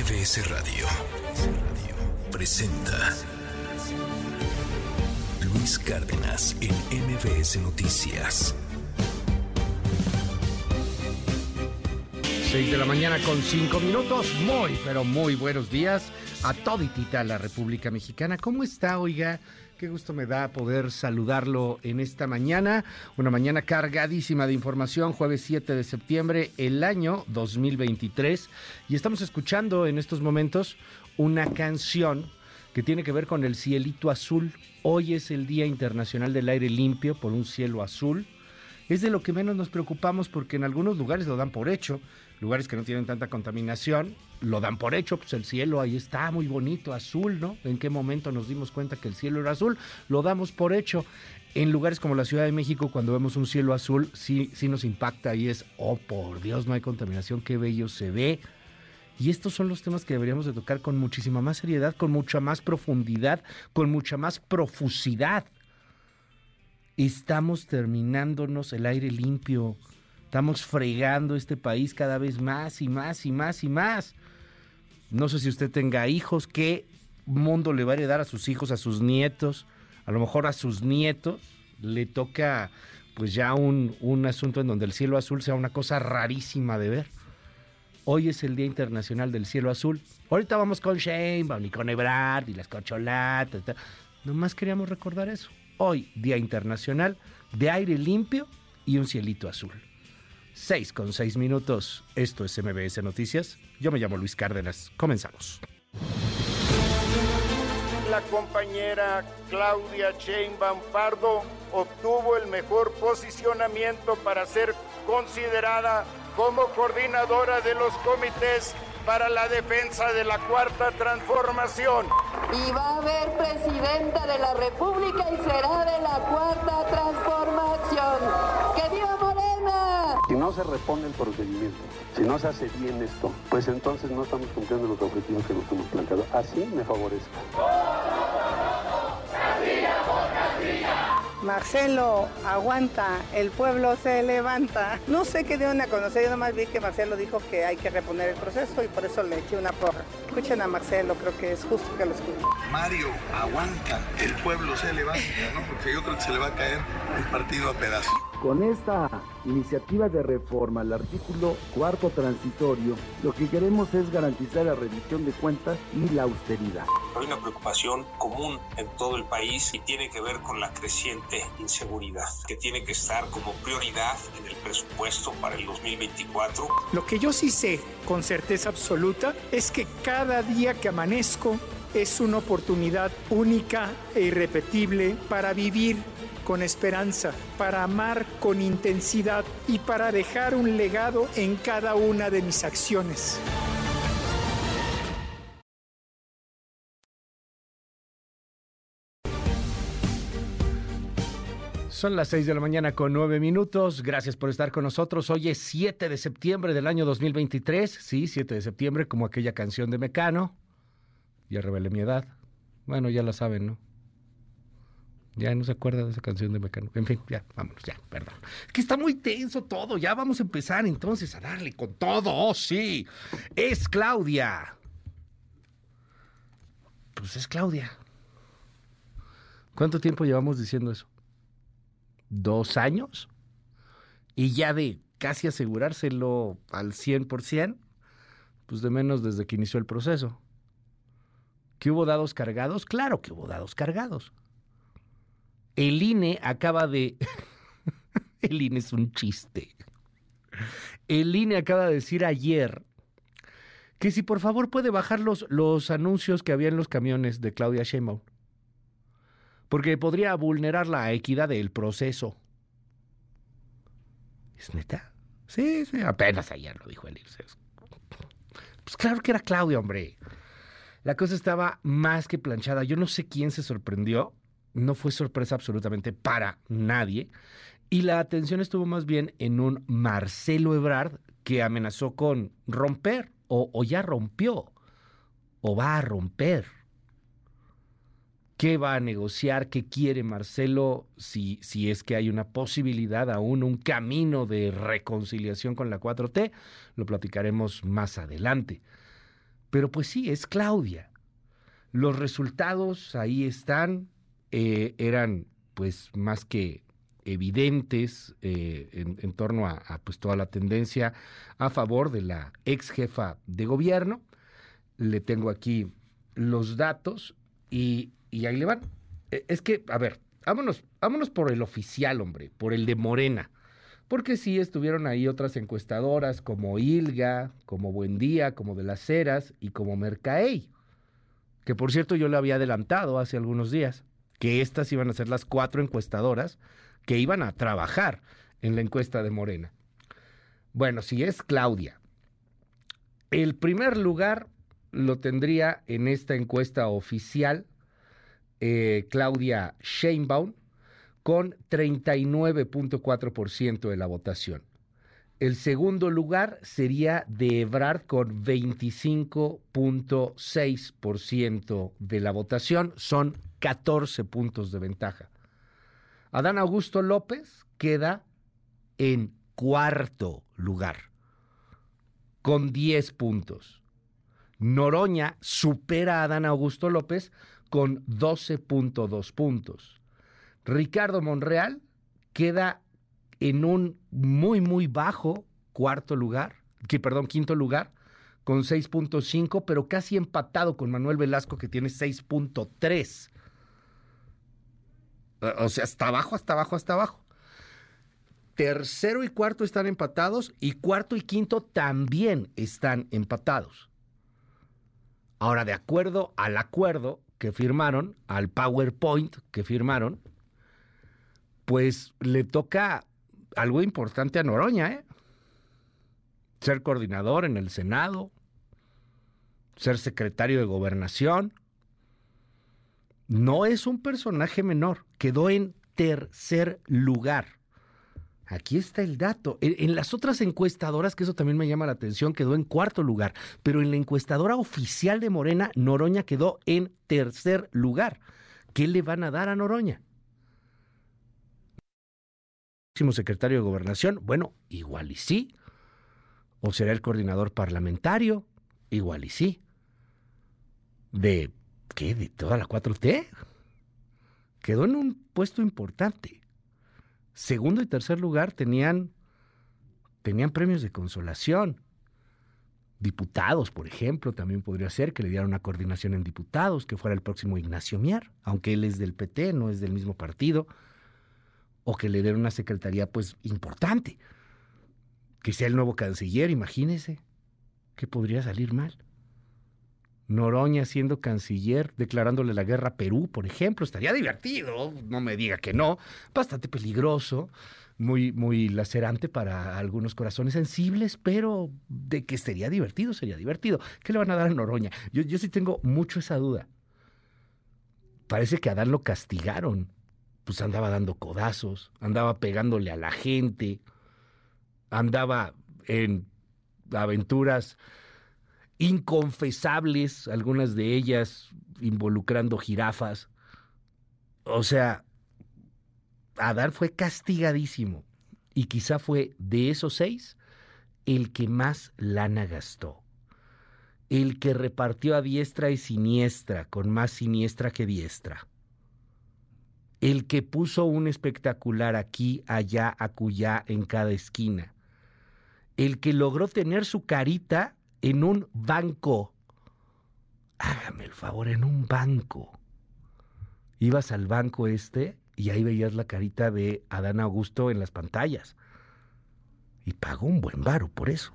MBS Radio presenta Luis Cárdenas en MBS Noticias. 6 de la mañana con 5 minutos. Muy, pero muy buenos días a toditita la República Mexicana. ¿Cómo está, oiga? Qué gusto me da poder saludarlo en esta mañana. Una mañana cargadísima de información, jueves 7 de septiembre, el año 2023. Y estamos escuchando en estos momentos una canción que tiene que ver con el cielito azul. Hoy es el Día Internacional del Aire Limpio por un cielo azul. Es de lo que menos nos preocupamos porque en algunos lugares lo dan por hecho, lugares que no tienen tanta contaminación, lo dan por hecho, pues el cielo ahí está muy bonito, azul, ¿no? ¿En qué momento nos dimos cuenta que el cielo era azul? Lo damos por hecho. En lugares como la Ciudad de México, cuando vemos un cielo azul, sí, sí nos impacta y es, oh, por Dios, no hay contaminación, qué bello se ve. Y estos son los temas que deberíamos de tocar con muchísima más seriedad, con mucha más profundidad, con mucha más profusidad. Estamos terminándonos el aire limpio. Estamos fregando este país cada vez más y más y más y más. No sé si usted tenga hijos, qué mundo le va a heredar a sus hijos, a sus nietos, a lo mejor a sus nietos. Le toca pues ya un, un asunto en donde el cielo azul sea una cosa rarísima de ver. Hoy es el Día Internacional del Cielo Azul. Ahorita vamos con Shane, y con Ebrard y las cocholatas. Nomás queríamos recordar eso. Hoy, Día Internacional de Aire Limpio y un cielito azul. 6 con 6 minutos. Esto es MBS Noticias. Yo me llamo Luis Cárdenas. Comenzamos. La compañera Claudia Sheinbaum Pardo obtuvo el mejor posicionamiento para ser considerada como coordinadora de los comités para la defensa de la cuarta transformación. Y va a haber presidenta de la República y será de la cuarta transformación. ¡Que Si no se repone el procedimiento, si no se hace bien esto, pues entonces no estamos cumpliendo los objetivos que nos hemos planteado. Así me favorece. Marcelo aguanta, el pueblo se levanta. No sé qué dio una conocer, yo nomás vi que Marcelo dijo que hay que reponer el proceso y por eso le eché una porra. Escuchen a Marcelo, creo que es justo que lo escuchen. Mario, aguanta, el pueblo se levanta, ¿no? Porque yo creo que se le va a caer el partido a pedazos. Con esta iniciativa de reforma al artículo cuarto transitorio, lo que queremos es garantizar la revisión de cuentas y la austeridad. Hay una preocupación común en todo el país y tiene que ver con la creciente inseguridad, que tiene que estar como prioridad en el presupuesto para el 2024. Lo que yo sí sé con certeza absoluta es que cada día que amanezco es una oportunidad única e irrepetible para vivir con esperanza, para amar con intensidad y para dejar un legado en cada una de mis acciones. Son las 6 de la mañana con 9 minutos. Gracias por estar con nosotros. Hoy es 7 de septiembre del año 2023. Sí, 7 de septiembre, como aquella canción de Mecano. Ya revelé mi edad. Bueno, ya la saben, ¿no? Ya no se acuerda de esa canción de Mecano. En fin, ya, vámonos, ya, perdón. Es que está muy tenso todo. Ya vamos a empezar entonces a darle con todo. Oh, sí. Es Claudia. Pues es Claudia. ¿Cuánto tiempo llevamos diciendo eso? ¿Dos años? Y ya de casi asegurárselo al 100%, pues de menos desde que inició el proceso. ¿Que hubo dados cargados? Claro que hubo dados cargados. El INE acaba de... el INE es un chiste. El INE acaba de decir ayer que si por favor puede bajar los, los anuncios que había en los camiones de Claudia Sheinbaum. Porque podría vulnerar la equidad del proceso. ¿Es neta? Sí, sí, apenas ayer lo dijo el INE. Pues claro que era Claudia, hombre. La cosa estaba más que planchada. Yo no sé quién se sorprendió no fue sorpresa absolutamente para nadie. Y la atención estuvo más bien en un Marcelo Ebrard que amenazó con romper, o, ya rompió, o va a romper. ¿Qué va a negociar? ¿Qué quiere Marcelo? Si, si es que hay una posibilidad aún, un camino de reconciliación con la 4T, lo platicaremos más adelante. Pero pues sí, es Claudia. Los resultados ahí están, eh, eran pues más que evidentes eh, en, torno a, pues toda la tendencia a favor de la ex jefa de gobierno. Le tengo aquí los datos y, y ahí le van. E, es que, a ver, vámonos, vámonos por el oficial, hombre, por el de Morena. Porque sí estuvieron ahí otras encuestadoras como Ilga, como Buendía, como De las Heras y como Mercaey. Que por cierto yo le había adelantado hace algunos días que estas iban a ser las cuatro encuestadoras que iban a trabajar en la encuesta de Morena. Bueno, si es Claudia, el primer lugar lo tendría en esta encuesta oficial eh, Claudia Sheinbaum con 39.4% de la votación. El segundo lugar sería de Ebrard con 25.6% de la votación. Son 14 puntos de ventaja. Adán Augusto López queda en cuarto lugar con 10 puntos. Noroña supera a Adán Augusto López con 12.2 puntos. Ricardo Monreal queda en un muy, muy bajo cuarto lugar, que, perdón, quinto lugar, con 6.5, pero casi empatado con Manuel Velasco, que tiene 6.3. O sea, hasta abajo, hasta abajo, hasta abajo. Tercero y cuarto están empatados y cuarto y quinto también están empatados. Ahora, de acuerdo al acuerdo que firmaron, al PowerPoint que firmaron, pues le toca algo importante a Noroña, ¿eh? Ser coordinador en el Senado, ser secretario de gobernación, no es un personaje menor, quedó en tercer lugar. Aquí está el dato. En, las otras encuestadoras, que eso también me llama la atención, quedó en cuarto lugar, pero en la encuestadora oficial de Morena, Noroña quedó en tercer lugar. ¿Qué le van a dar a Noroña? secretario de gobernación, bueno, igual y sí. O será el coordinador parlamentario, igual y sí. De ¿Qué? ¿De toda la 4T? Quedó en un puesto importante. Segundo y tercer lugar tenían, tenían premios de consolación. Diputados, por ejemplo, también podría ser que le dieran una coordinación en diputados, que fuera el próximo Ignacio Mier, aunque él es del PT, no es del mismo partido, o que le dieran una secretaría pues importante, que sea el nuevo canciller, imagínese, que podría salir mal. Noroña siendo canciller, declarándole la guerra a Perú, por ejemplo, estaría divertido, no me diga que no, bastante peligroso, muy, muy lacerante para algunos corazones sensibles, pero de que sería divertido, sería divertido. ¿Qué le van a dar a Noroña? Yo, yo sí tengo mucho esa duda. Parece que a Adán lo castigaron, pues andaba dando codazos, andaba pegándole a la gente, andaba en aventuras inconfesables, algunas de ellas involucrando jirafas. O sea, Adán fue castigadísimo. Y quizá fue de esos seis el que más lana gastó, el que repartió a diestra y siniestra, con más siniestra que diestra, el que puso un espectacular aquí, allá, acullá, en cada esquina, el que logró tener su carita en un banco. Hágame el favor, en un banco. Ibas al banco este y ahí veías la carita de Adán Augusto en las pantallas. Y pagó un buen varo por eso.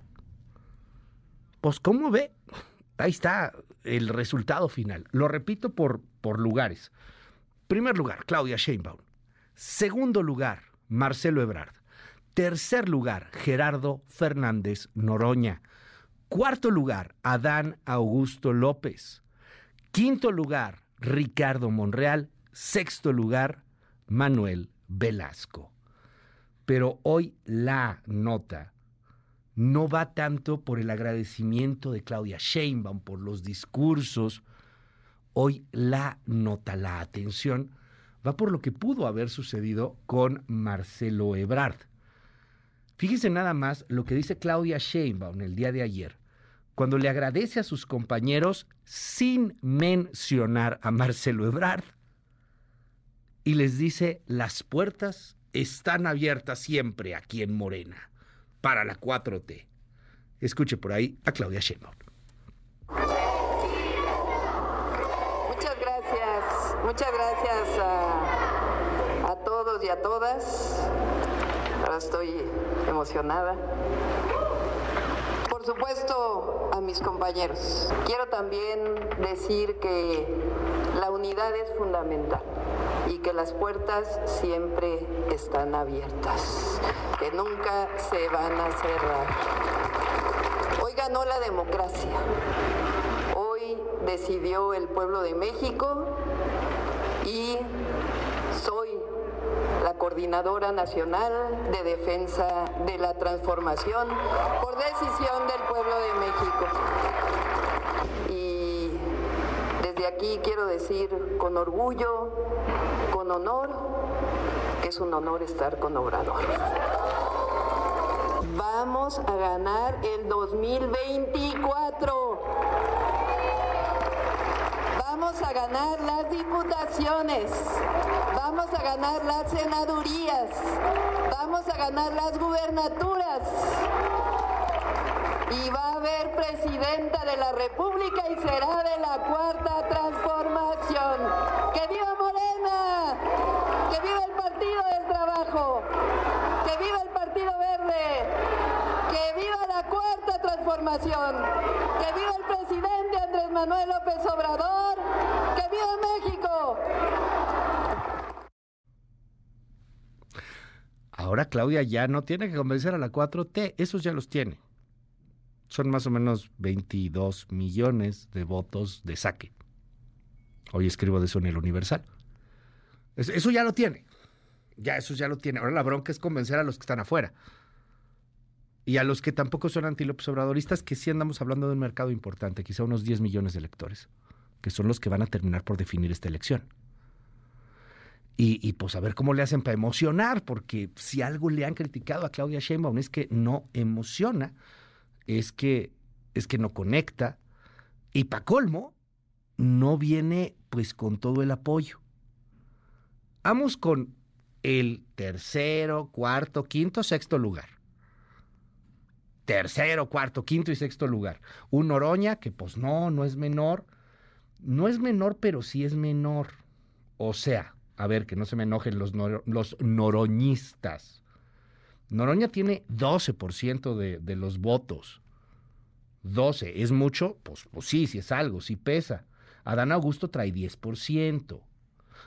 Pues, ¿cómo ve? Ahí está el resultado final. Lo repito por, por lugares. Primer lugar, Claudia Sheinbaum. Segundo lugar, Marcelo Ebrard. Tercer lugar, Gerardo Fernández Noroña. Cuarto lugar, Adán Augusto López. Quinto lugar, Ricardo Monreal. Sexto lugar, Manuel Velasco. Pero hoy la nota no va tanto por el agradecimiento de Claudia Sheinbaum por los discursos. Hoy la nota, la atención, va por lo que pudo haber sucedido con Marcelo Ebrard. Fíjese nada más lo que dice Claudia Sheinbaum el día de ayer cuando le agradece a sus compañeros sin mencionar a Marcelo Ebrard. Y les dice, las puertas están abiertas siempre aquí en Morena para la 4T. Escuche por ahí a Claudia Sheinbaum. Muchas gracias, muchas gracias a todos y a todas. Ahora estoy emocionada. Por supuesto, a mis compañeros. Quiero también decir que la unidad es fundamental y que las puertas siempre están abiertas, que nunca se van a cerrar. Hoy ganó la democracia. Hoy decidió el pueblo de México y Coordinadora Nacional de Defensa de la Transformación por decisión del pueblo de México. Y desde aquí quiero decir con orgullo, con honor, que es un honor estar con Obrador. Vamos a ganar el 2024. Vamos a ganar las diputaciones, vamos a ganar las senadurías, vamos a ganar las gubernaturas. Y va a haber presidenta de la República y será de la cuarta transformación. ¡Que viva Morena! ¡Que viva el Partido del Trabajo! ¡Que viva el Partido Verde! ¡Que viva la cuarta transformación! ¡Que viva el presidente Andrés Manuel López Obrador! ¡Que viva México! Ahora Claudia ya no tiene que convencer a la 4T, esos ya los tiene. Son más o menos 22 millones de votos de saque. Hoy escribo de eso en el Universal. Eso ya lo tiene. Ya, eso ya lo tiene. Ahora la bronca es convencer a los que están afuera. Y a los que tampoco son antilopes obradoristas, que sí andamos hablando de un mercado importante, quizá unos 10 millones de electores, que son los que van a terminar por definir esta elección. Y, pues a ver cómo le hacen para emocionar, porque si algo le han criticado a Claudia Sheinbaum es que no emociona, es que, es que no conecta, y para colmo, no viene pues con todo el apoyo. Vamos con el tercero, cuarto, quinto, sexto lugar. Tercero, cuarto, quinto y sexto lugar. Un Oroña que pues no, no es menor. No es menor, pero sí es menor. O sea, a ver, que no se me enojen los, nor los noroñistas. Noroña tiene 12% de, de, los votos. 12. ¿Es mucho? Pues, pues sí, sí es algo, sí pesa. Adán Augusto trae 10%.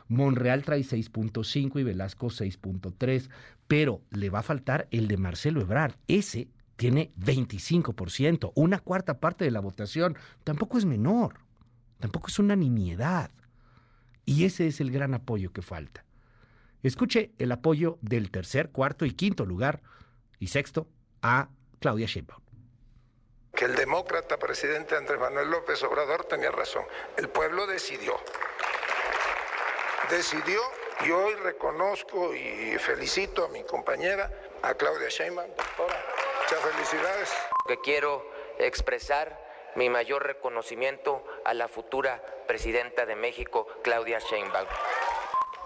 Monreal trae 6.5 y Velasco 6.3. Pero le va a faltar el de Marcelo Ebrard. Ese tiene 25%, una cuarta parte de la votación. Tampoco es menor, tampoco es una nimiedad. Y ese es el gran apoyo que falta. Escuche el apoyo del tercer, cuarto y quinto lugar y sexto a Claudia Sheinbaum. Que el demócrata presidente Andrés Manuel López Obrador tenía razón. El pueblo decidió. Decidió y hoy reconozco y felicito a mi compañera, a Claudia Sheinbaum, doctora. Muchas felicidades. Que quiero expresar mi mayor reconocimiento a la futura presidenta de México, Claudia Sheinbaum.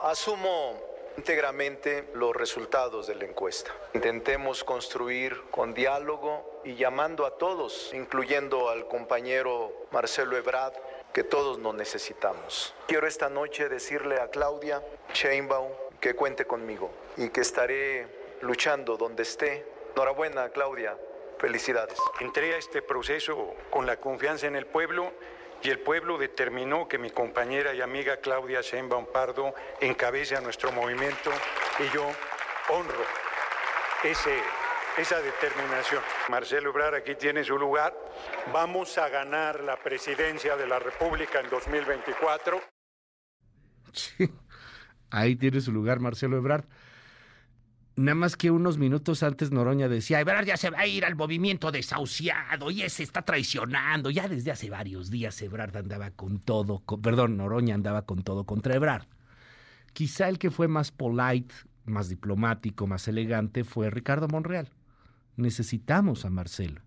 Asumo íntegramente los resultados de la encuesta. Intentemos construir con diálogo y llamando a todos, incluyendo al compañero Marcelo Ebrard, que todos nos necesitamos. Quiero esta noche decirle a Claudia Sheinbaum que cuente conmigo y que estaré luchando donde esté Enhorabuena, Claudia. Felicidades. Entré a este proceso con la confianza en el pueblo y el pueblo determinó que mi compañera y amiga Claudia Sheinbaum Pardo encabece a nuestro movimiento y yo honro ese, esa determinación. Marcelo Ebrard aquí tiene su lugar. Vamos a ganar la presidencia de la República en 2024. Sí, ahí tiene su lugar Marcelo Ebrard. Nada más que unos minutos antes Noroña decía, Ebrard ya se va a ir al movimiento desahuciado y ese está traicionando. Ya desde hace varios días Ebrard andaba con todo, con, perdón, Noroña andaba con todo contra Ebrard. Quizá el que fue más polite, más diplomático, más elegante fue Ricardo Monreal. Necesitamos a Marcelo.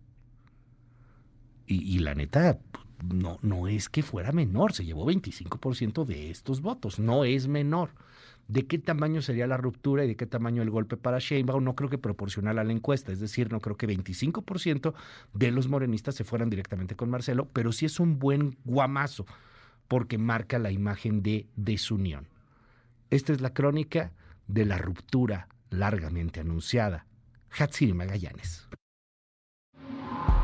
Y, la neta, no, no es que fuera menor, se llevó 25% de estos votos, no es menor. ¿De qué tamaño sería la ruptura y de qué tamaño el golpe para Sheinbaum? No creo que proporcional a la encuesta, es decir, no creo que 25% de los morenistas se fueran directamente con Marcelo, pero sí es un buen guamazo porque marca la imagen de desunión. Esta es la crónica de la ruptura largamente anunciada. Hatsiri Magallanes.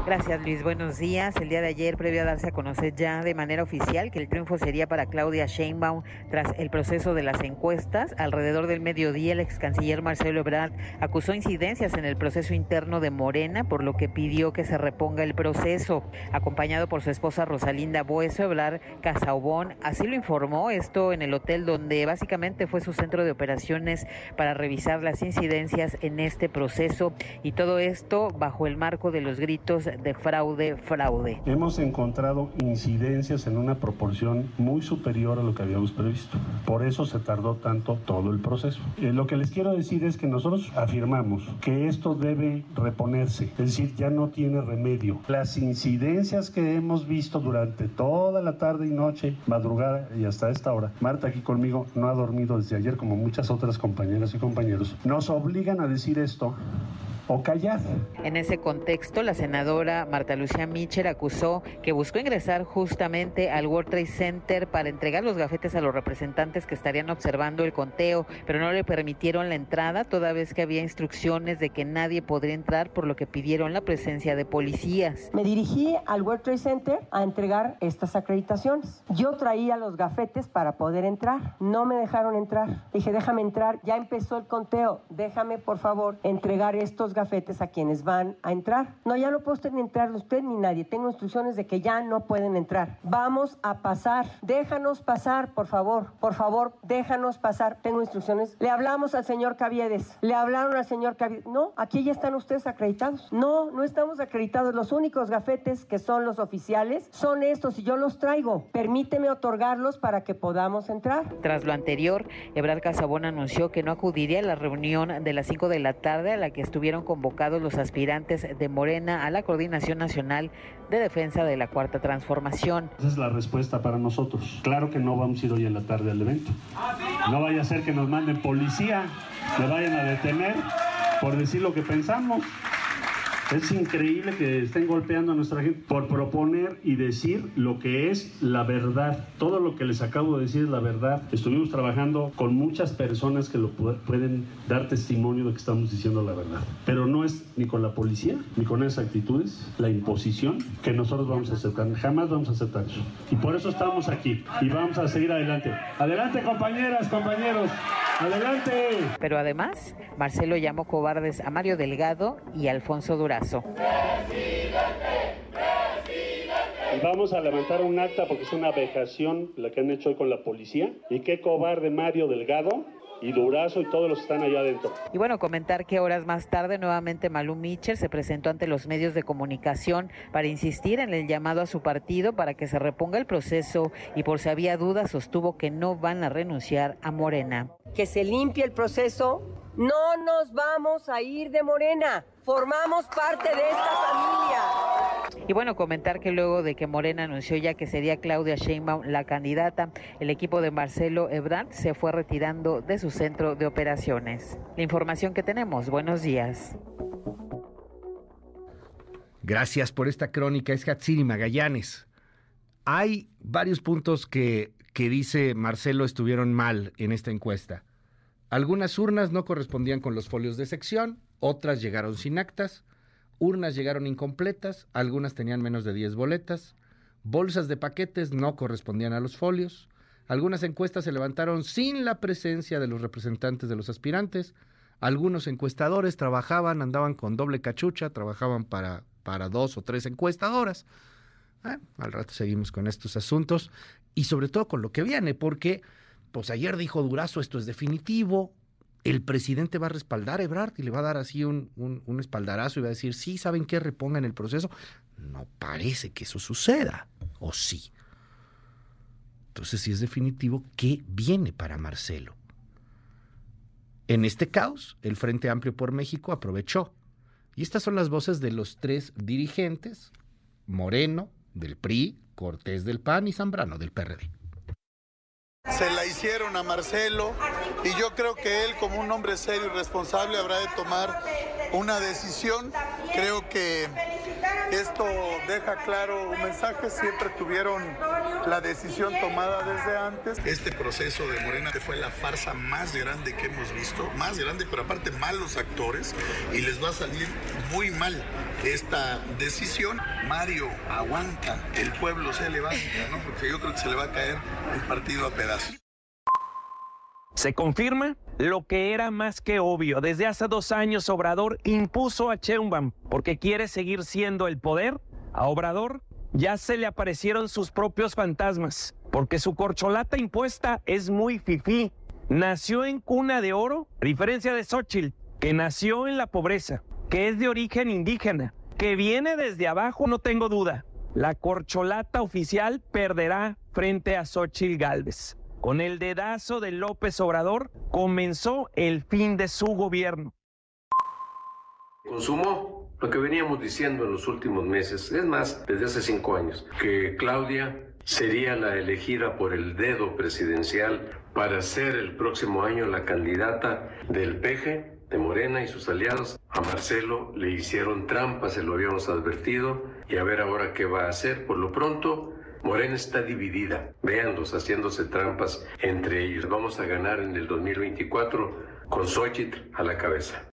Gracias Luis, buenos días. El día de ayer, previo a darse a conocer ya de manera oficial que el triunfo sería para Claudia Sheinbaum tras el proceso de las encuestas, alrededor del mediodía el ex canciller Marcelo Ebrard acusó incidencias en el proceso interno de Morena, por lo que pidió que se reponga el proceso. Acompañado por su esposa Rosalinda Bueso, Ebrard Casaubón, así lo informó, esto en el hotel donde básicamente fue su centro de operaciones para revisar las incidencias en este proceso y todo esto bajo el marco de los gritos de fraude, fraude. Hemos encontrado incidencias en una proporción muy superior a lo que habíamos previsto. Por eso se tardó tanto todo el proceso. Eh, lo que les quiero decir es que nosotros afirmamos que esto debe reponerse, es decir, ya no tiene remedio. Las incidencias que hemos visto durante toda la tarde y noche, madrugada y hasta esta hora, Marta aquí conmigo no ha dormido desde ayer como muchas otras compañeras y compañeros, nos obligan a decir esto o callar. En ese contexto, la senadora Marta Lucía Mitchell acusó que buscó ingresar justamente al World Trade Center para entregar los gafetes a los representantes que estarían observando el conteo, pero no le permitieron la entrada toda vez que había instrucciones de que nadie podría entrar, por lo que pidieron la presencia de policías. Me dirigí al World Trade Center a entregar estas acreditaciones. Yo traía los gafetes para poder entrar. No me dejaron entrar. Dije, déjame entrar. Ya empezó el conteo. Déjame, por favor, entregar estos gafetes a quienes van a entrar. No, ya no puede usted ni entrar usted ni nadie. Tengo instrucciones de que ya no pueden entrar. Vamos a pasar. Déjanos pasar, por favor. Por favor, déjanos pasar. Tengo instrucciones. Le hablamos al señor Caviedes. Le hablaron al señor Caviedes. No, aquí ya están ustedes acreditados. No, no estamos acreditados. Los únicos gafetes que son los oficiales son estos y yo los traigo. Permíteme otorgarlos para que podamos entrar. Tras lo anterior, Ebrard Casabón anunció que no acudiría a la reunión de las 5 de la tarde a la que estuvieron convocados los aspirantes de Morena a la Coordinación Nacional de Defensa de la Cuarta Transformación. Esa es la respuesta para nosotros. Claro que no vamos a ir hoy en la tarde al evento. No vaya a ser que nos manden policía, le vayan a detener por decir lo que pensamos. Es increíble que estén golpeando a nuestra gente por proponer y decir lo que es la verdad. Todo lo que les acabo de decir es la verdad. Estuvimos trabajando con muchas personas que lo pueden dar testimonio de que estamos diciendo la verdad. Pero no es ni con la policía, ni con esas actitudes, la imposición que nosotros vamos a aceptar. Jamás vamos a aceptar eso. Y por eso estamos aquí y vamos a seguir adelante. Adelante compañeras, compañeros. Adelante. Pero además, Marcelo llamó cobardes a Mario Delgado y Alfonso Durazo. Vamos a levantar un acta porque es una vejación la que han hecho hoy con la policía. Y qué cobarde Mario Delgado y Durazo y todos los que están allá adentro. Y bueno, comentar que horas más tarde nuevamente Malú Mitchell se presentó ante los medios de comunicación para insistir en el llamado a su partido para que se reponga el proceso y por si había dudas sostuvo que no van a renunciar a Morena. Que se limpie el proceso, no nos vamos a ir de Morena, formamos parte de esta familia. Y bueno, comentar que luego de que Morena anunció ya que sería Claudia Sheinbaum la candidata, el equipo de Marcelo Ebrard se fue retirando de su centro de operaciones. La información que tenemos, buenos días. Gracias por esta crónica, es Hatsiri Magallanes. Hay varios puntos que, que dice Marcelo estuvieron mal en esta encuesta. Algunas urnas no correspondían con los folios de sección, otras llegaron sin actas, urnas llegaron incompletas, algunas tenían menos de 10 boletas, bolsas de paquetes no correspondían a los folios, algunas encuestas se levantaron sin la presencia de los representantes de los aspirantes, algunos encuestadores trabajaban, andaban con doble cachucha, trabajaban para, para dos o tres encuestadoras. al rato seguimos con estos asuntos y sobre todo con lo que viene, porque pues ayer dijo Durazo, esto es definitivo, el presidente va a respaldar a Ebrard y le va a dar así un, un, espaldarazo y va a decir, sí, ¿saben qué? Repongan el proceso. No parece que eso suceda, ¿o sí? Entonces, si es definitivo, ¿qué viene para Marcelo? En este caos, el Frente Amplio por México aprovechó. Y estas son las voces de los tres dirigentes. Moreno del PRI, Cortés del PAN y Zambrano del PRD. Se la hicieron a Marcelo y yo creo que él como un hombre serio y responsable habrá de tomar una decisión. Creo que esto deja claro un mensaje, siempre tuvieron la decisión tomada desde antes. Este proceso de Morena fue la farsa más grande que hemos visto, más grande, pero aparte malos actores, y les va a salir muy mal esta decisión. Mario, aguanta, el pueblo se levanta, ¿no? Porque yo creo que se le va a caer el partido a pedazos. Se confirma lo que era más que obvio. Desde hace dos años Obrador impuso a Sheinbaum porque quiere seguir siendo el poder. A Obrador ya se le aparecieron sus propios fantasmas porque su corcholata impuesta es muy fifí. Nació en cuna de oro, a diferencia de Xochitl, que nació en la pobreza, que es de origen indígena, que viene desde abajo, no tengo duda. La corcholata oficial perderá frente a Xochitl Galvez. Con el dedazo de López Obrador comenzó el fin de su gobierno. Consumó lo que veníamos diciendo en los últimos meses, es más, desde hace cinco años, que Claudia sería la elegida por el dedo presidencial para ser el próximo año la candidata del PG, de Morena y sus aliados. A Marcelo le hicieron trampas, se lo habíamos advertido, y a ver ahora qué va a hacer. Por lo pronto, Morena está dividida. Véanlos haciéndose trampas entre ellos. Vamos a ganar en el 2024 con Xochitl a la cabeza.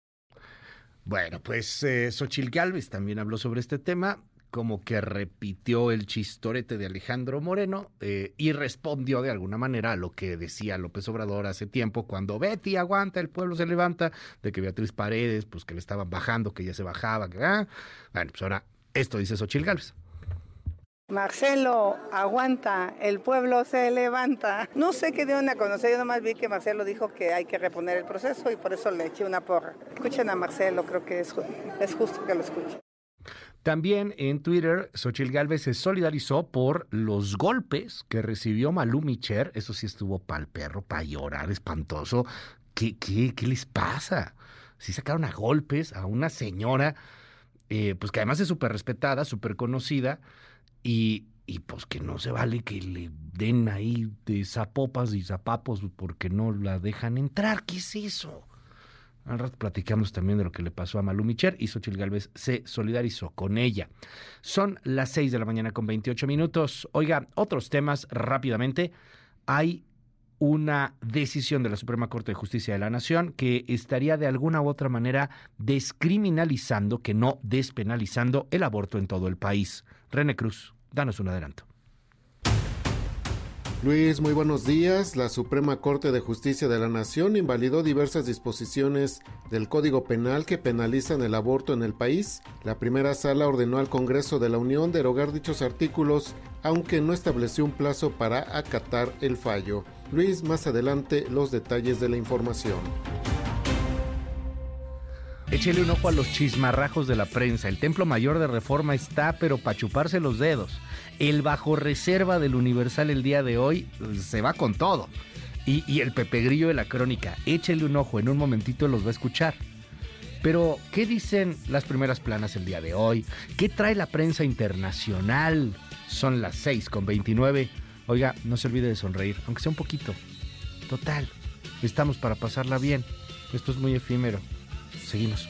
Bueno, pues eh, Xochitl Galvez también habló sobre este tema, como que repitió el chistorete de Alejandro Moreno eh, y respondió de alguna manera a lo que decía López Obrador hace tiempo, cuando Betty aguanta, el pueblo se levanta, de que Beatriz Paredes, pues que le estaban bajando, que ya se bajaba, que, ah. bueno, pues ahora esto dice Xochitl Galvez. Marcelo, aguanta, el pueblo se levanta. No sé qué dieron a conocer, yo nomás vi que Marcelo dijo que hay que reponer el proceso y por eso le eché una porra. Escuchen a Marcelo, creo que es, justo que lo escuchen. También en Twitter, Xochitl Galvez se solidarizó por los golpes que recibió Malú Micher. Eso sí estuvo pa'l perro, para llorar, espantoso. ¿Qué, qué, qué les pasa? Sí sacaron a golpes a una señora, eh, pues que además es súper respetada, súper conocida, y, y pues que no se vale que le den ahí de zapopas y zapapos porque no la dejan entrar. ¿Qué es eso? Al rato platicamos también de lo que le pasó a Malu Micher y Xochitl Galvez se solidarizó con ella. Son las 6 de la mañana con 28 minutos. Oiga, otros temas rápidamente. Hay una decisión de la Suprema Corte de Justicia de la Nación que estaría de alguna u otra manera descriminalizando, que no despenalizando el aborto en todo el país. René Cruz. Danos un adelanto. Luis, muy buenos días. La Suprema Corte de Justicia de la Nación invalidó diversas disposiciones del Código Penal que penalizan el aborto en el país. La primera sala ordenó al Congreso de la Unión derogar dichos artículos, aunque no estableció un plazo para acatar el fallo. Luis, más adelante los detalles de la información. Échele un ojo a los chismarrajos de la prensa. El Templo Mayor de Reforma está, pero para chuparse los dedos. El bajo reserva del Universal el día de hoy pues, se va con todo. Y, el Pepe Grillo de la crónica. Échele un ojo, en un momentito los va a escuchar. Pero, ¿qué dicen las primeras planas el día de hoy? ¿Qué trae la prensa internacional? Son las 6 con 29. Oiga, no se olvide de sonreír, aunque sea un poquito. Total, estamos para pasarla bien. Esto es muy efímero. すぎます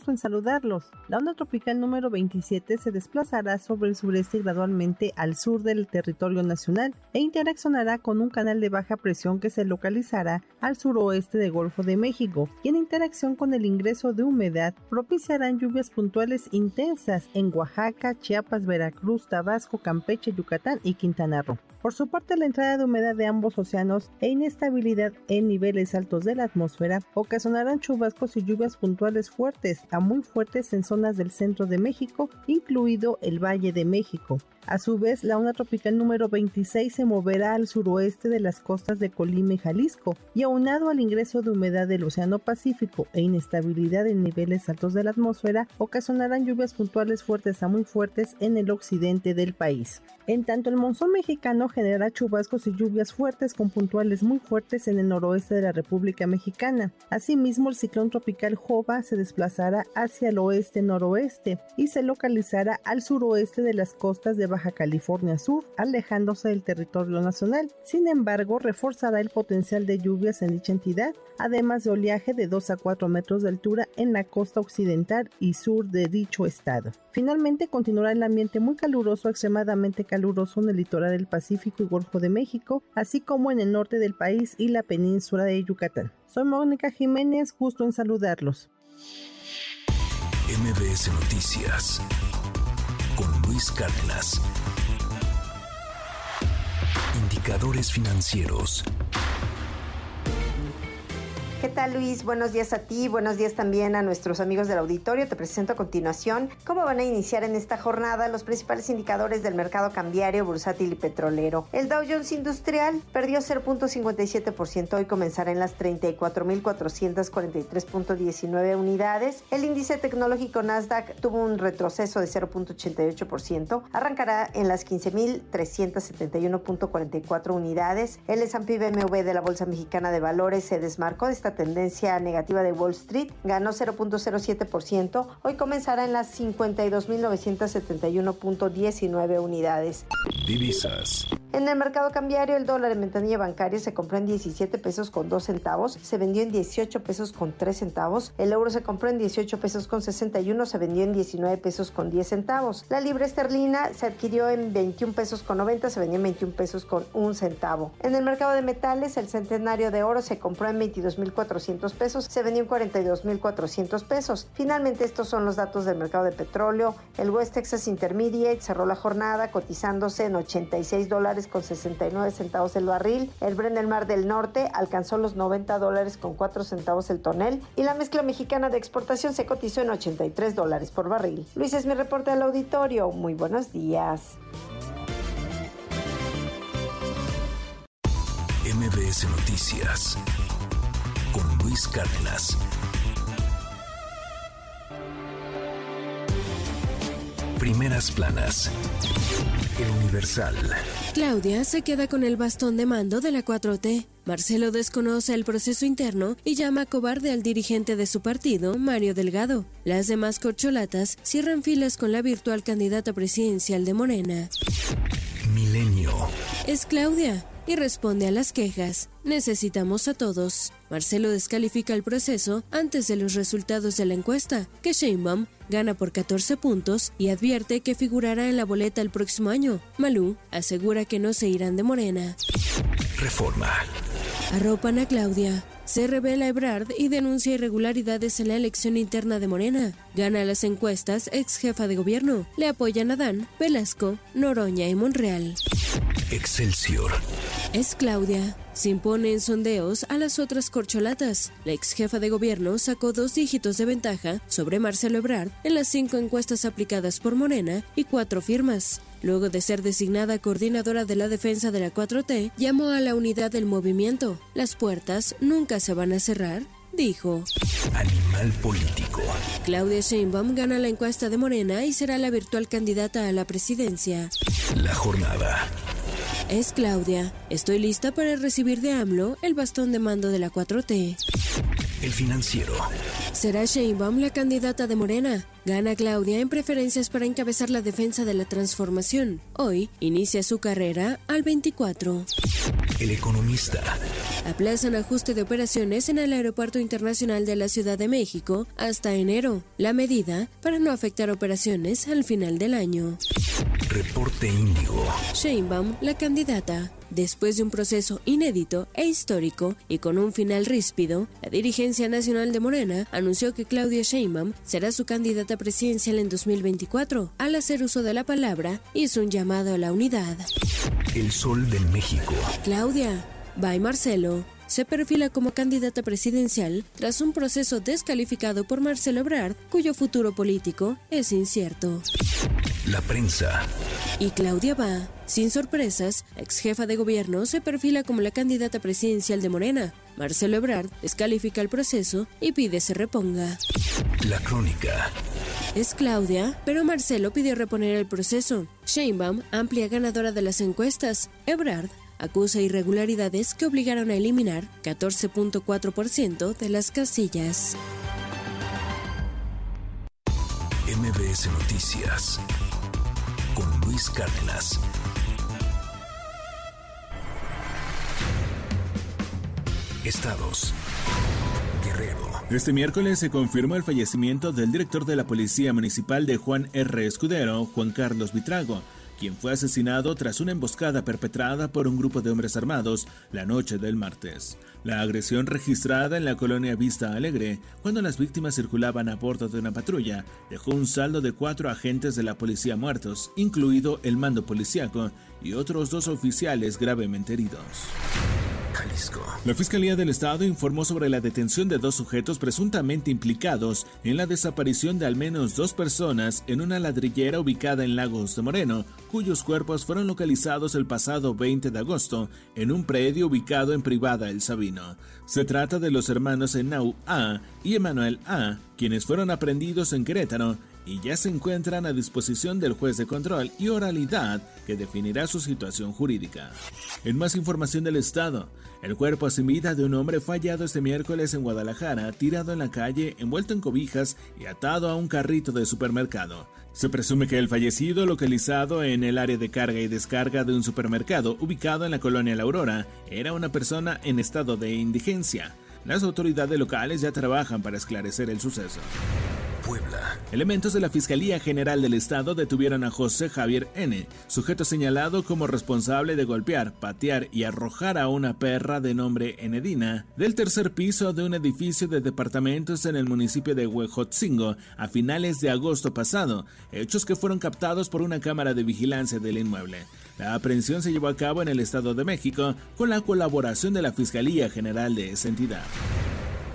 gusto en saludarlos. La onda tropical número 27 se desplazará sobre el sureste gradualmente al sur del territorio nacional e interaccionará con un canal de baja presión que se localizará al suroeste del Golfo de México y en interacción con el ingreso de humedad propiciarán lluvias puntuales intensas en Oaxaca, Chiapas, Veracruz, Tabasco, Campeche, Yucatán y Quintana Roo. Por su parte, la entrada de humedad de ambos océanos e inestabilidad en niveles altos de la atmósfera ocasionarán chubascos y lluvias puntuales fuertes muy fuertes en zonas del centro de México, incluido el Valle de México. A su vez, la onda tropical número 26 se moverá al suroeste de las costas de Colima y Jalisco, y aunado al ingreso de humedad del Océano Pacífico e inestabilidad en niveles altos de la atmósfera, ocasionarán lluvias puntuales fuertes a muy fuertes en el occidente del país. En tanto, el monzón mexicano generará chubascos y lluvias fuertes con puntuales muy fuertes en el noroeste de la República Mexicana. Asimismo, el ciclón tropical Jova se desplazará hacia el oeste-noroeste y se localizará al suroeste de las costas de Baja California Sur, alejándose del territorio nacional. Sin embargo, reforzará el potencial de lluvias en dicha entidad, además de oleaje de 2 a 4 metros de altura en la costa occidental y sur de dicho estado. Finalmente, continuará el ambiente muy caluroso, extremadamente caluroso en el litoral del Pacífico y Golfo de México, así como en el norte del país y la península de Yucatán. Soy Mónica Jiménez, gusto en saludarlos. MBS Noticias Luis. Indicadores financieros. ¿Qué tal Luis? Buenos días a ti, buenos días también a nuestros amigos del auditorio. Te presento a continuación cómo van a iniciar en esta jornada los principales indicadores del mercado cambiario, bursátil y petrolero. El Dow Jones Industrial perdió 0.57%, hoy comenzará en las 34.443.19 unidades. El índice tecnológico Nasdaq tuvo un retroceso de 0.88%, arrancará en las 15.371.44 unidades. El S&P BMW de la Bolsa Mexicana de Valores se desmarcó de esta tendencia negativa de Wall Street, ganó 0.07%, hoy comenzará en las 52.971.19 unidades. Divisas. En el mercado cambiario, el dólar en ventanilla bancaria se compró en 17 pesos con 2 centavos, se vendió en 18 pesos con 3 centavos, el euro se compró en 18 pesos con 61, se vendió en 19 pesos con 10 centavos. La libra esterlina se adquirió en 21 pesos con 90, se vendió en 21 pesos con 1 centavo. En el mercado de metales, el centenario de oro se compró en 22.400 pesos, se vendió en 42.400 pesos. Finalmente, estos son los datos del mercado de petróleo. El West Texas Intermediate cerró la jornada cotizándose en 86 dólares con 69 centavos el barril. El Bren del Mar del Norte alcanzó los 90 dólares con 4 centavos el tonel. Y la mezcla mexicana de exportación se cotizó en 83 dólares por barril. Luis es mi reporte del auditorio. Muy buenos días. MBS Noticias con Luis Cárdenas. Primeras planas. El Universal. Claudia se queda con el bastón de mando de la 4T. Marcelo desconoce el proceso interno y llama cobarde al dirigente de su partido, Mario Delgado. Las demás corcholatas cierran filas con la virtual candidata presidencial de Morena. Milenio. Es Claudia y responde a las quejas. Necesitamos a todos. Marcelo descalifica el proceso antes de los resultados de la encuesta, que Sheinbaum gana por 14 puntos y advierte que figurará en la boleta el próximo año. Malú asegura que no se irán de Morena. Reforma. Arropan a Claudia. Se revela Ebrard y denuncia irregularidades en la elección interna de Morena. Gana las encuestas ex jefa de gobierno. Le apoyan Adán, Velasco, Noroña y Monreal. Excelsior. Es Claudia. Se impone en sondeos a las otras corcholatas. La ex jefa de gobierno sacó dos dígitos de ventaja sobre Marcelo Ebrard en las cinco encuestas aplicadas por Morena y cuatro firmas. Luego de ser designada coordinadora de la defensa de la 4T, llamó a la unidad del movimiento. Las puertas nunca se van a cerrar, dijo. Animal político. Claudia Sheinbaum gana la encuesta de Morena y será la virtual candidata a la presidencia. La jornada. Es Claudia. Estoy lista para recibir de AMLO el bastón de mando de la 4T. El financiero. Será Sheinbaum la candidata de Morena. Gana Claudia en preferencias para encabezar la defensa de la transformación. Hoy inicia su carrera al 24. El economista. Aplazan ajuste de operaciones en el Aeropuerto Internacional de la Ciudad de México hasta enero. La medida para no afectar operaciones al final del año. Reporte Índigo. Sheinbaum, la candidata. Después de un proceso inédito e histórico y con un final ríspido, la dirigencia nacional de Morena anunció que Claudia Sheinbaum será su candidata presidencial en 2024. Al hacer uso de la palabra, hizo un llamado a la unidad. El Sol de México. Claudia, by Marcelo, se perfila como candidata presidencial tras un proceso descalificado por Marcelo Ebrard, cuyo futuro político es incierto. La prensa. Y Claudia va, sin sorpresas, ex jefa de gobierno, se perfila como la candidata presidencial de Morena. Marcelo Ebrard descalifica el proceso y pide se reponga. La crónica. Es Claudia, pero Marcelo pidió reponer el proceso. Sheinbaum, amplia ganadora de las encuestas. Ebrard acusa irregularidades que obligaron a eliminar 14.4% de las casillas. MBS Noticias con Luis Cárdenas. Estados. Guerrero. Este miércoles se confirmó el fallecimiento del director de la Policía Municipal de Juan R. Escudero, Juan Carlos Vitrago quien fue asesinado tras una emboscada perpetrada por un grupo de hombres armados la noche del martes. La agresión registrada en la colonia Vista Alegre, cuando las víctimas circulaban a bordo de una patrulla, dejó un saldo de cuatro agentes de la policía muertos, incluido el mando policiaco, y otros dos oficiales gravemente heridos. La Fiscalía del Estado informó sobre la detención de dos sujetos presuntamente implicados en la desaparición de al menos dos personas en una ladrillera ubicada en Lagos de Moreno, cuyos cuerpos fueron localizados el pasado 20 de agosto en un predio ubicado en Privada El Sabino. Se trata de los hermanos Enau A y Emanuel A, quienes fueron aprendidos en Querétaro y ya se encuentran a disposición del juez de control y oralidad que definirá su situación jurídica. En más información del Estado, el cuerpo sin vida de un hombre fue hallado este miércoles en Guadalajara, tirado en la calle, envuelto en cobijas y atado a un carrito de supermercado. Se presume que el fallecido, localizado en el área de carga y descarga de un supermercado ubicado en la colonia La Aurora, era una persona en estado de indigencia. Las autoridades locales ya trabajan para esclarecer el suceso. Elementos de la Fiscalía General del Estado detuvieron a José Javier N., sujeto señalado como responsable de golpear, patear y arrojar a una perra de nombre Enedina del tercer piso de un edificio de departamentos en el municipio de Huejotzingo a finales de agosto pasado, hechos que fueron captados por una cámara de vigilancia del inmueble. La aprehensión se llevó a cabo en el Estado de México con la colaboración de la Fiscalía General de esa entidad.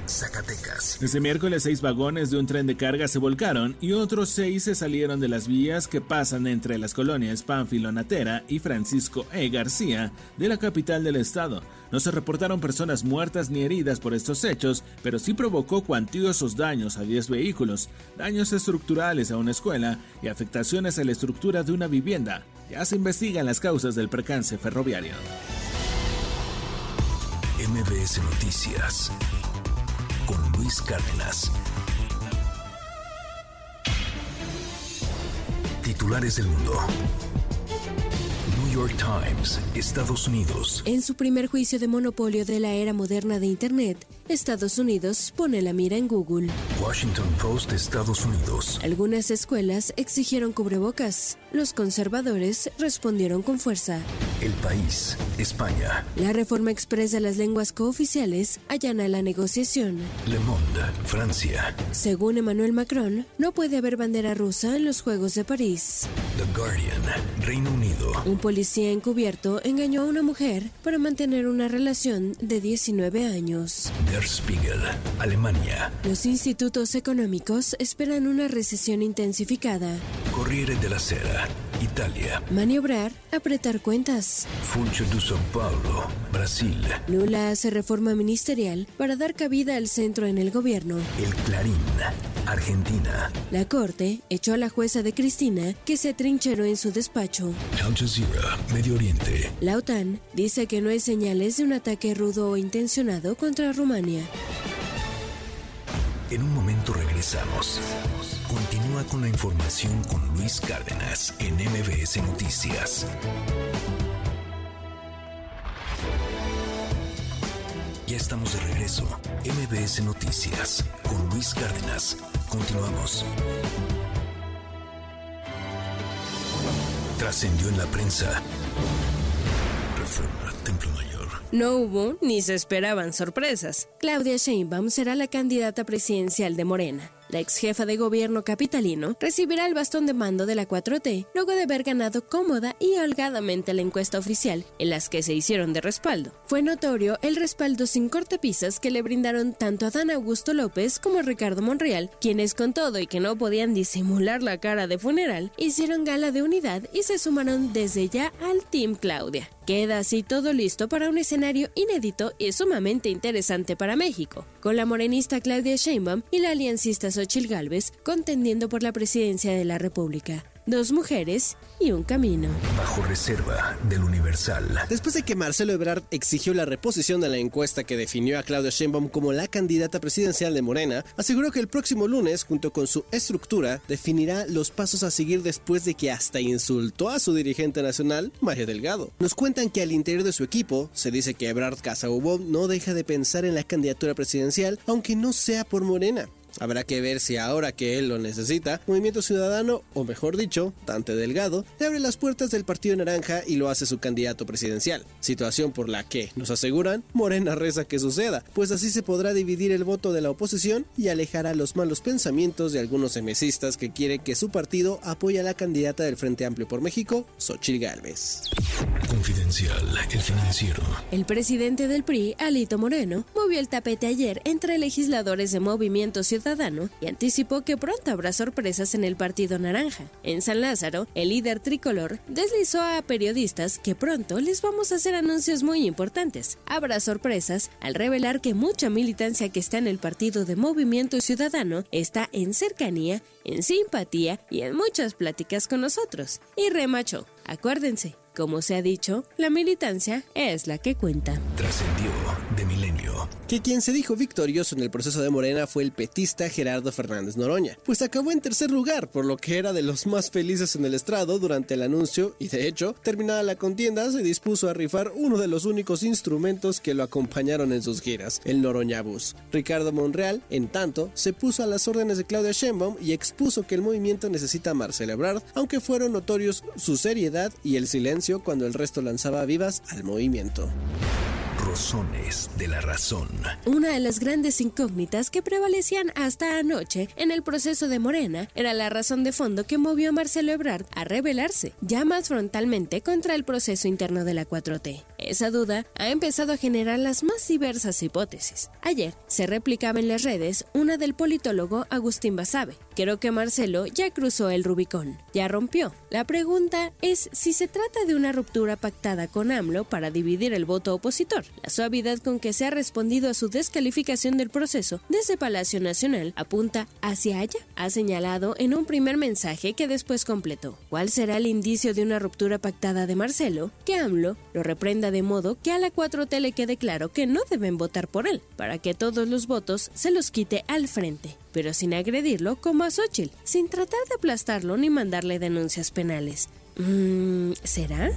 Zacatecas. Este miércoles seis vagones de un tren de carga se volcaron y otros seis se salieron de las vías que pasan entre las colonias Pánfilo Natera y Francisco E. García de la capital del estado. No se reportaron personas muertas ni heridas por estos hechos, pero sí provocó cuantiosos daños a 10 vehículos, daños estructurales a una escuela y afectaciones a la estructura de una vivienda. Ya se investigan las causas del percance ferroviario. MBS Noticias con Luis Cárdenas. Titulares del mundo. New York Times, Estados Unidos. En su primer juicio de monopolio de la era moderna de Internet, Estados Unidos pone la mira en Google. Washington Post, Estados Unidos. Algunas escuelas exigieron cubrebocas. Los conservadores respondieron con fuerza. El país, España. La reforma express de las lenguas cooficiales allana la negociación. Le Monde, Francia. Según Emmanuel Macron, no puede haber bandera rusa en los Juegos de París. The Guardian, Reino Unido. Un policía encubierto engañó a una mujer para mantener una relación de 19 años. Der Spiegel, Alemania. Los institutos económicos esperan una recesión intensificada. Corriere della Sera, Italia. Maniobrar, apretar cuentas. Funcho de São Paulo, Brasil. Lula hace reforma ministerial para dar cabida al centro en el gobierno. El Clarín, Argentina. La corte echó a la jueza de Cristina que se atrincheró en su despacho. Al Jazeera, Medio Oriente. La OTAN dice que no hay señales de un ataque rudo o intencionado contra Rumania. En un momento regresamos. Continúa con la información con Luis Cárdenas en MBS Noticias. Ya estamos de regreso. MBS Noticias con Luis Cárdenas. Continuamos. Trascendió en la prensa. Reforma Templo Mayor. No hubo ni se esperaban sorpresas. Claudia Sheinbaum será la candidata presidencial de Morena. La ex jefa de gobierno capitalino recibirá el bastón de mando de la 4T luego de haber ganado cómoda y holgadamente la encuesta oficial en las que se hicieron de respaldo. Fue notorio el respaldo sin cortapisas que le brindaron tanto a Dan Augusto López como a Ricardo Monreal, quienes con todo y que no podían disimular la cara de funeral, hicieron gala de unidad y se sumaron desde ya al Team Claudia. Queda así todo listo para un escenario inédito y sumamente interesante para México, con la morenista Claudia Sheinbaum y la aliancista Xochil Gálvez contendiendo por la presidencia de la República dos mujeres y un camino. Bajo reserva del Universal. Después de que Marcelo Ebrard exigió la reposición de la encuesta que definió a Claudia Sheinbaum como la candidata presidencial de Morena, aseguró que el próximo lunes, junto con su estructura, definirá los pasos a seguir después de que hasta insultó a su dirigente nacional, Mario Delgado. Nos cuentan que al interior de su equipo se dice que Ebrard Casaubon no deja de pensar en la candidatura presidencial, aunque no sea por Morena. Habrá que ver si ahora que él lo necesita, Movimiento Ciudadano, o mejor dicho, Dante Delgado, le abre las puertas del Partido Naranja y lo hace su candidato presidencial. Situación por la que, nos aseguran, Morena reza que suceda, pues así se podrá dividir el voto de la oposición y alejar a los malos pensamientos de algunos emesistas que quieren que su partido apoye a la candidata del Frente Amplio por México, Xochil Gálvez. Confidencial, el financiero. El presidente del PRI, Alito Moreno, movió el tapete ayer entre legisladores de Movimiento Ciudadano y anticipó que pronto habrá sorpresas en el Partido Naranja. En San Lázaro, el líder tricolor deslizó a periodistas que pronto les vamos a hacer anuncios muy importantes. Habrá sorpresas al revelar que mucha militancia que está en el Partido de Movimiento Ciudadano está en cercanía, en simpatía y en muchas pláticas con nosotros. Y remachó, acuérdense, como se ha dicho, la militancia es la que cuenta. Trascendió de milenio. Que quien se dijo victorioso en el proceso de Morena fue el petista Gerardo Fernández Noroña, pues acabó en tercer lugar, por lo que era de los más felices en el estrado durante el anuncio y de hecho, terminada la contienda, se dispuso a rifar uno de los únicos instrumentos que lo acompañaron en sus giras, el Noroña Bus. Ricardo Monreal, en tanto, se puso a las órdenes de Claudia Sheinbaum y expuso que el movimiento necesita a Marcelo aunque fueron notorios su seriedad y el silencio cuando el resto lanzaba vivas al movimiento. Rosones de la razón. Una de las grandes incógnitas que prevalecían hasta anoche en el proceso de Morena era la razón de fondo que movió a Marcelo Ebrard a rebelarse ya más frontalmente contra el proceso interno de la 4T. Esa duda ha empezado a generar las más diversas hipótesis. Ayer se replicaba en las redes una del politólogo Agustín Basabe. Creo que Marcelo ya cruzó el Rubicón, ya rompió. La pregunta es si se trata de una ruptura pactada con AMLO para dividir el voto opositor. La suavidad con que se ha respondido a su descalificación del proceso desde Palacio Nacional apunta hacia allá, ha señalado en un primer mensaje que después completó. ¿Cuál será el indicio de una ruptura pactada de Marcelo? Que AMLO lo reprenda de modo que a la 4T le quede claro que no deben votar por él, para que todos los votos se los quite al frente pero sin agredirlo como a Xochitl, sin tratar de aplastarlo ni mandarle denuncias penales. Mm, ¿Será?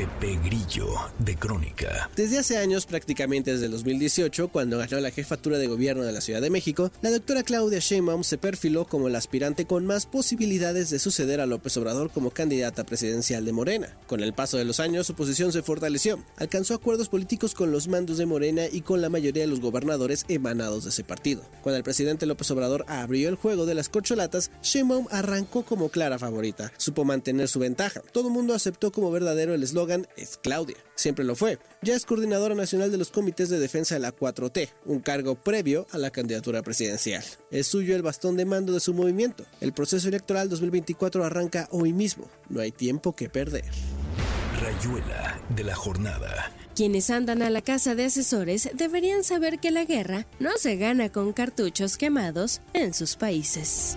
Pepe Grillo, de Crónica. Desde hace años, prácticamente desde el 2018, cuando ganó la jefatura de gobierno de la Ciudad de México, la doctora Claudia Sheinbaum se perfiló como la aspirante con más posibilidades de suceder a López Obrador como candidata presidencial de Morena. Con el paso de los años, su posición se fortaleció. Alcanzó acuerdos políticos con los mandos de Morena y con la mayoría de los gobernadores emanados de ese partido. Cuando el presidente López Obrador abrió el juego de las corcholatas, Sheinbaum arrancó como clara favorita. Supo mantener su ventaja. Todo el mundo aceptó como verdadero el eslogan es Claudia. Siempre lo fue. Ya es coordinadora nacional de los comités de defensa de la 4T, un cargo previo a la candidatura presidencial. Es suyo el bastón de mando de su movimiento. El proceso electoral 2024 arranca hoy mismo. No hay tiempo que perder. Rayuela de la jornada. Quienes andan a la casa de asesores deberían saber que la guerra no se gana con cartuchos quemados en sus países.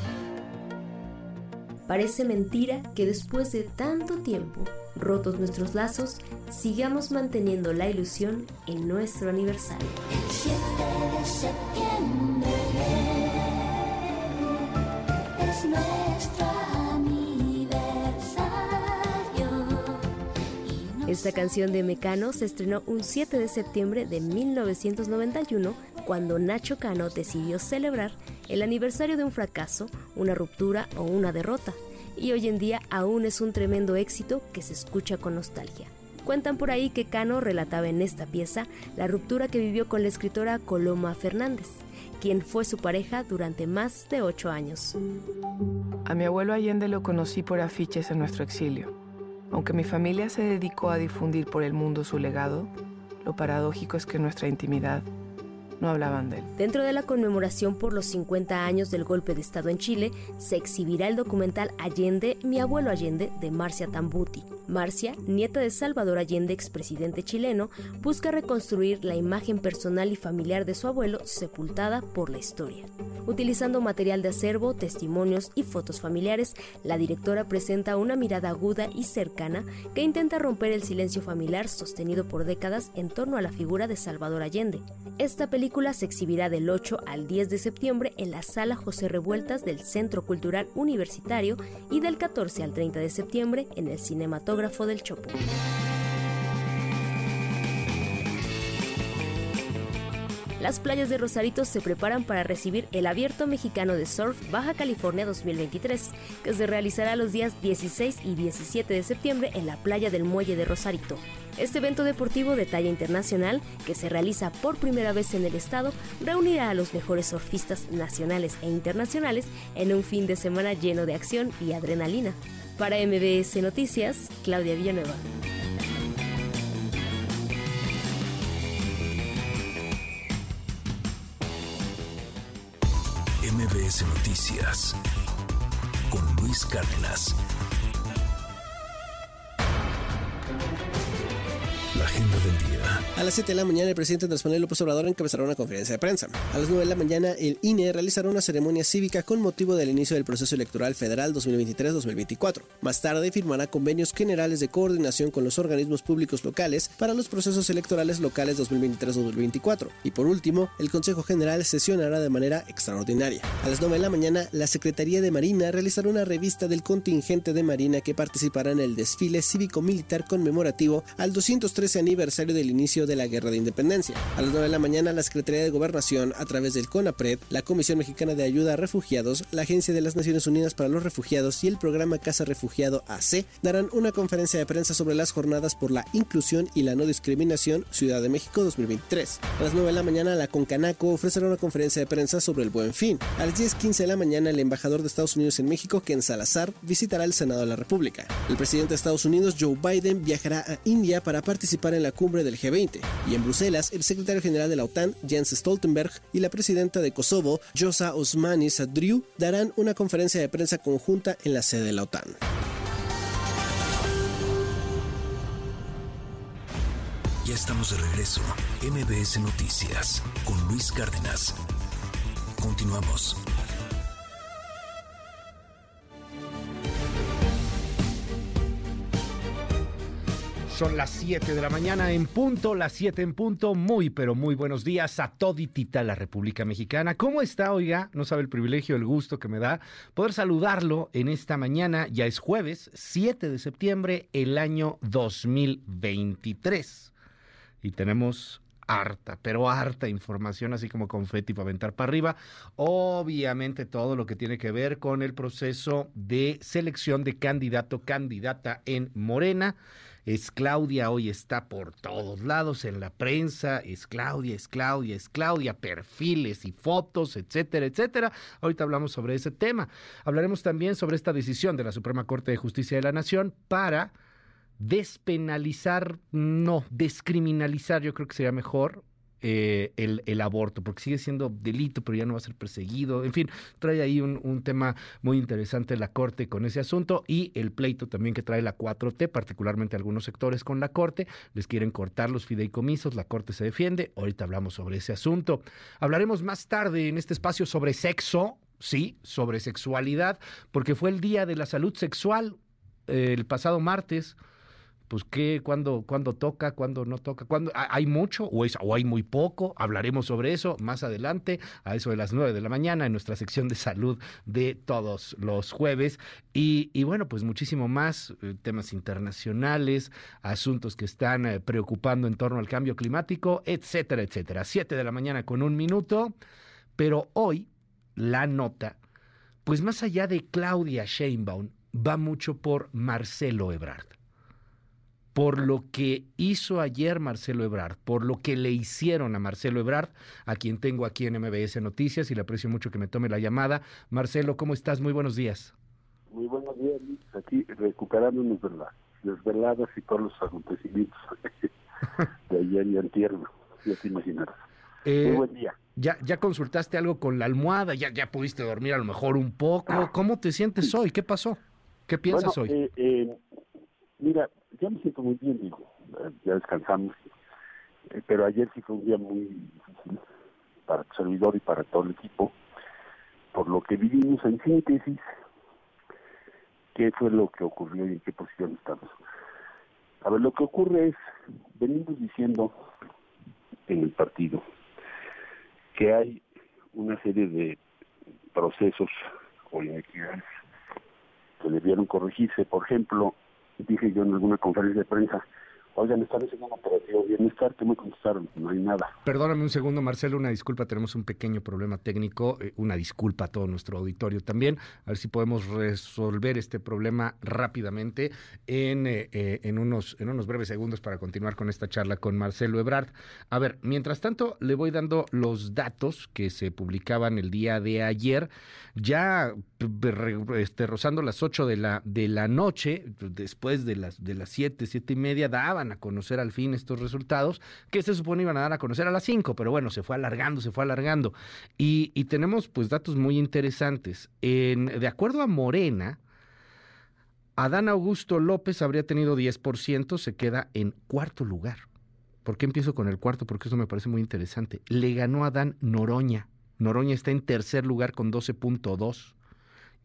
Parece mentira que después de tanto tiempo, rotos nuestros lazos, sigamos manteniendo la ilusión en nuestro aniversario. El 7 de septiembre es nuestro Esta canción de Mecano se estrenó un 7 de septiembre de 1991 cuando Nacho Cano decidió celebrar el aniversario de un fracaso, una ruptura o una derrota. Y hoy en día aún es un tremendo éxito que se escucha con nostalgia. Cuentan por ahí que Cano relataba en esta pieza la ruptura que vivió con la escritora Coloma Fernández, quien fue su pareja durante más de ocho años. A mi abuelo Allende lo conocí por afiches en nuestro exilio. Aunque mi familia se dedicó a difundir por el mundo su legado, lo paradójico es que nuestra intimidad no hablaban de él. Dentro de la conmemoración por los 50 años del golpe de Estado en Chile, se exhibirá el documental Allende, mi abuelo Allende, de Marcia Tambuti. Marcia, nieta de Salvador Allende, expresidente chileno, busca reconstruir la imagen personal y familiar de su abuelo sepultada por la historia. Utilizando material de acervo, testimonios y fotos familiares, la directora presenta una mirada aguda y cercana que intenta romper el silencio familiar sostenido por décadas en torno a la figura de Salvador Allende. Esta película se exhibirá del 8 al 10 de septiembre en la Sala José Revueltas del Centro Cultural Universitario y del 14 al 30 de septiembre en el Cinematógrafo del Chopo. Las playas de Rosarito se preparan para recibir el Abierto Mexicano de Surf Baja California 2023, que se realizará los días 16 y 17 de septiembre en la playa del Muelle de Rosarito. Este evento deportivo de talla internacional, que se realiza por primera vez en el estado, reunirá a los mejores surfistas nacionales e internacionales en un fin de semana lleno de acción y adrenalina. Para MBS Noticias, Claudia Villanueva. MBS Noticias con Luis Cárdenas. A las 7 de la mañana, el presidente Andrés Manuel López Obrador encabezará una conferencia de prensa. A las 9 de la mañana, el INE realizará una ceremonia cívica con motivo del inicio del proceso electoral federal 2023-2024. Más tarde, firmará convenios generales de coordinación con los organismos públicos locales para los procesos electorales locales 2023-2024. Y por último, el Consejo General sesionará de manera extraordinaria. A las 9 de la mañana, la Secretaría de Marina realizará una revista del contingente de Marina que participará en el desfile cívico-militar conmemorativo al 213 aniversario del inicio de la Guerra de Independencia. A las 9 de la mañana, la Secretaría de Gobernación, a través del CONAPRED, la Comisión Mexicana de Ayuda a Refugiados, la Agencia de las Naciones Unidas para los Refugiados y el programa Casa Refugiado AC, darán una conferencia de prensa sobre las jornadas por la inclusión y la no discriminación Ciudad de México 2023. A las 9 de la mañana, la Concanaco ofrecerá una conferencia de prensa sobre el Buen Fin. A las 10.15 de la mañana, el embajador de Estados Unidos en México, Ken Salazar, visitará el Senado de la República. El presidente de Estados Unidos, Joe Biden, viajará a India para participar en la cumbre del G20. Y en Bruselas, el secretario general de la OTAN, Jens Stoltenberg, y la presidenta de Kosovo, Josa Osmani Sadriu, darán una conferencia de prensa conjunta en la sede de la OTAN. Ya estamos de regreso. MBS Noticias con Luis Cárdenas. Continuamos. Son las 7 de la mañana en punto, las 7 en punto. Muy, pero muy buenos días a toditita la República Mexicana. ¿Cómo está, oiga? No sabe el privilegio, el gusto que me da poder saludarlo en esta mañana. Ya es jueves, 7 de septiembre, el año 2023. Y tenemos harta, pero harta información, así como confeti para aventar para arriba. Obviamente todo lo que tiene que ver con el proceso de selección de candidato, candidata en Morena. Es Claudia, hoy está por todos lados en la prensa, es Claudia, es Claudia, es Claudia, perfiles y fotos, etcétera, etcétera. Ahorita hablamos sobre ese tema. Hablaremos también sobre esta decisión de la Suprema Corte de Justicia de la Nación para despenalizar, no, descriminalizar, yo creo que sería mejor eh, el, aborto, porque sigue siendo delito, pero ya no va a ser perseguido. En fin, trae ahí un, un tema muy interesante la Corte con ese asunto y el pleito también que trae la 4T, particularmente algunos sectores con la Corte. Les quieren cortar los fideicomisos, la Corte se defiende. Ahorita hablamos sobre ese asunto. Hablaremos más tarde en este espacio sobre sexo, sí, sobre sexualidad, porque fue el Día de la Salud Sexual eh, el pasado martes pues qué, cuándo, cuándo toca, cuándo no toca, cuándo hay mucho o, es, o hay muy poco, hablaremos sobre eso más adelante, a eso de las nueve de la mañana, en nuestra sección de salud de todos los jueves. Y, bueno, pues muchísimo más, eh, temas internacionales, asuntos que están eh, preocupando en torno al cambio climático, etcétera, etcétera. Siete de la mañana con un minuto, pero hoy la nota, pues más allá de Claudia Sheinbaum, va mucho por Marcelo Ebrard por lo que hizo ayer Marcelo Ebrard, por lo que le hicieron a Marcelo Ebrard, a quien tengo aquí en MBS Noticias y le aprecio mucho que me tome la llamada. Marcelo, ¿cómo estás? Muy buenos días. Muy buenos días, Luis. Aquí recuperándonos de las desveladas y todos los acontecimientos de ayer y antier, ya te imaginarás. Eh, Muy buen día. Ya, ya consultaste algo con la almohada, ya, ya pudiste dormir a lo mejor un poco. ¿Cómo te sientes hoy? ¿Qué pasó? ¿Qué piensas Bueno, hoy? eh, eh, mira, ya me siento muy bien, digo, ya descansamos, eh, pero ayer sí fue un día muy difícil para tu servidor y para todo el equipo, por lo que vivimos en síntesis, qué fue lo que ocurrió y en qué posición estamos. A ver, lo que ocurre es, venimos diciendo en el partido que hay una serie de procesos o inequidades que debieron corregirse. Por ejemplo, dije yo en alguna conferencia de prensa, oigan, están haciendo un operativo bienestar, que me contestaron, no hay nada. Perdóname un segundo, Marcelo, una disculpa, tenemos un pequeño problema técnico, eh, una disculpa a todo nuestro auditorio también, a ver si podemos resolver este problema rápidamente en, eh, eh, en, unos, en unos breves segundos para continuar con esta charla con Marcelo Ebrard. A ver, mientras tanto, le voy dando los datos que se publicaban el día de ayer, ya este, rozando las 8 de la, de la noche, después de las, de las 7, 7 y media, daban a conocer al fin estos resultados, que se supone iban a dar a conocer a las 5, pero bueno, se fue alargando, se fue alargando. Y, tenemos pues datos muy interesantes. En, de acuerdo a Morena, Adán Augusto López habría tenido 10%, se queda en cuarto lugar. ¿Por qué empiezo con el cuarto? Porque eso me parece muy interesante. Le ganó a Adán Noroña. Noroña está en tercer lugar con 12.2.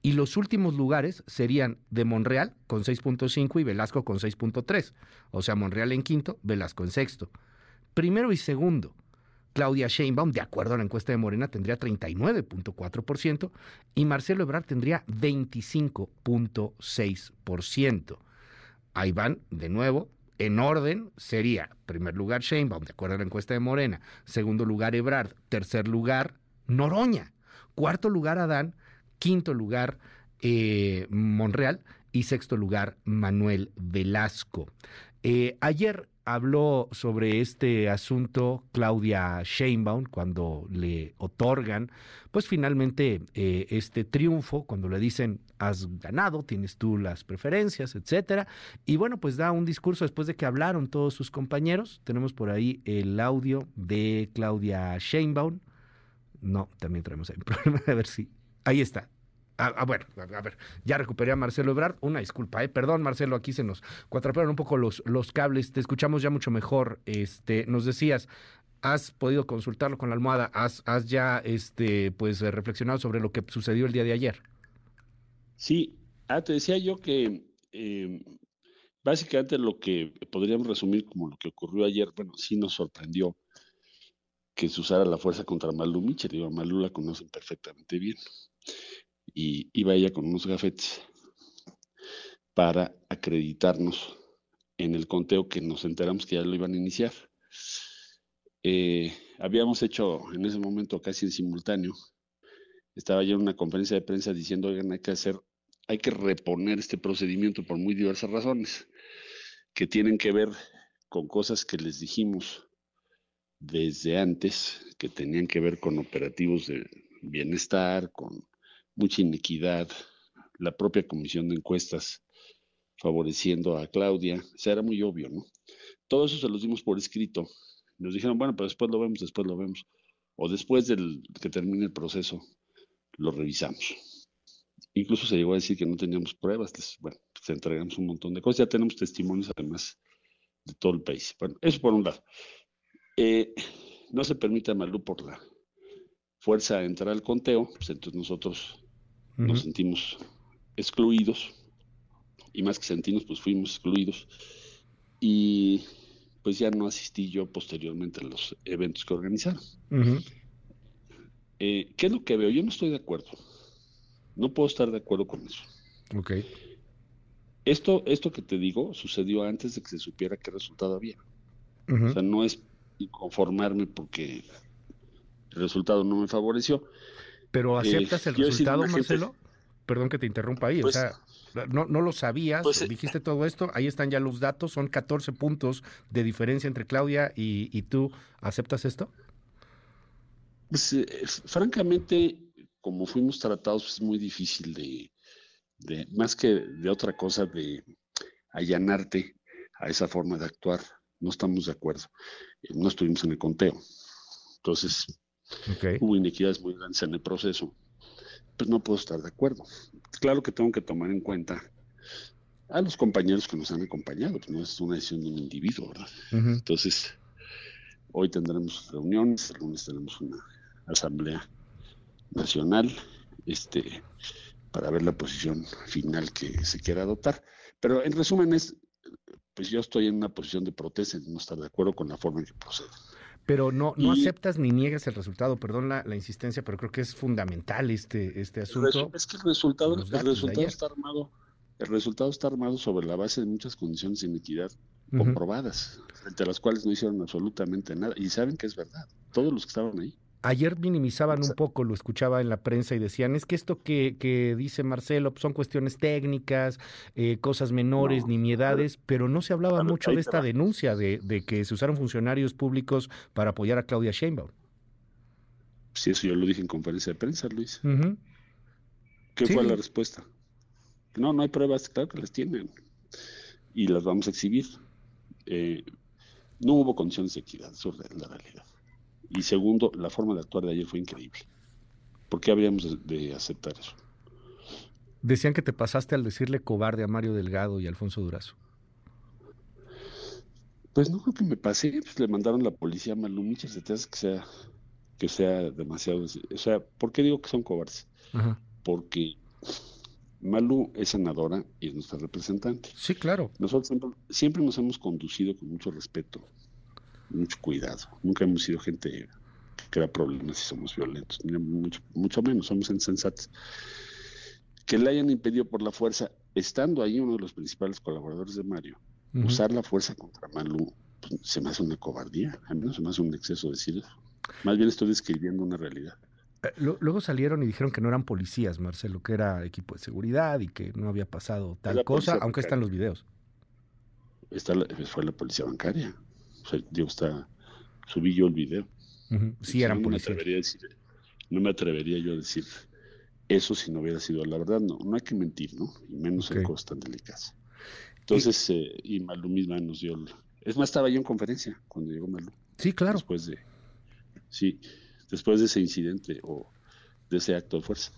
Y los últimos lugares serían de Monreal con 6.5 y Velasco con 6.3. O sea, Monreal en quinto, Velasco en sexto. Primero y segundo, Claudia Sheinbaum, de acuerdo a la encuesta de Morena, tendría 39.4% y Marcelo Ebrard tendría 25.6%. Ahí van, de nuevo, en orden sería, primer lugar Sheinbaum, de acuerdo a la encuesta de Morena, segundo lugar Ebrard, tercer lugar Noroña, cuarto lugar Adán, quinto lugar eh, Monreal y sexto lugar Manuel Velasco. Eh, ayer habló sobre este asunto Claudia Sheinbaum cuando le otorgan, pues finalmente eh, este triunfo, cuando le dicen has ganado, tienes tú las preferencias, etcétera. Y bueno, pues da un discurso después de que hablaron todos sus compañeros. Tenemos por ahí el audio de Claudia Sheinbaum. No, también traemos ahí un problema. A ver si. Ahí está. Ah, ah, bueno, a ver, ya recuperé a Marcelo Ebrard. Una disculpa, ¿eh? Perdón, Marcelo, aquí se nos cuatrapearon un poco los, los cables. Te escuchamos ya mucho mejor. Este, nos decías, has podido consultarlo con la almohada, has, has ya este, pues, reflexionado sobre lo que sucedió el día de ayer. Sí, ah, te decía yo que eh, básicamente lo que podríamos resumir como lo que ocurrió ayer, bueno, sí nos sorprendió que se usara la fuerza contra Malú Michel. Digo, a Malú la conocen perfectamente bien. Y iba ella con unos gafetes para acreditarnos en el conteo que nos enteramos que ya lo iban a iniciar. Eh, habíamos hecho en ese momento casi en simultáneo. Estaba yo en una conferencia de prensa diciendo, oigan, hay que hacer, hay que reponer este procedimiento por muy diversas razones, que tienen que ver con cosas que les dijimos desde antes, que tenían que ver con operativos de bienestar, con mucha inequidad, la propia comisión de encuestas favoreciendo a Claudia, o sea, era muy obvio, ¿no? Todo eso se los dimos por escrito Nos dijeron, bueno, pero después lo vemos, después lo vemos. O después del que termine el proceso, lo revisamos. Incluso se llegó a decir que no teníamos pruebas. les- bueno, pues entregamos un montón de cosas. Ya tenemos testimonios además de todo el país. Bueno, eso por un lado. Eh, no se permite a Malú por la fuerza entrar al conteo, pues entonces nosotros nos sentimos excluidos y más que sentimos, pues fuimos excluidos y pues ya no asistí yo posteriormente a los eventos que organizaron. Eh, ¿Qué es lo que veo? Yo no estoy de acuerdo. No puedo estar de acuerdo con eso. Ok. Esto, esto que te digo sucedió antes de que se supiera qué resultado había. O sea, no es conformarme porque el resultado no me favoreció. Pero Eh, aceptas el resultado, gente- Marcelo. Perdón que te interrumpa ahí. Pues- o sea, no, no lo sabías, Pues, eh, dijiste todo esto, ahí están ya los datos, son 14 puntos de diferencia entre Claudia y, y tú. ¿Aceptas esto? Pues, eh, francamente, como fuimos tratados, pues, es muy difícil de, de, más que de otra cosa, de allanarte a esa forma de actuar. No estamos de acuerdo. Eh, no estuvimos en el conteo. Entonces, hubo inequidades muy grandes en el proceso. Pues no puedo estar de acuerdo. Claro que tengo que tomar en cuenta a los compañeros que nos han acompañado, pues no es una decisión de un individuo, ¿verdad? Entonces, hoy tendremos reuniones, el lunes tenemos una asamblea nacional, este, para ver la posición final que se quiera adoptar. Pero en resumen es, pues yo estoy en una posición de protesta, no estar de acuerdo con la forma en que procede. Pero no, no Y- aceptas ni niegas el resultado. Perdón la, la insistencia, pero creo que es fundamental este, este asunto. Es que el resultado, el está armado, el resultado está armado sobre la base de muchas condiciones de inequidad comprobadas, frente a las cuales no hicieron absolutamente nada. Y saben que es verdad, todos los que estaban ahí. Ayer minimizaban un poco, lo escuchaba en la prensa y decían, es que esto que, que dice Marcelo pues, son cuestiones técnicas, eh, cosas menores, No, nimiedades, pero no se hablaba mucho de esta denuncia de, de que se usaron funcionarios públicos para apoyar a Claudia Sheinbaum. Si eso yo lo dije en conferencia de prensa, Luis. ¿Qué Sí. fue la respuesta? No, no hay pruebas, claro que las tienen. Y las vamos a exhibir. Eh, no hubo condiciones de equidad, eso es la realidad. Y segundo, la forma de actuar de ayer fue increíble. ¿Por qué habríamos de, de aceptar eso? Decían que te pasaste al decirle cobarde a Mario Delgado y Alfonso Durazo. Pues no creo que me pasé, pues le mandaron la policía a Malú, muchas hace que sea, que sea demasiado. O sea, ¿por qué digo que son cobardes? Ajá. Porque Malú es senadora y es nuestra representante. Sí, claro. Nosotros siempre, siempre nos hemos conducido con mucho respeto, mucho cuidado. Nunca hemos sido gente que crea problemas si somos violentos, mucho, mucho menos, somos insensatos. Que le hayan impedido por la fuerza, estando ahí uno de los principales colaboradores de Mario, usar la fuerza contra Malú, pues, se me hace una cobardía, a mí no se me hace un exceso decir eso. Más bien estoy describiendo una realidad. Eh, lo- Luego salieron y dijeron que no eran policías, Marcelo, que era equipo de seguridad y que no había pasado tal cosa, aunque están los videos. Está la- fue la policía bancaria. Digo, está, subí yo el video. Sí, eran no me policías. atrevería a decir, no me atrevería yo a decir eso si no hubiera sido la verdad. No, no hay que mentir, ¿no? Y menos en Ok. cosas tan delicadas. Entonces, eh, y Malú misma nos dio. el- Es más, estaba yo en conferencia cuando llegó Malú. Sí, claro. Después de. Sí, después de ese incidente o de ese acto de fuerza.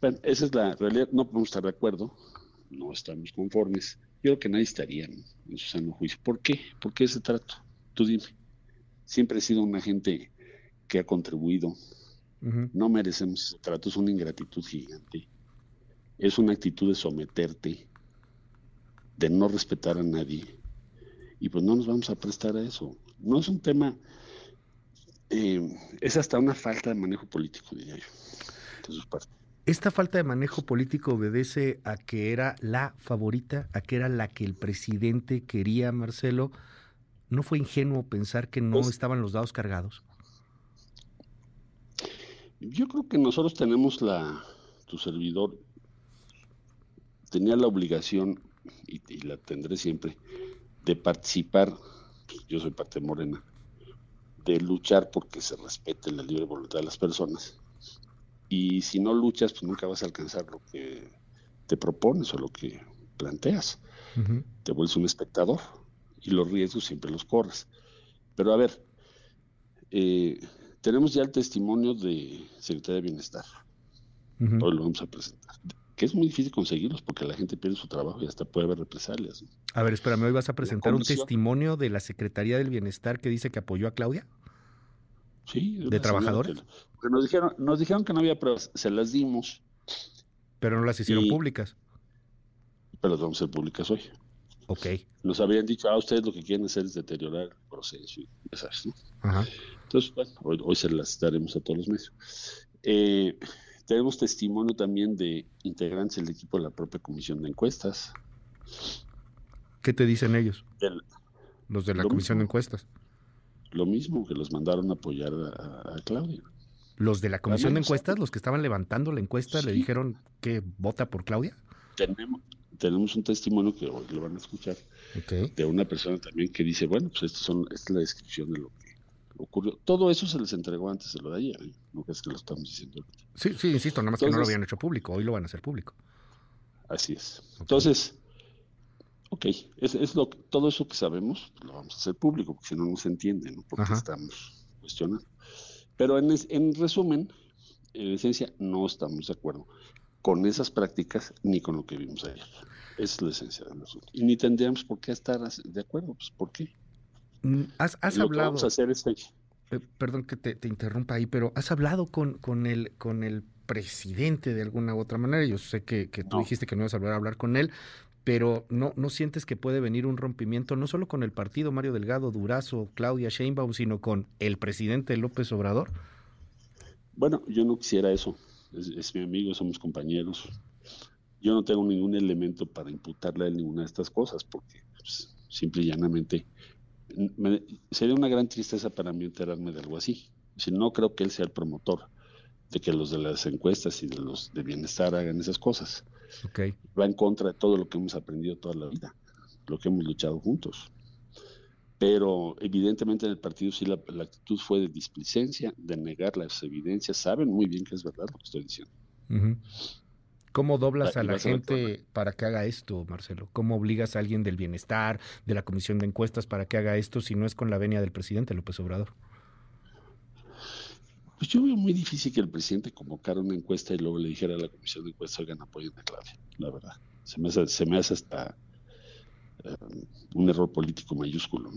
Bueno, esa es la realidad. No podemos estar de acuerdo. No estamos conformes. Yo creo que nadie estaría en, en su sano juicio. ¿Por qué? ¿Por qué ese trato? Tú dime. Siempre he sido una gente que ha contribuido. No merecemos ese trato. Es una ingratitud gigante. Es una actitud de someterte, de no respetar a nadie. Y pues no nos vamos a prestar a eso. No es un tema, eh, es hasta una falta de manejo político, diría yo, de sus partes. Esta falta de manejo político obedece a que era la favorita, a que era la que el presidente quería, Marcelo. ¿No fue ingenuo pensar que no Pues- estaban los dados cargados? Yo creo que nosotros tenemos la, tu servidor tenía la obligación, y, y la tendré siempre, de participar, pues, yo soy parte Morena, de luchar porque se respete la libre voluntad de las personas. Y si no luchas, pues nunca vas a alcanzar lo que te propones o lo que planteas. Te vuelves un espectador y los riesgos siempre los corres. Pero a ver, eh, tenemos ya el testimonio de Secretaría de Bienestar. Hoy lo vamos a presentar. Que es muy difícil conseguirlos porque la gente pierde su trabajo y hasta puede haber represalias. ¿no? A ver, espérame, hoy vas a presentar un testimonio de la Secretaría del Bienestar que dice que apoyó a Claudia. Sí, ¿De trabajadores? que- nos dijeron, nos dijeron que no había pruebas, se las dimos, Pero no las hicieron Y- públicas. pero las vamos a hacer públicas hoy. Ok. Nos habían dicho, ah, ustedes lo que quieren hacer es deteriorar el proceso, y sabes, ¿no? Ajá. Entonces, bueno, hoy, hoy se las daremos a todos los medios. Eh, tenemos testimonio también de integrantes del equipo de la propia comisión de encuestas. ¿Qué te dicen ellos? Los de la Comisión de. Encuestas. lo mismo que los mandaron a apoyar a, a Claudia. Los de la Comisión de Encuestas, los que estaban levantando la encuesta, le dijeron que vota por Claudia. Tenemos, tenemos un testimonio que hoy lo van a escuchar de una persona también que dice, bueno, pues estos son, esta es la descripción de lo que ocurrió. Todo eso se les entregó antes de lo de ayer, ¿eh? no es que lo estamos diciendo. Sí, sí, insisto, nada más que no lo habían hecho público. Hoy lo van a hacer público. Así es. Entonces, ok, es, es lo que- todo eso que sabemos lo vamos a hacer público, porque si no, no se entiende, ¿no? Porque Ajá. estamos cuestionando. Pero en, es- en resumen, en esencia, no estamos de acuerdo con esas prácticas ni con lo que vimos ayer. Esa es la esencia del asunto. Y ni tendríamos por qué estar de acuerdo, pues ¿por qué? Mm, Has, has Lo que hablado. vamos a hacer es Eh, perdón que te, te interrumpa ahí, pero has hablado con, con, el, con el presidente de alguna u otra manera. Yo sé que, que tú No. dijiste que no ibas a volver a hablar con él, pero no, no sientes que puede venir un rompimiento no solo con el partido Mario Delgado, Durazo, Claudia Sheinbaum, sino con el presidente López Obrador. Bueno, yo no quisiera eso. Es, es mi amigo, somos compañeros. Yo no tengo ningún elemento para imputarle a él ninguna de estas cosas, porque pues, simple y llanamente me- sería una gran tristeza para mí enterarme de algo así. Si no creo que él sea el promotor de que los de las encuestas y de los de bienestar hagan esas cosas. Va en contra de todo lo que hemos aprendido toda la vida, lo que hemos luchado juntos. Pero evidentemente en el partido sí la, la actitud fue de displicencia, de negar las evidencias. Saben muy bien que es verdad lo que estoy diciendo. ¿Cómo doblas a la gente para que haga esto, Marcelo? ¿Cómo obligas a alguien del bienestar, de la comisión de encuestas, para que haga esto si no es con la venia del presidente López Obrador? Pues yo veo muy difícil que el presidente convocara una encuesta y luego le dijera a la comisión de encuestas, oigan, apoyen a Claudia, la verdad. Se me hace, se me hace hasta un error político mayúsculo.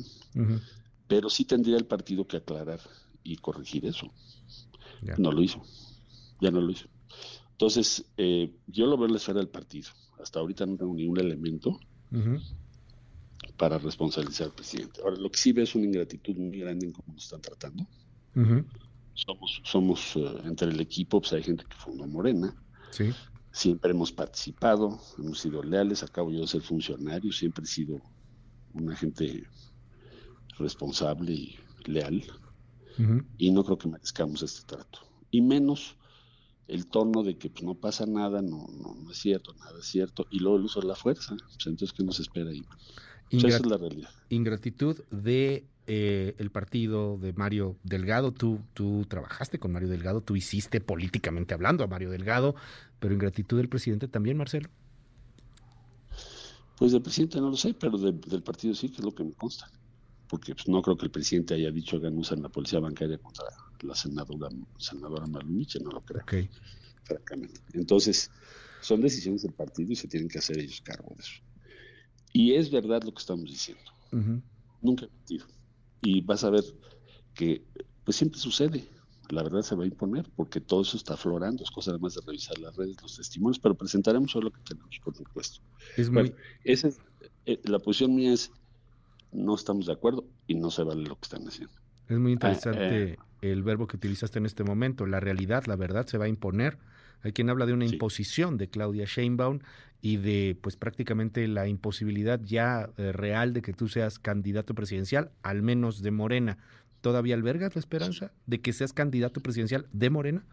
Pero sí tendría el partido que aclarar y corregir eso. No lo hizo, ya no lo hizo. Entonces, eh, yo lo veo en la esfera del partido. Hasta ahorita no tengo ningún elemento para responsabilizar al presidente. Ahora, lo que sí veo es una ingratitud muy grande en cómo nos están tratando. Somos, somos eh, entre el equipo, pues hay gente que fundó Morena, Sí. Siempre hemos participado, hemos sido leales, acabo yo de ser funcionario, siempre he sido una gente responsable y leal, y no creo que merezcamos este trato. Y menos el tono de que pues, no pasa nada, no, no, no es cierto, nada es cierto, y luego el uso de la fuerza. Pues, entonces, ¿qué nos espera ahí? Esa Ingrat- es la realidad. Ingratitud de eh, el partido de Mario Delgado. Tú, tú trabajaste con Mario Delgado, tú hiciste políticamente hablando a Mario Delgado, pero ingratitud del presidente también, Marcelo. Pues del presidente no lo sé, pero de- del partido sí, que es lo que me consta. Porque pues, no creo que el presidente haya dicho uso en la policía bancaria contra la senadora, senadora Malumiche, no lo creo, Ok. francamente. Entonces, son decisiones del partido y se tienen que hacer ellos cargo de eso. Y es verdad lo que estamos diciendo. Nunca he mentido. Y vas a ver que pues siempre sucede. La verdad se va a imponer porque todo eso está aflorando. Es cosa además de revisar las redes, los testimonios, pero presentaremos solo lo que tenemos, por supuesto. Es Bueno, muy, esa es, eh, la posición mía es no estamos de acuerdo y no se vale lo que están haciendo. es muy Ah, interesante eh. el verbo que utilizaste en este momento. La realidad, la verdad se va a imponer. Hay quien habla de una imposición de Claudia Sheinbaum y de pues prácticamente la imposibilidad ya eh, real de que tú seas candidato presidencial, al menos de Morena. ¿Todavía albergas la esperanza de que seas candidato presidencial de Morena?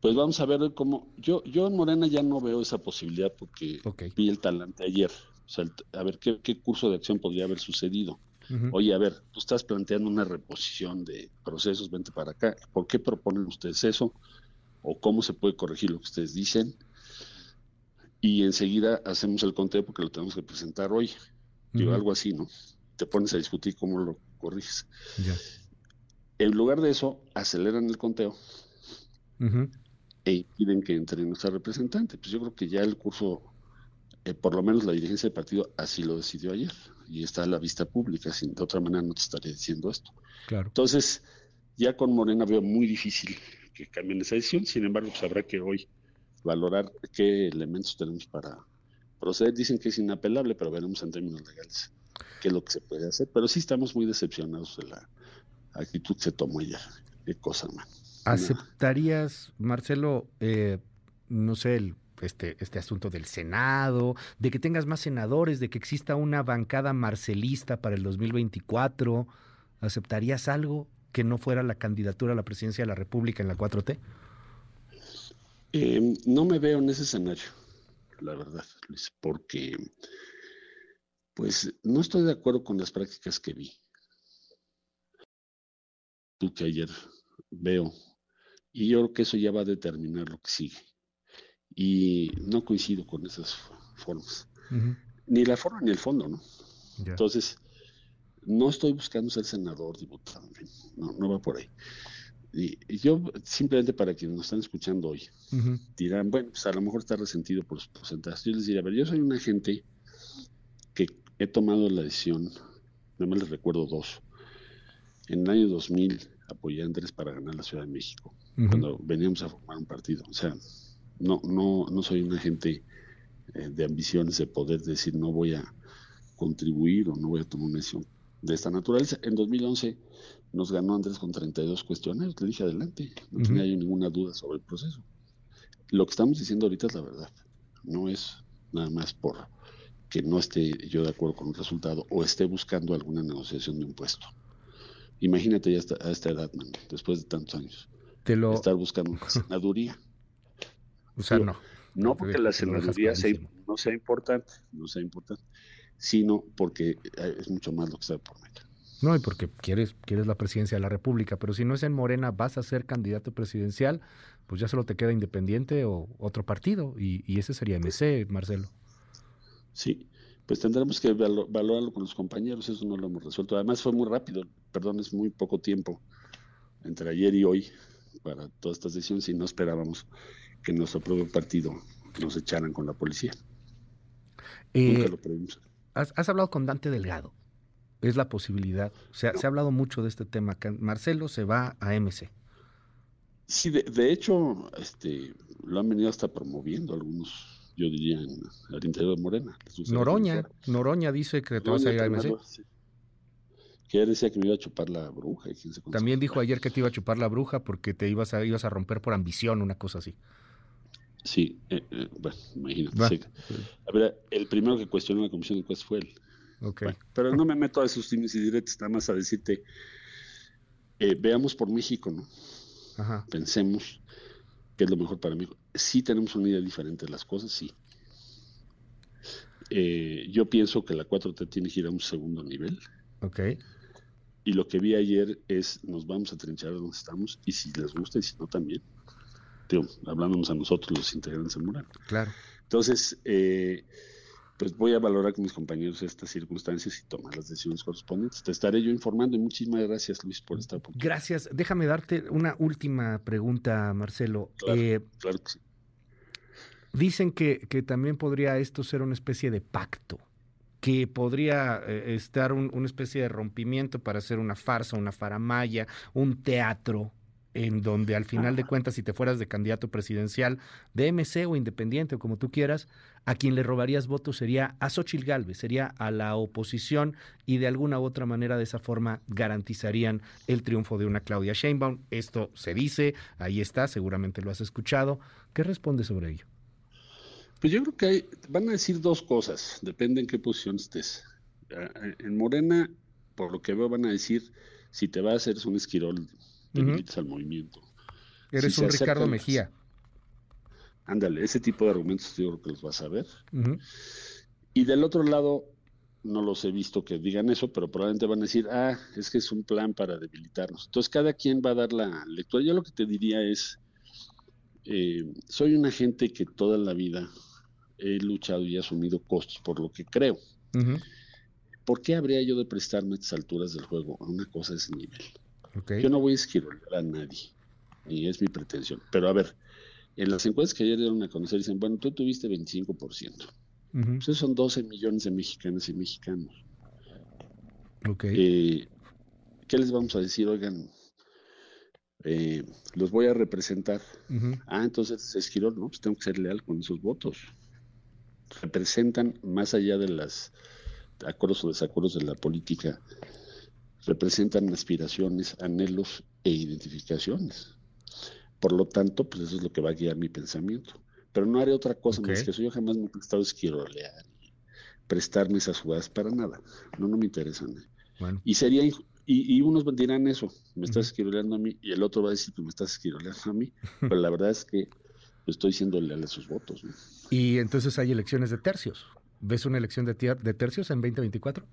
Pues vamos a ver cómo. Yo, yo en Morena ya no veo esa posibilidad porque vi el talante ayer. O sea, el- a ver qué, qué curso de acción podría haber sucedido. Oye, a ver, tú estás planteando una reposición de procesos, vente para acá. ¿Por qué proponen ustedes eso? ¿O cómo se puede corregir lo que ustedes dicen? Y enseguida hacemos el conteo porque lo tenemos que presentar hoy. Digo, Ujú. algo así, ¿no? te pones a discutir cómo lo corriges. En lugar de eso, aceleran el conteo e impiden que entre nuestra representante. Pues yo creo que ya el curso, eh, por lo menos la dirigencia del partido así lo decidió ayer y está a la vista pública, sin, de otra manera no te estaría diciendo esto. Claro. Entonces, ya con Morena veo muy difícil que cambien esa decisión, sin embargo, pues habrá que hoy valorar qué elementos tenemos para proceder. Dicen que es inapelable, pero veremos en términos legales qué es lo que se puede hacer. Pero sí estamos muy decepcionados de la actitud que se tomó ayer. Qué cosa, man. ¿Aceptarías, Marcelo, eh, no sé, el- este, este asunto del Senado, de que tengas más senadores, de que exista una bancada marcelista para el 2024? ¿Aceptarías algo que no fuera la candidatura a la presidencia de la República en la 4T? Eh, no me veo en ese escenario, la verdad, Luis, porque pues no estoy de acuerdo con las prácticas que vi. Tú que ayer veo. Y yo creo que eso ya va a determinar lo que sigue. Y no coincido con esas formas. Ni la forma ni el fondo, ¿no? Entonces, no estoy buscando ser senador, diputado, en fin, no, no va por ahí. Y, y yo, simplemente para quienes nos están escuchando hoy, dirán, bueno, pues a lo mejor está resentido por sus porcentajes. Yo les diría, a ver, yo soy una gente que he tomado la decisión, nada más les recuerdo dos. En el año 2000 apoyé a Andrés para ganar la Ciudad de México, cuando veníamos a formar un partido. O sea, no, no, no soy una gente eh, de ambiciones, de poder decir no voy a contribuir o no voy a tomar una decisión de esta naturaleza. En 2011 nos ganó Andrés con 32 cuestionarios, le dije adelante, no Ujú. tenía yo ninguna duda sobre el proceso. Lo que estamos diciendo ahorita es la verdad, no es nada más por que no esté yo de acuerdo con el resultado o esté buscando alguna negociación de un puesto. Imagínate ya a esta edad, man, después de tantos años, Te lo, estar buscando una senaduría. No. No porque la sea- clarísimo. no sea importante, no sea importante, sino porque eh, es mucho más lo que está por medio. No, y porque quieres, quieres la presidencia de la República, pero si no es en Morena, vas a ser candidato presidencial, pues ya solo te queda independiente o otro partido, y, y ese sería MC, Marcelo. Sí, pues tendremos que valo- valorarlo con los compañeros, eso no lo hemos resuelto. Además fue muy rápido, perdón, es muy poco tiempo entre ayer y hoy para todas estas decisiones y no esperábamos que nuestro propio partido nos echaran con la policía. Eh, Nunca lo previmos. has, has hablado con Dante Delgado, es la posibilidad, se ha, se ha hablado mucho de este tema, Marcelo se va a MC. Sí, de, de hecho, este, lo han venido hasta promoviendo algunos, yo diría, en, al interior de Morena. Noroña. Noroña dice que te vas a ir a Noroña, MC. Sí. Que él decía que me iba a chupar la bruja. y También dijo ayer que te iba a chupar la bruja porque te ibas a, ibas a romper por ambición, una cosa así. Sí, eh, eh, bueno, imagínate. Sí. A ver, el primero que cuestionó la comisión de encuestas fue él. Ok. Pero no me meto a esos times y directos, nada más a decirte, eh, veamos por México, ¿no? Ajá. Pensemos qué es lo mejor para México. Sí tenemos una idea diferente de las cosas, sí. Eh, yo pienso que la 4T tiene que ir a un segundo nivel. Ok. Y lo que vi ayer es, nos vamos a trinchar donde estamos, y si les gusta y si no también. Digo, hablándonos a nosotros los integrantes del Mural. Claro. Entonces, eh, pues voy a valorar con mis compañeros estas circunstancias y tomar las decisiones correspondientes. Te estaré yo informando y muchísimas gracias, Luis, por esta oportunidad. Gracias. Déjame darte una última pregunta, Marcelo. Claro, Eh, claro que sí. Dicen que, que también podría esto ser una especie de pacto, que podría eh, estar un- una especie de rompimiento para hacer una farsa, una faramaya, un teatro, en donde al final de cuentas, si te fueras de candidato presidencial, de MC o independiente o como tú quieras, a quien le robarías votos sería a Xochitl Galvez, sería a la oposición y de alguna u otra manera de esa forma garantizarían el triunfo de una Claudia Sheinbaum. Esto se dice, ahí está, seguramente lo has escuchado. ¿Qué responde sobre ello? Pues yo creo que hay- van a decir dos cosas, depende en qué posición estés. Ah, En Morena, por lo que veo, van a decir, si te vas a hacer un esquirol, debilitas al movimiento. Eres Si un Ricardo Mejía. Ándale, ese tipo de argumentos yo creo que los vas a ver. Y del otro lado, no los he visto que digan eso, pero probablemente van a decir, ah, es que es un plan para debilitarnos. Entonces, cada quien va a dar la lectura. Yo lo que te diría es, eh, soy una gente que toda la vida he luchado y he asumido costos por lo que creo. ¿por qué habría yo de prestarme a estas alturas del juego a una cosa de ese nivel? Yo no voy a esquirolear a nadie, y es mi pretensión. Pero a ver, en las encuestas que ayer dieron a conocer dicen, bueno, tú tuviste 25%. Ujú. Pues esos son 12 millones de mexicanas y mexicanos. Ok. Eh, ¿Qué les vamos a decir? Oigan, eh, los voy a representar. Ah, entonces Esquirol, no, pues tengo que ser leal con esos votos. Representan, más allá de las acuerdos o desacuerdos de la política, representan aspiraciones, anhelos e identificaciones. Por lo tanto, pues eso es lo que va a guiar mi pensamiento. Pero no haré otra cosa más que eso. Yo jamás me he prestado esquirolear y prestarme esas jugadas para nada. No, no me interesan. Bueno. Y sería y, y unos dirán eso, me estás esquiroleando a mí, y el otro va a decir que me estás esquiroleando a mí, pero la verdad es que estoy siendo leal a sus votos. ¿no? Y entonces hay elecciones de tercios. ¿Ves una elección de, de tercios en 2024?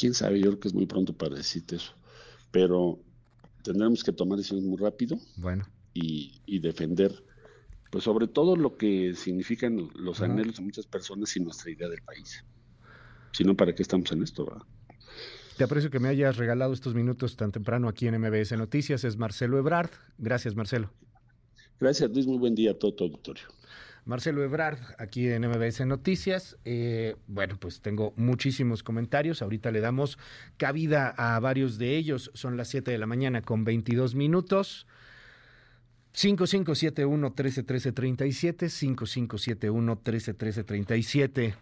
Quién sabe, yo creo que es muy pronto para decirte eso, pero tendremos que tomar decisiones muy rápido Bueno. y, y defender, pues sobre todo lo que significan los anhelos de muchas personas y nuestra idea del país. Si no, ¿para qué estamos en esto? Te aprecio que me hayas regalado estos minutos tan temprano aquí en MBS Noticias. Es Marcelo Ebrard. Gracias, Marcelo. Gracias, Luis. Muy buen día a todo tu auditorio. Marcelo Ebrard, aquí en MBS Noticias. Eh, bueno, pues tengo muchísimos comentarios. Ahorita le damos cabida a varios de ellos. Son las 7 de la mañana con 22 minutos. 5571-131337, 5571-131337.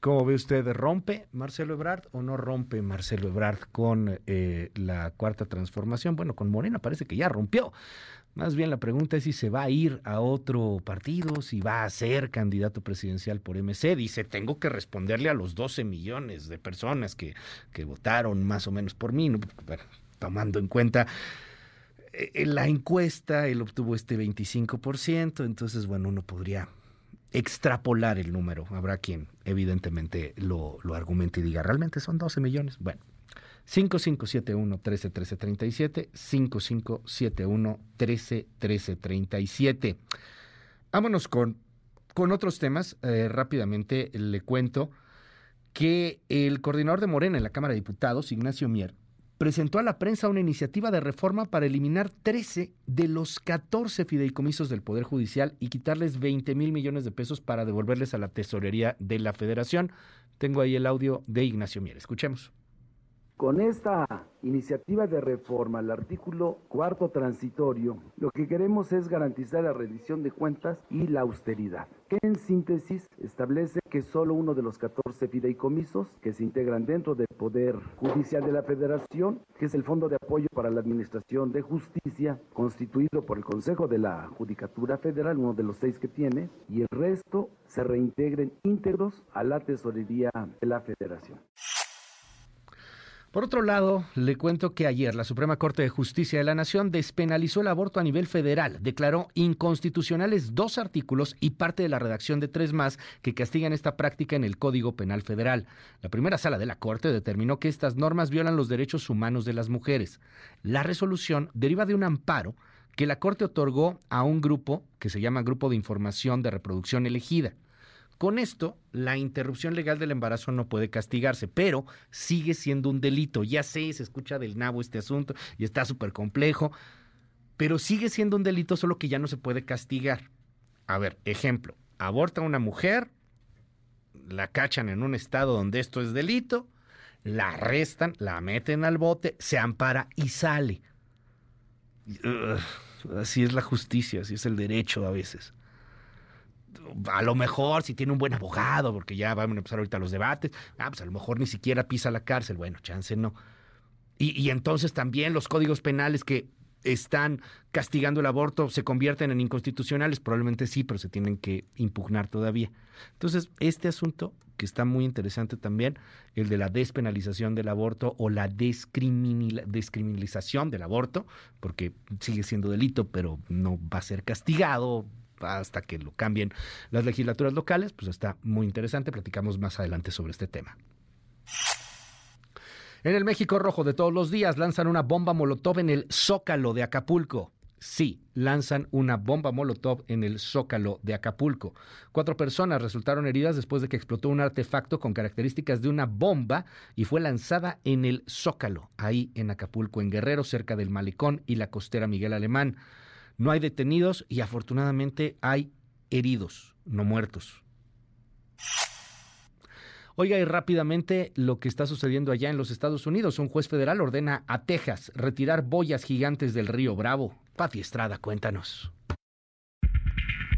¿Cómo ve usted? ¿Rompe Marcelo Ebrard o no rompe Marcelo Ebrard con eh, la cuarta transformación? Bueno, con Morena parece que ya rompió. Más bien la pregunta es si se va a ir a otro partido, si va a ser candidato presidencial por MC. Dice, tengo que responderle a los 12 millones de personas que, que votaron más o menos por mí, ¿no? Tomando en cuenta eh, en la encuesta, él obtuvo este 25%, entonces, bueno, uno podría extrapolar el número. Habrá quien evidentemente lo, lo argumente y diga, realmente son 12 millones. Bueno, 5571-131337, 5571-131337. Vámonos con, con otros temas. Eh, rápidamente le cuento que el coordinador de Morena en la Cámara de Diputados, Ignacio Mier, presentó a la prensa una iniciativa de reforma para eliminar 13 de los 14 fideicomisos del Poder Judicial y quitarles 20 mil millones de pesos para devolverles a la tesorería de la Federación. Tengo ahí el audio de Ignacio Mier. Escuchemos. Con esta iniciativa de reforma al artículo cuarto transitorio, lo que queremos es garantizar la rendición de cuentas y la austeridad, que en síntesis establece que solo uno de los 14 fideicomisos que se integran dentro del Poder Judicial de la Federación, que es el Fondo de Apoyo para la Administración de Justicia, constituido por el Consejo de la Judicatura Federal, uno de los seis que tiene, y el resto se reintegren íntegros a la Tesorería de la Federación. Por otro lado, le cuento que ayer la Suprema Corte de Justicia de la Nación despenalizó el aborto a nivel federal, declaró inconstitucionales dos artículos y parte de la redacción de tres más que castigan esta práctica en el Código Penal Federal. La primera sala de la Corte determinó que estas normas violan los derechos humanos de las mujeres. La resolución deriva de un amparo que la Corte otorgó a un grupo que se llama Grupo de Información de Reproducción Elegida. Con esto, la interrupción legal del embarazo no puede castigarse, pero sigue siendo un delito. Ya sé, se escucha del nabo este asunto y está súper complejo, pero sigue siendo un delito, solo que ya no se puede castigar. A ver, ejemplo, aborta una mujer, la cachan en un estado donde esto es delito, la arrestan, la meten al bote, se ampara y sale. Así es la justicia, así es el derecho a veces a lo mejor si tiene un buen abogado, porque ya van a empezar ahorita los debates, ah, pues a lo mejor ni siquiera pisa la cárcel, bueno, chance no. Y, y entonces también los códigos penales que están castigando el aborto se convierten en inconstitucionales, probablemente sí, pero se tienen que impugnar todavía. Entonces, este asunto que está muy interesante también, el de la despenalización del aborto o la descriminal- descriminalización del aborto, porque sigue siendo delito, pero no va a ser castigado hasta que lo cambien las legislaturas locales, pues está muy interesante. Platicamos más adelante sobre este tema. En el México Rojo de todos los días lanzan una bomba molotov en el Zócalo de Acapulco. Sí, lanzan una bomba Molotov en el Zócalo de Acapulco. Cuatro personas resultaron heridas después de que explotó un artefacto con características de una bomba y fue lanzada en el Zócalo, ahí en Acapulco, en Guerrero, cerca del Malecón y la costera Miguel Alemán. No hay detenidos y afortunadamente hay heridos, no muertos. Oiga, y rápidamente lo que está sucediendo allá en los Estados Unidos. Un juez federal ordena a Texas retirar boyas gigantes del río Bravo. Pati Estrada, cuéntanos.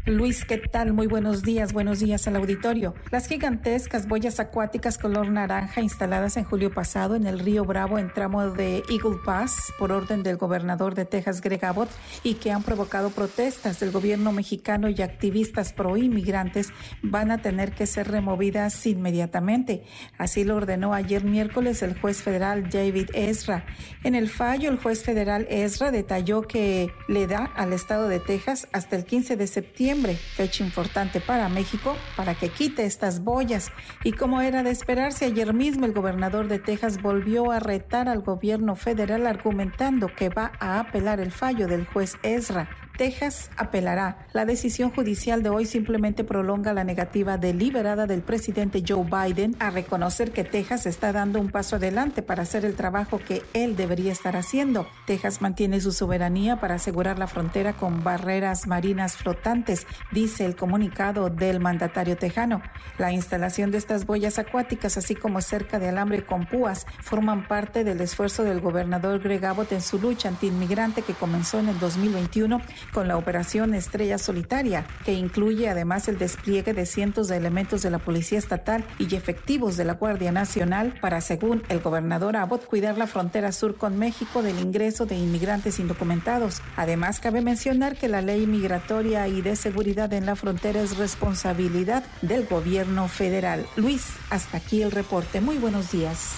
Luis, ¿qué tal? Muy buenos días, buenos días al auditorio. Las gigantescas boyas acuáticas color naranja instaladas en julio pasado en el río Bravo en tramo de Eagle Pass por orden del gobernador de Texas, Greg Abbott, y que han provocado protestas del gobierno mexicano y activistas pro inmigrantes van a tener que ser removidas inmediatamente. Así lo ordenó ayer miércoles el juez federal David Ezra. En el fallo, el juez federal Ezra detalló que le da al estado de Texas hasta el 15 de septiembre fecha importante para México, para que quite estas boyas. Y como era de esperarse, ayer mismo el gobernador de Texas volvió a retar al gobierno federal argumentando que va a apelar el fallo del juez Ezra. Texas apelará. La decisión judicial de hoy simplemente prolonga la negativa deliberada del presidente Joe Biden a reconocer que Texas está dando un paso adelante para hacer el trabajo que él debería estar haciendo. Texas mantiene su soberanía para asegurar la frontera con barreras marinas flotantes, dice el comunicado del mandatario tejano. La instalación de estas boyas acuáticas, así como cerca de alambre con púas, forman parte del esfuerzo del gobernador Greg Abbott en su lucha antiinmigrante que comenzó en el 2021 con la operación Estrella Solitaria, que incluye además el despliegue de cientos de elementos de la Policía Estatal y efectivos de la Guardia Nacional para, según el gobernador Abbott, cuidar la frontera sur con México del ingreso de inmigrantes indocumentados. Además, cabe mencionar que la ley migratoria y de seguridad en la frontera es responsabilidad del gobierno federal. Luis, hasta aquí el reporte. Muy buenos días.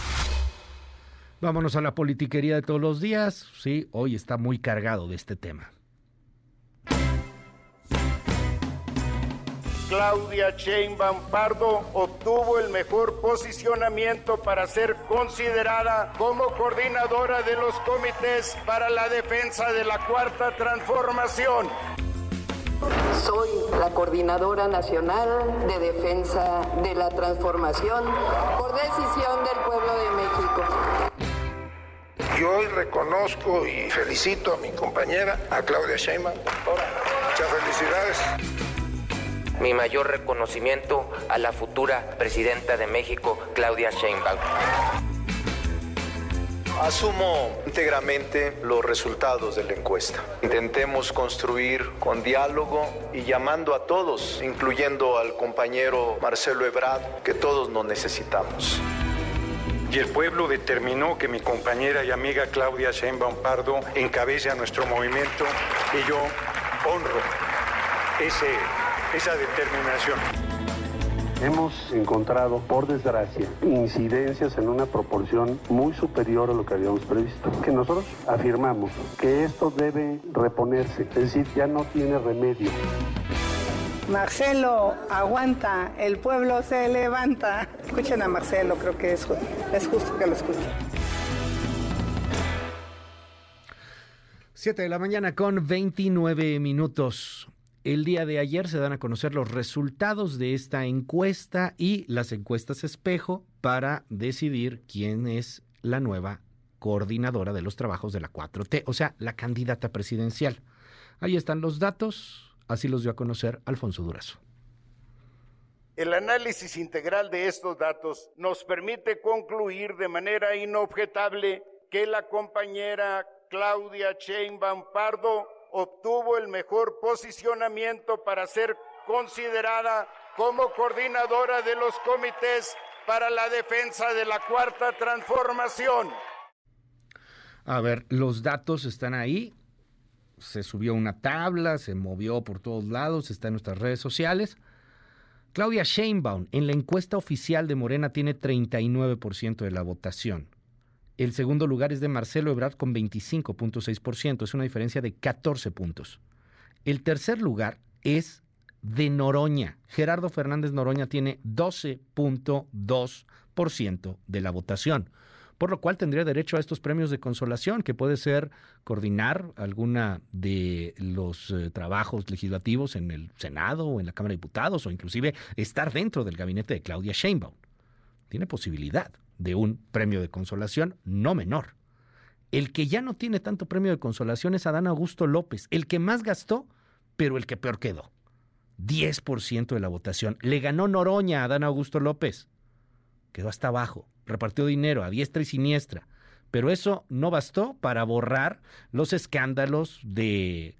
Vámonos a la politiquería de todos los días. Sí, hoy está muy cargado de este tema. Claudia Sheinbaum Pardo obtuvo el mejor posicionamiento para ser considerada como coordinadora de los comités para la defensa de la cuarta transformación. Soy la coordinadora nacional de defensa de la transformación por decisión del pueblo de México. Y hoy reconozco y felicito a mi compañera, a Claudia Sheinbaum. Muchas felicidades. Mi mayor reconocimiento a la futura presidenta de México, Claudia Sheinbaum. Asumo íntegramente los resultados de la encuesta. Intentemos construir con diálogo y llamando a todos, incluyendo al compañero Marcelo Ebrard, que todos nos necesitamos. Y el pueblo determinó que mi compañera y amiga Claudia Sheinbaum Pardo encabece a nuestro movimiento y yo honro ese, esa determinación. Hemos encontrado, por desgracia, incidencias en una proporción muy superior a lo que habíamos previsto. Que nosotros afirmamos que esto debe reponerse, es decir, ya no tiene remedio. Marcelo, aguanta, el pueblo se levanta. Escuchen a Marcelo, creo que es, es justo que lo escuchen. 7 de la mañana con 29 minutos. El día de ayer se dan a conocer los resultados de esta encuesta y las encuestas espejo para decidir quién es la nueva coordinadora de los trabajos de la 4T, o sea, la candidata presidencial. Ahí están los datos, así los dio a conocer Alfonso Durazo. El análisis integral de estos datos nos permite concluir de manera inobjetable que la compañera Claudia Sheinbaum Pardo obtuvo el mejor posicionamiento para ser considerada como coordinadora de los comités para la defensa de la cuarta transformación. A ver, los datos están ahí. Se subió una tabla, se movió por todos lados, está en nuestras redes sociales. Claudia Sheinbaum en la encuesta oficial de Morena tiene 39% de la votación. El segundo lugar es de Marcelo Ebrard con 25.6%, es una diferencia de 14 puntos. El tercer lugar es de Noroña. Gerardo Fernández Noroña tiene 12.2% de la votación. por lo cual tendría derecho a estos premios de consolación, que puede ser coordinar alguna de los eh, trabajos legislativos en el Senado o en la Cámara de Diputados, o inclusive estar dentro del gabinete de Claudia Sheinbaum. Tiene posibilidad de un premio de consolación no menor. El que ya no tiene tanto premio de consolación es Adán Augusto López, el que más gastó, pero el que peor quedó. 10% de la votación. Le ganó Noroña a Adán Augusto López. Quedó hasta abajo. Repartió dinero a diestra y siniestra. Pero eso no bastó para borrar los escándalos de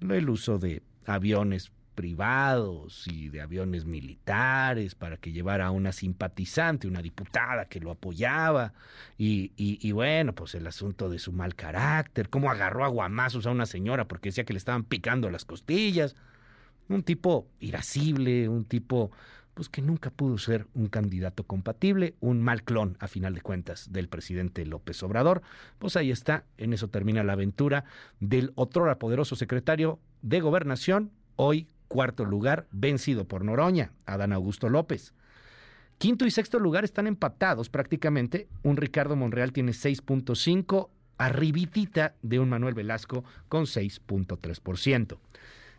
el uso de aviones privados y de aviones militares para que llevara a una simpatizante, una diputada que lo apoyaba. Y, bueno, pues el asunto de su mal carácter, cómo agarró a guamazos a una señora porque decía que le estaban picando las costillas. Un tipo irascible, un tipo pues que nunca pudo ser un candidato compatible, un mal clon a final de cuentas del presidente López Obrador. Pues ahí está, en eso termina la aventura del otrora poderoso secretario de Gobernación, hoy cuarto lugar, vencido por Noroña, Adán Augusto López. Quinto y sexto lugar están empatados prácticamente. Un Ricardo Monreal tiene 6.5, arribitita de un Manuel Velasco con 6.3%.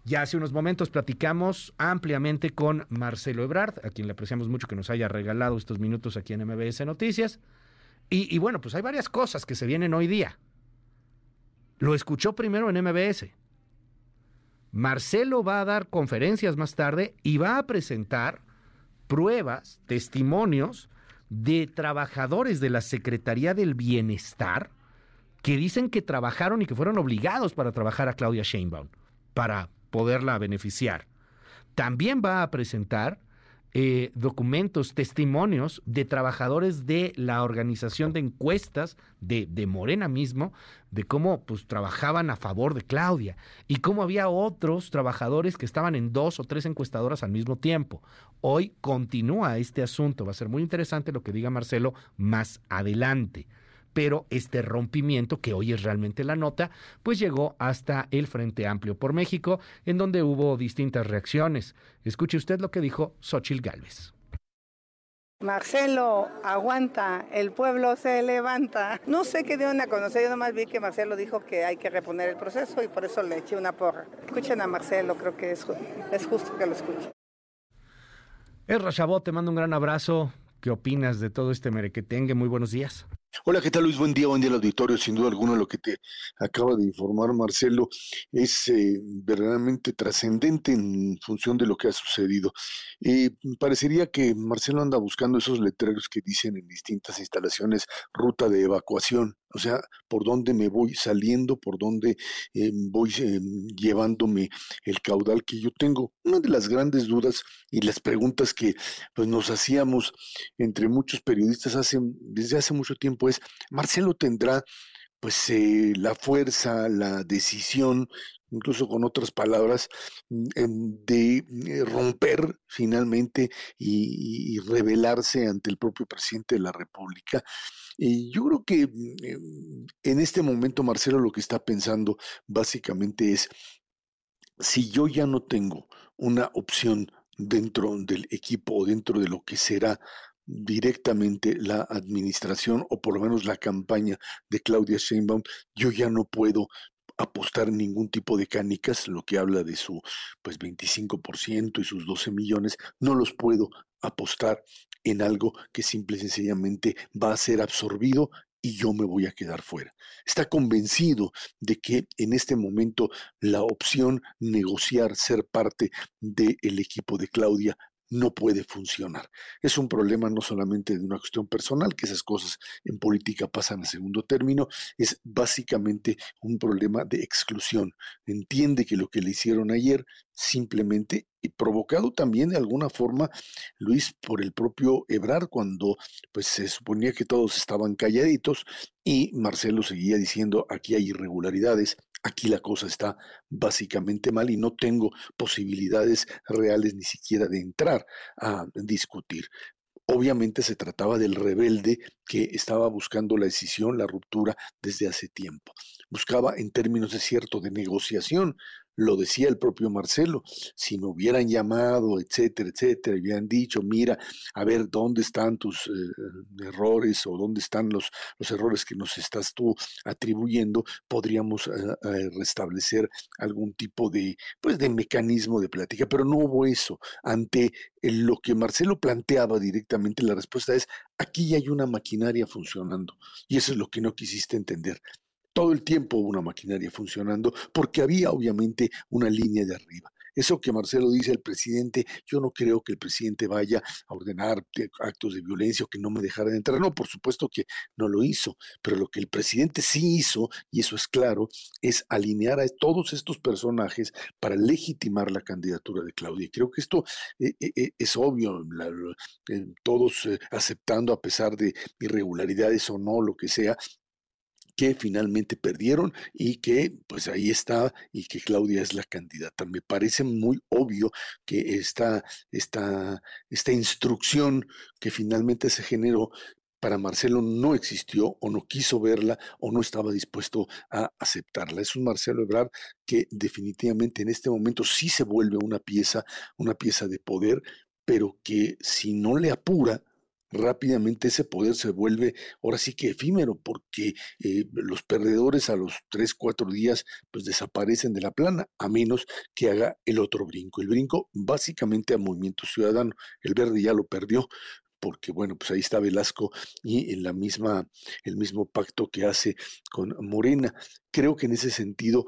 Ya hace unos momentos platicamos ampliamente con Marcelo Ebrard, a quien le apreciamos mucho que nos haya regalado estos minutos aquí en MBS Noticias. Y, y bueno, pues hay varias cosas que se vienen hoy día. Lo escuchó primero en MBS. Marcelo va a dar conferencias más tarde y va a presentar pruebas, testimonios de trabajadores de la Secretaría del Bienestar que dicen que trabajaron y que fueron obligados para trabajar a Claudia Sheinbaum, para poderla beneficiar. También va a presentar eh, documentos, testimonios de trabajadores de la organización de encuestas de, de, Morena mismo, de cómo pues trabajaban a favor de Claudia y cómo había otros trabajadores que estaban en dos o tres encuestadoras al mismo tiempo. Hoy continúa este asunto, va a ser muy interesante lo que diga Marcelo más adelante pero este rompimiento, que hoy es realmente la nota, pues llegó hasta el Frente Amplio por México, en donde hubo distintas reacciones. Escuche usted lo que dijo Xochil Gálvez. Marcelo, aguanta, el pueblo se levanta. No sé qué dieron a conocer, yo nomás vi que Marcelo dijo que hay que reponer el proceso y por eso le eché una porra. Escuchen a Marcelo, creo que es, es justo que lo escuchen. El Chabot, te mando un gran abrazo. ¿Qué opinas de todo este merequetengue? Muy buenos días. Hola, ¿qué tal Luis? Buen día, buen día al auditorio. Sin duda alguna lo que te acaba de informar Marcelo es eh, verdaderamente trascendente en función de lo que ha sucedido. Eh, parecería que Marcelo anda buscando esos letreros que dicen en distintas instalaciones ruta de evacuación, o sea, por dónde me voy saliendo, por dónde eh, voy llevándome el caudal que yo tengo. Una de las grandes dudas y las preguntas que pues, nos hacíamos entre muchos periodistas hace, desde hace mucho tiempo pues Marcelo tendrá pues eh, la fuerza, la decisión, incluso con otras palabras, mm, de eh, romper finalmente y, revelarse ante el propio presidente de la República. Y yo creo que mm, em, en este momento Marcelo lo que está pensando básicamente es, si yo ya no tengo una opción dentro del equipo o dentro de lo que será directamente la administración o por lo menos la campaña de Claudia Sheinbaum, yo ya no puedo apostar ningún tipo de canicas, lo que habla de su pues 25% y sus 12 millones, no los puedo apostar en algo que simple y sencillamente va a ser absorbido y yo me voy a quedar fuera. Está convencido de que en este momento la opción negociar ser parte del equipo de Claudia no puede funcionar. Es un problema no solamente de una cuestión personal, que esas cosas en política pasan a segundo término, es básicamente un problema de exclusión. Entiende que lo que le hicieron ayer simplemente y provocado también de alguna forma, Luis, por el propio Ebrar, cuando pues se suponía que todos estaban calladitos y Marcelo seguía diciendo aquí hay irregularidades, aquí la cosa está básicamente mal y no tengo posibilidades reales ni siquiera de entrar a discutir. Obviamente se trataba del rebelde que estaba buscando la decisión, la ruptura desde hace tiempo. Buscaba en términos de cierto de negociación lo decía el propio Marcelo, si me hubieran llamado, etcétera, etcétera, y hubieran dicho, mira, a ver, ¿dónde están tus eh, errores o dónde están los, los errores que nos estás tú atribuyendo? Podríamos eh, eh, restablecer algún tipo de, pues, de mecanismo de plática, pero no hubo eso. Ante lo que Marcelo planteaba directamente, la respuesta es, aquí ya hay una maquinaria funcionando, y eso es lo que no quisiste entender todo el tiempo una maquinaria funcionando, porque había obviamente una línea de arriba. Eso que Marcelo dice el presidente, yo no creo que el presidente vaya a ordenar actos de violencia o que no me dejaran entrar. No, por supuesto que no lo hizo, pero lo que el presidente sí hizo, y eso es claro, es alinear a todos estos personajes para legitimar la candidatura de Claudia. Creo que esto eh, eh, eh, es obvio, todos aceptando a pesar de irregularidades o no, lo que sea, que finalmente perdieron y que pues ahí está y que Claudia es la candidata. Me parece muy obvio que esta, esta, esta instrucción que finalmente se generó para Marcelo no existió o no quiso verla o no estaba dispuesto a aceptarla. Es un Marcelo Ebrard que definitivamente en este momento sí se vuelve una pieza, una pieza de poder, pero que si no le apura, rápidamente ese poder se vuelve ahora sí que efímero, porque eh, los perdedores a los tres, cuatro días pues desaparecen de la plana, a menos que haga el otro brinco. El brinco básicamente a Movimiento Ciudadano, el verde ya lo perdió, porque bueno, pues ahí está Velasco y en la misma, el mismo pacto que hace con Morena. Creo que en ese sentido,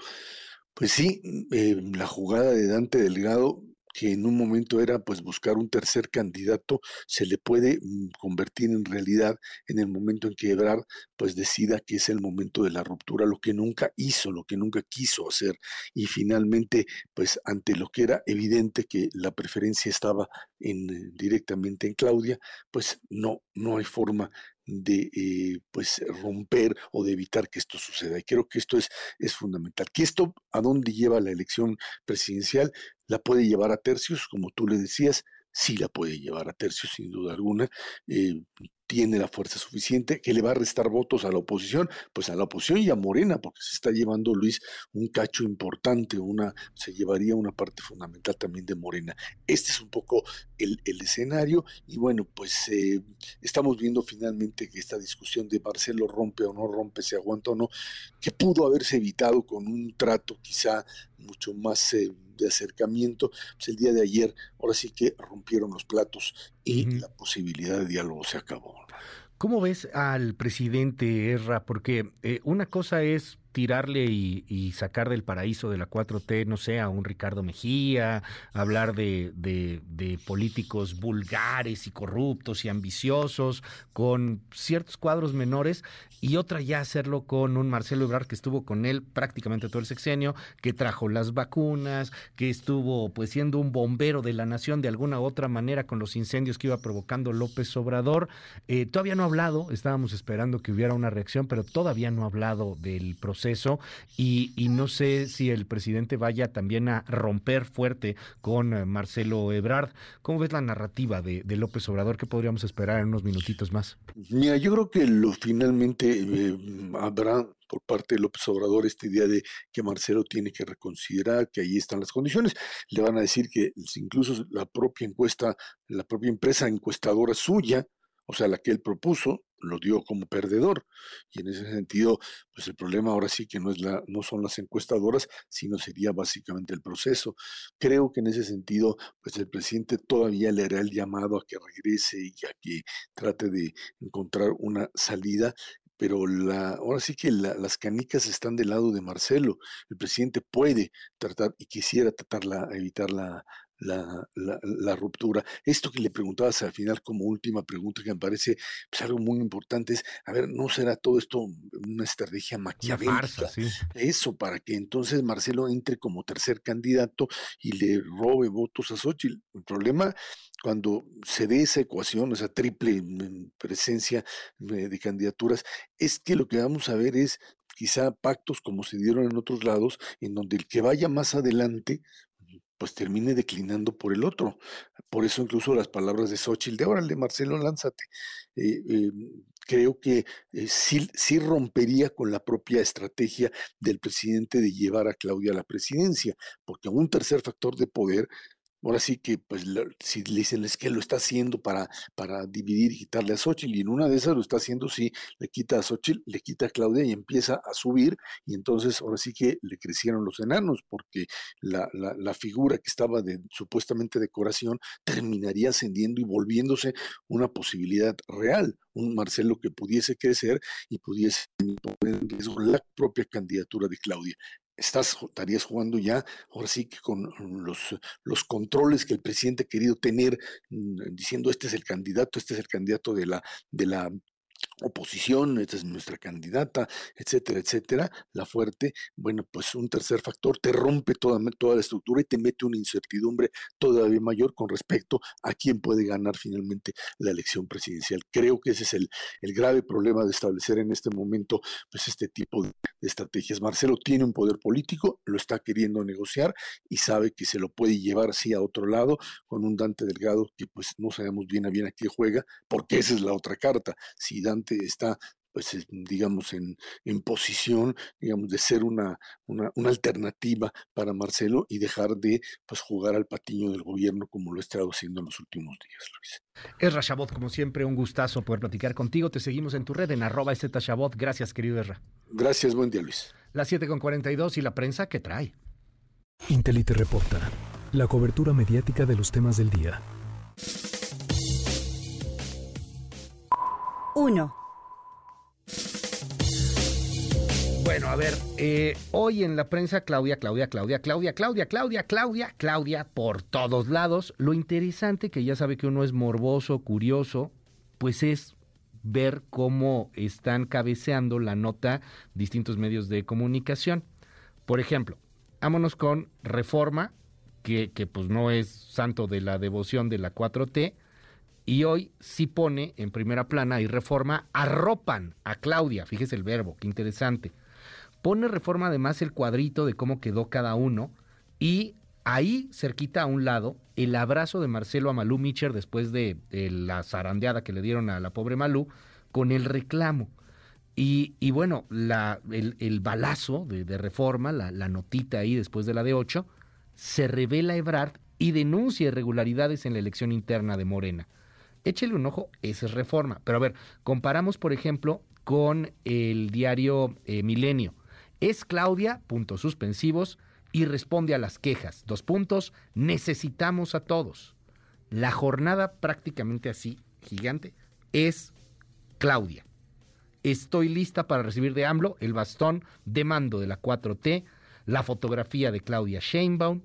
pues sí, eh, la jugada de Dante Delgado que en un momento era pues buscar un tercer candidato, se le puede mm, convertir en realidad en el momento en que Ebrard pues decida que es el momento de la ruptura, lo que nunca hizo, lo que nunca quiso hacer y finalmente pues ante lo que era evidente que la preferencia estaba en, eh, directamente en Claudia, pues no, no hay forma de eh, pues romper o de evitar que esto suceda. Y creo que esto es, es fundamental. Que esto a dónde lleva la elección presidencial, la puede llevar a tercios, como tú le decías, sí la puede llevar a tercios, sin duda alguna. Eh, tiene la fuerza suficiente, que le va a restar votos a la oposición, pues a la oposición y a Morena, porque se está llevando Luis un cacho importante, una, se llevaría una parte fundamental también de Morena. Este es un poco el, escenario y bueno, pues eh, estamos viendo finalmente que esta discusión de Marcelo rompe o no rompe, se aguanta o no, que pudo haberse evitado con un trato quizá mucho más... Eh, de acercamiento, pues el día de ayer ahora sí que rompieron los platos y la posibilidad de diálogo se acabó. ¿Cómo ves al presidente Erra? Porque eh, una cosa es tirarle y, sacar del paraíso de la 4T, no sé, a un Ricardo Mejía, hablar de, políticos vulgares y corruptos y ambiciosos con ciertos cuadros menores, y otra ya hacerlo con un Marcelo Ebrard que estuvo con él prácticamente todo el sexenio, que trajo las vacunas, que estuvo pues siendo un bombero de la nación de alguna u otra manera con los incendios que iba provocando López Obrador. Eh, todavía no ha hablado, estábamos esperando que hubiera una reacción, pero todavía no ha hablado del proceso eso y, no sé si el presidente vaya también a romper fuerte con eh, Marcelo Ebrard. ¿Cómo ves la narrativa de, López Obrador? ¿Qué podríamos esperar en unos minutitos más? Mira, yo creo que lo finalmente eh, habrá por parte de López Obrador esta idea de que Marcelo tiene que reconsiderar que ahí están las condiciones. Le van a decir que incluso la propia encuesta, la propia empresa encuestadora suya, o sea, la que él propuso, lo dio como perdedor. Y en ese sentido, pues el problema ahora sí que no, es la, no son las encuestadoras, sino sería básicamente el proceso. Creo que en ese sentido, pues el presidente todavía le hará el llamado a que regrese y a que trate de encontrar una salida pero la, ahora sí que las canicas están del lado de Marcelo. El presidente puede tratar y quisiera tratar la, evitar la, la, la, ruptura. Esto que le preguntabas al final como última pregunta que me parece pues, algo muy importante es, a ver, ¿no será todo esto una estrategia maquiavélica? Eso, para que entonces Marcelo entre como tercer candidato y le robe votos a Xochitl. El problema cuando se dé esa ecuación, esa triple mm, presencia de candidaturas, es que lo que vamos a ver es quizá pactos como se dieron en otros lados, en donde el que vaya más adelante pues termine declinando por el otro. Por eso incluso las palabras de Xochitl, de órale, Marcelo, lánzate. Eh, eh, creo que eh, sí, sí rompería con la propia estrategia del presidente de llevar a Claudia a la presidencia, porque un tercer factor de poder ahora sí que, pues, si le dicen es que lo está haciendo para, para dividir y quitarle a Xochitl, y en una de esas lo está haciendo, sí, le quita a Xochitl, le quita a Claudia y empieza a subir, y entonces ahora sí que le crecieron los enanos, porque la, la, la figura que estaba de supuestamente decoración terminaría ascendiendo y volviéndose una posibilidad real, un Marcelo que pudiese crecer y pudiese poner en riesgo la propia candidatura de Claudia estás, estarías jugando ya, ahora sí que con los, los controles que el presidente ha querido tener, mm, diciendo este es el candidato, este es el candidato de la, de la oposición, esta es nuestra candidata, etcétera, etcétera, la fuerte, bueno, pues un tercer factor te rompe toda, toda la estructura y te mete una incertidumbre todavía mayor con respecto a quién puede ganar finalmente la elección presidencial. Creo que ese es el, el grave problema de establecer en este momento pues este tipo de, estrategias. Marcelo tiene un poder político, lo está queriendo negociar y sabe que se lo puede llevar así a otro lado con un Dante Delgado que pues no sabemos bien a bien a qué juega, porque esa es la otra carta. Si Dante está pues es, digamos en, en posición digamos de ser una, una, una alternativa para Marcelo y dejar de pues jugar al patiño del gobierno como lo ha estado haciendo en los últimos días, Luis. Esra Chabot, como siempre, un gustazo poder platicar contigo. Te seguimos en tu red en arroba Chabot. Gracias, querido Esra. Gracias, buen día, Luis. Las 7 con 42 y la prensa que trae. Intelite reporta la cobertura mediática de los temas del día. 1. Bueno, a ver, eh, hoy en la prensa, Claudia, Claudia, Claudia, Claudia, Claudia, Claudia, Claudia, Claudia, por todos lados. Lo interesante, que ya sabe que uno es morboso, curioso, pues es ver cómo están cabeceando la nota distintos medios de comunicación. Por ejemplo, vámonos con Reforma, que, que pues no es santo de la devoción de la 4T, y hoy sí pone en primera plana y Reforma arropan a Claudia, fíjese el verbo, qué interesante. Pone Reforma además el cuadrito de cómo quedó cada uno y ahí cerquita a un lado el abrazo de Marcelo a Malú Micher después de, la zarandeada que le dieron a la pobre Malú con el reclamo. Y, y bueno, el, balazo de, de Reforma, la, la notita ahí después de la de 8, se revela Ebrard y denuncia irregularidades en la elección interna de Morena. Échele un ojo, esa es reforma. Pero a ver, comparamos, por ejemplo, con el diario eh, Milenio. Es Claudia, puntos suspensivos, y responde a las quejas. Dos puntos, necesitamos a todos. La jornada prácticamente así, gigante, es Claudia. Estoy lista para recibir de AMLO el bastón de mando de la 4T, la fotografía de Claudia Sheinbaum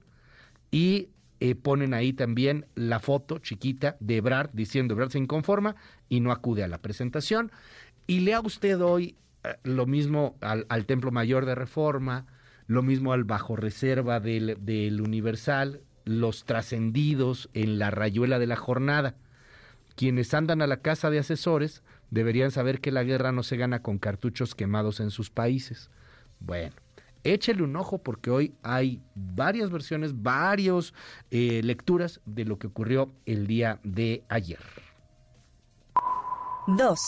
y eh, ponen ahí también la foto chiquita de Ebrard diciendo Ebrard se inconforma y no acude a la presentación. Y lea usted hoy eh, lo mismo al, Templo Mayor de Reforma, lo mismo al Bajo Reserva del, del Universal, los trascendidos en la rayuela de la jornada. Quienes andan a la casa de asesores deberían saber que la guerra no se gana con cartuchos quemados en sus países. Bueno, échele un ojo porque hoy hay varias versiones, varias eh, lecturas de lo que ocurrió el día de ayer. 2.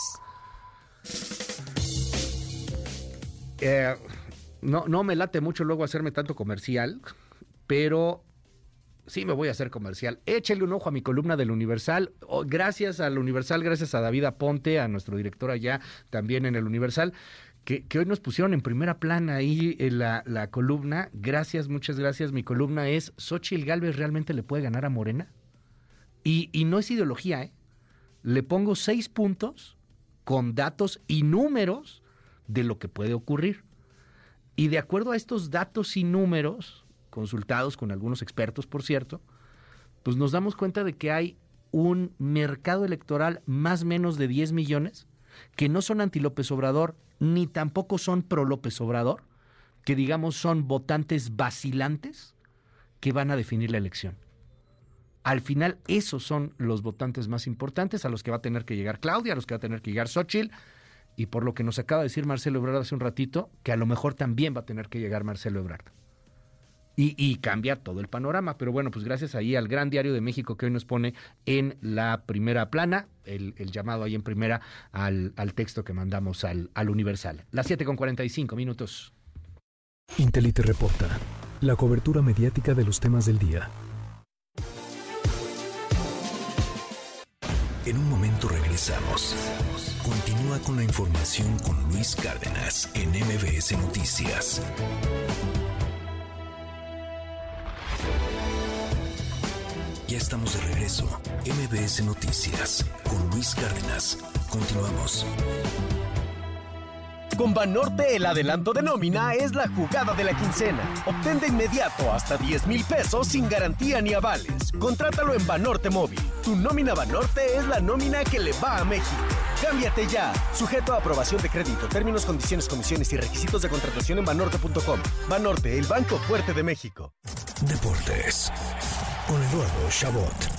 Eh, no, no me late mucho luego hacerme tanto comercial, pero sí me voy a hacer comercial. Échele un ojo a mi columna del Universal. Oh, gracias al Universal, gracias a David Aponte, a nuestro director allá también en el Universal. Que, que, hoy nos pusieron en primera plana ahí en la, la, columna. Gracias, muchas gracias. Mi columna es, ¿Xochitl Galvez realmente le puede ganar a Morena? Y, y no es ideología, ¿eh? Le pongo seis puntos con datos y números de lo que puede ocurrir. Y de acuerdo a estos datos y números, consultados con algunos expertos, por cierto, pues nos damos cuenta de que hay un mercado electoral más menos de 10 millones que no son anti López Obrador ni tampoco son pro López Obrador, que digamos son votantes vacilantes que van a definir la elección. Al final, esos son los votantes más importantes a los que va a tener que llegar Claudia, a los que va a tener que llegar Xochitl, y por lo que nos acaba de decir Marcelo Ebrard hace un ratito, que a lo mejor también va a tener que llegar Marcelo Ebrard. Y, y, cambia todo el panorama. Pero bueno, pues gracias ahí al Gran Diario de México que hoy nos pone en la primera plana, el, el llamado ahí en primera al, al, texto que mandamos al, al Universal. Las 7 con 45 minutos. Intelite reporta la cobertura mediática de los temas del día. En un momento regresamos. Continúa con la información con Luis Cárdenas en MBS Noticias. Ya estamos de regreso. MBS Noticias con Luis Cárdenas. Continuamos. Con Banorte el adelanto de nómina es la jugada de la quincena. Obtén de inmediato hasta 10 mil pesos sin garantía ni avales. Contrátalo en Banorte Móvil. Tu nómina Banorte es la nómina que le va a México. Cámbiate ya. Sujeto a aprobación de crédito, términos, condiciones, comisiones y requisitos de contratación en banorte.com. Banorte, el banco fuerte de México. Deportes con Eduardo Chabot.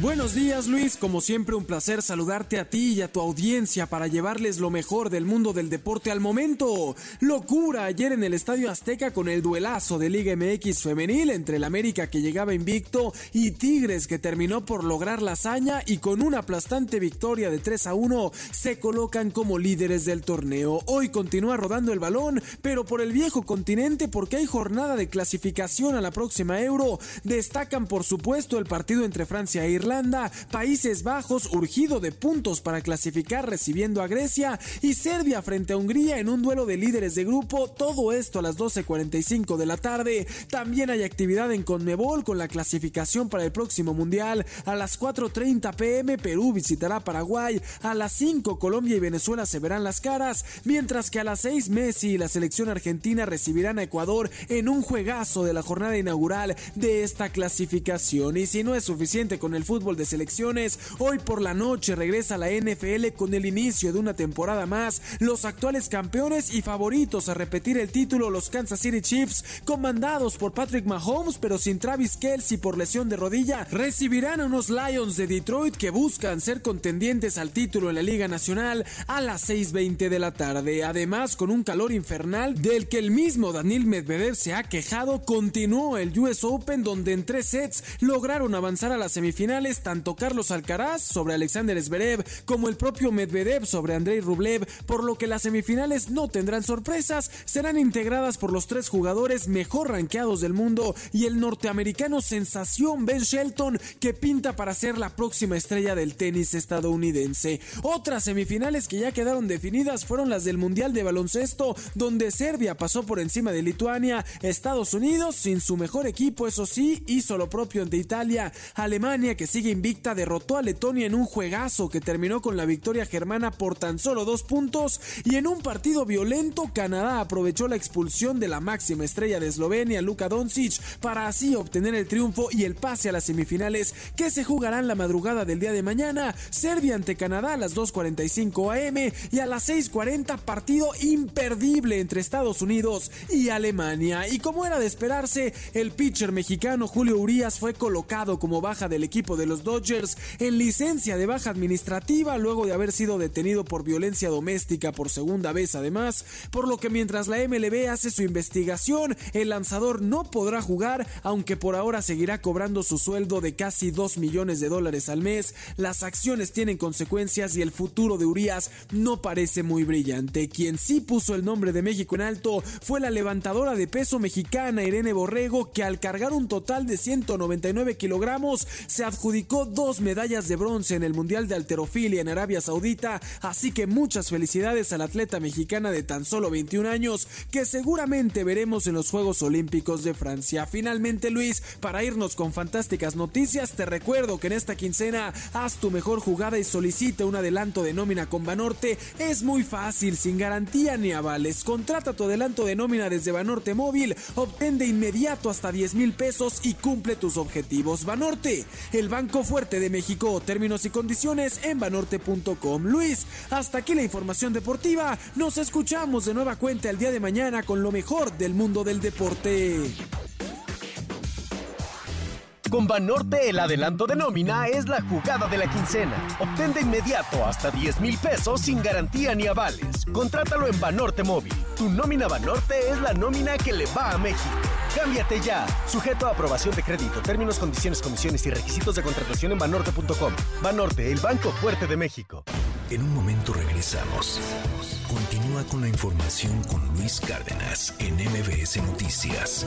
Buenos días Luis, como siempre un placer saludarte a ti y a tu audiencia para llevarles lo mejor del mundo del deporte al momento. Locura ayer en el Estadio Azteca con el duelazo de Liga MX femenil entre el América que llegaba invicto y Tigres que terminó por lograr la hazaña y con una aplastante victoria de 3 a 1 se colocan como líderes del torneo. Hoy continúa rodando el balón, pero por el viejo continente porque hay jornada de clasificación a la próxima Euro. Destacan por supuesto el partido entre Francia e Irlanda Irlanda, Países Bajos urgido de puntos para clasificar recibiendo a Grecia y Serbia frente a Hungría en un duelo de líderes de grupo, todo esto a las 12.45 de la tarde. También hay actividad en Conmebol con la clasificación para el próximo Mundial. A las 4.30 pm Perú visitará Paraguay, a las 5 Colombia y Venezuela se verán las caras, mientras que a las 6 Messi y la selección argentina recibirán a Ecuador en un juegazo de la jornada inaugural de esta clasificación. Y si no es suficiente con el fútbol, fútbol de selecciones. Hoy por la noche regresa la NFL con el inicio de una temporada más. Los actuales campeones y favoritos a repetir el título, los Kansas City Chiefs, comandados por Patrick Mahomes, pero sin Travis Kelsey por lesión de rodilla, recibirán a unos Lions de Detroit que buscan ser contendientes al título en la Liga Nacional a las 6:20 de la tarde. Además, con un calor infernal del que el mismo Daniel Medvedev se ha quejado, continuó el US Open donde en tres sets lograron avanzar a las semifinales tanto Carlos Alcaraz sobre Alexander Zverev como el propio Medvedev sobre Andrei Rublev, por lo que las semifinales no tendrán sorpresas, serán integradas por los tres jugadores mejor rankeados del mundo y el norteamericano sensación Ben Shelton que pinta para ser la próxima estrella del tenis estadounidense. Otras semifinales que ya quedaron definidas fueron las del Mundial de Baloncesto, donde Serbia pasó por encima de Lituania, Estados Unidos sin su mejor equipo, eso sí, hizo lo propio ante Italia, Alemania que sigue invicta derrotó a Letonia en un juegazo que terminó con la victoria germana por tan solo dos puntos y en un partido violento Canadá aprovechó la expulsión de la máxima estrella de Eslovenia, Luka Doncic, para así obtener el triunfo y el pase a las semifinales que se jugarán la madrugada del día de mañana. Serbia ante Canadá a las 2.45 am y a las 6.40 partido imperdible entre Estados Unidos y Alemania. Y como era de esperarse, el pitcher mexicano Julio Urias fue colocado como baja del equipo de los Dodgers en licencia de baja administrativa luego de haber sido detenido por violencia doméstica por segunda vez además, por lo que mientras la MLB hace su investigación, el lanzador no podrá jugar, aunque por ahora seguirá cobrando su sueldo de casi 2 millones de dólares al mes. Las acciones tienen consecuencias y el futuro de Urias no parece muy brillante. Quien sí puso el nombre de México en alto fue la levantadora de peso mexicana Irene Borrego, que al cargar un total de 199 kilogramos se adjudicó dos medallas de bronce en el Mundial de Alterofilia en Arabia Saudita, así que muchas felicidades a la atleta mexicana de tan solo 21 años que seguramente veremos en los Juegos Olímpicos de Francia. Finalmente Luis, para irnos con fantásticas noticias, te recuerdo que en esta quincena haz tu mejor jugada y solicita un adelanto de nómina con Banorte. Es muy fácil, sin garantía ni avales. Contrata tu adelanto de nómina desde Banorte Móvil, obtén de inmediato hasta 10 mil pesos y cumple tus objetivos. Banorte, el banco Fuerte de México. Términos y condiciones en banorte.com. Luis, hasta aquí la información deportiva. Nos escuchamos de nueva cuenta el día de mañana con lo mejor del mundo del deporte. Con Banorte el adelanto de nómina es la jugada de la quincena. Obtén de inmediato hasta 10 mil pesos sin garantía ni avales. Contrátalo en Banorte Móvil. Tu nómina Banorte es la nómina que le va a México. Cámbiate ya. Sujeto a aprobación de crédito, términos, condiciones, comisiones y requisitos de contratación en banorte.com. Banorte, el banco fuerte de México. En un momento regresamos. Continúa con la información con Luis Cárdenas en MBS Noticias.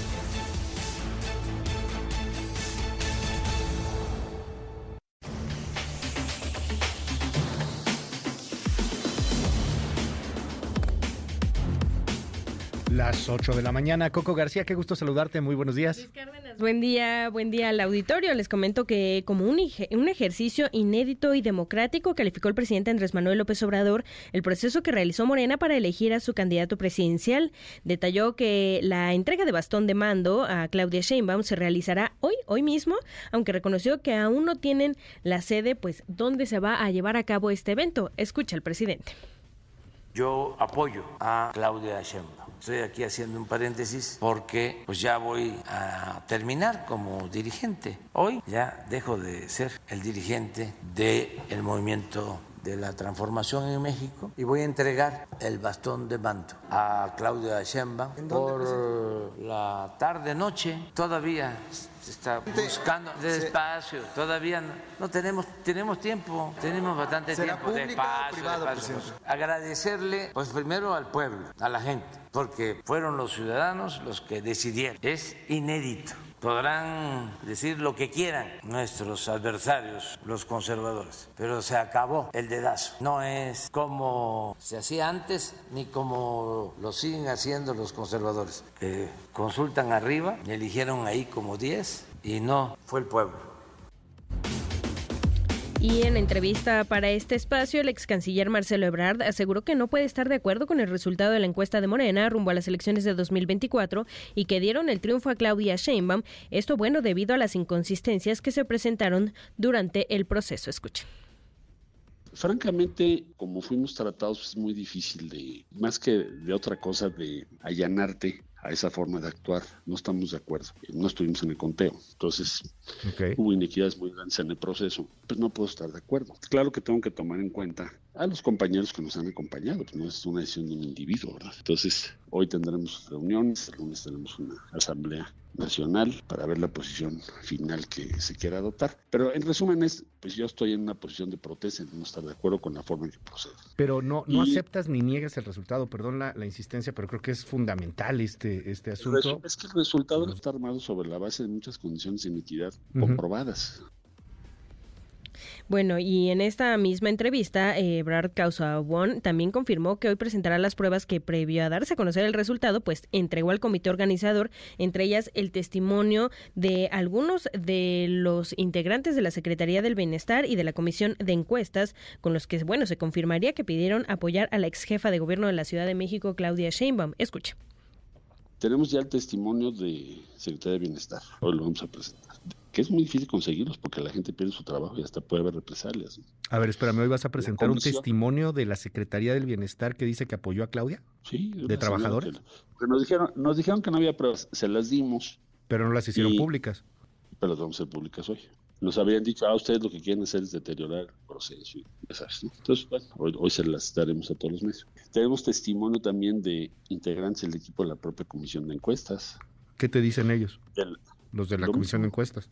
Las 8 de la mañana. Coco García, qué gusto saludarte. Muy buenos días. Buen día, buen día al auditorio. Les comento que como un, un, ejercicio inédito y democrático calificó el presidente Andrés Manuel López Obrador el proceso que realizó Morena para elegir a su candidato presidencial. Detalló que la entrega de bastón de mando a Claudia Sheinbaum se realizará hoy, hoy mismo, aunque reconoció que aún no tienen la sede, pues, dónde se va a llevar a cabo este evento. Escucha al presidente. Yo apoyo a Claudia Sheinbaum. Estoy aquí haciendo un paréntesis porque pues ya voy a terminar como dirigente. Hoy ya dejo de ser el dirigente del movimiento de la transformación en México y voy a entregar el bastón de mando a Claudia Sheinbaum por la tarde noche todavía se está buscando despacio todavía no, no, tenemos tenemos tiempo tenemos bastante tiempo despacio, despacio. agradecerle pues primero al pueblo a la gente porque fueron los ciudadanos los que decidieron. Es inédito Podrán decir lo que quieran nuestros adversarios, los conservadores, pero se acabó el dedazo. No es como se hacía antes ni como lo siguen haciendo los conservadores, consultan arriba eligieron ahí como 10 y no fue el pueblo. Y en entrevista para este espacio, el ex canciller Marcelo Ebrard aseguró que no puede estar de acuerdo con el resultado de la encuesta de Morena rumbo a las elecciones de 2024 y que dieron el triunfo a Claudia Sheinbaum. Esto bueno debido a las inconsistencias que se presentaron durante el proceso. Escuchen. Francamente, como fuimos tratados, es muy difícil de, más que de otra cosa, de allanarte a esa forma de actuar. No estamos de acuerdo. No estuvimos en el conteo. Entonces, okay. hubo inequidades muy grandes en el proceso. Pues no puedo estar de acuerdo. Claro que tengo que tomar en cuenta a los compañeros que nos han acompañado. Pues no es una decisión de un individuo, ¿verdad? Entonces, hoy tendremos reuniones, el lunes tenemos una asamblea nacional para ver la posición final que se quiera adoptar. Pero en resumen es, pues yo estoy en una posición de protesta, no estar de acuerdo con la forma en que procede. Pero no, no y, aceptas ni niegas el resultado, perdón la, la, insistencia, pero creo que es fundamental este, este asunto. Es que el resultado está armado sobre la base de muchas condiciones de iniquidad uh -huh. Bueno, y en esta misma entrevista, eh, Brad Causabon también confirmó que hoy presentará las pruebas que previo a darse a conocer el resultado, pues entregó al comité organizador, entre ellas el testimonio de algunos de los integrantes de la Secretaría del Bienestar y de la Comisión de Encuestas, con los que, bueno, se confirmaría que pidieron apoyar a la ex jefa de gobierno de la Ciudad de México, Claudia Sheinbaum. Escuche. Tenemos ya el testimonio de Secretaría de Bienestar, hoy lo vamos a presentar que es muy difícil conseguirlos porque la gente pierde su trabajo y hasta puede haber represalias. A ver, espérame, hoy vas a presentar un testimonio de la Secretaría del Bienestar que dice que apoyó a Claudia. Sí. ¿De trabajadores? Que, nos, dijeron, nos dijeron que no había pruebas, se las dimos. Pero no las hicieron y, públicas. Pero las vamos a hacer públicas hoy. Nos habían dicho, ah, ustedes lo que quieren hacer es deteriorar el proceso. Y esas, ¿no? Entonces, bueno, hoy, hoy, se las daremos a todos los medios. Tenemos testimonio también de integrantes del equipo de la propia comisión de encuestas. ¿Qué te dicen ellos? Los de la comisión de encuestas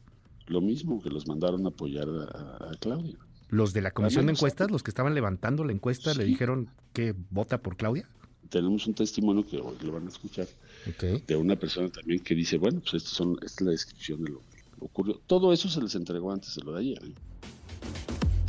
lo mismo que los mandaron a apoyar a, a Claudia. ¿Los de la comisión de encuestas, los que estaban levantando la encuesta, sí. le dijeron que vota por Claudia? Tenemos un testimonio que hoy lo van a escuchar okay. de una persona también que dice, bueno, pues estos son, esta es la descripción de lo que ocurrió. Todo eso se les entregó antes de lo de ayer. ¿eh?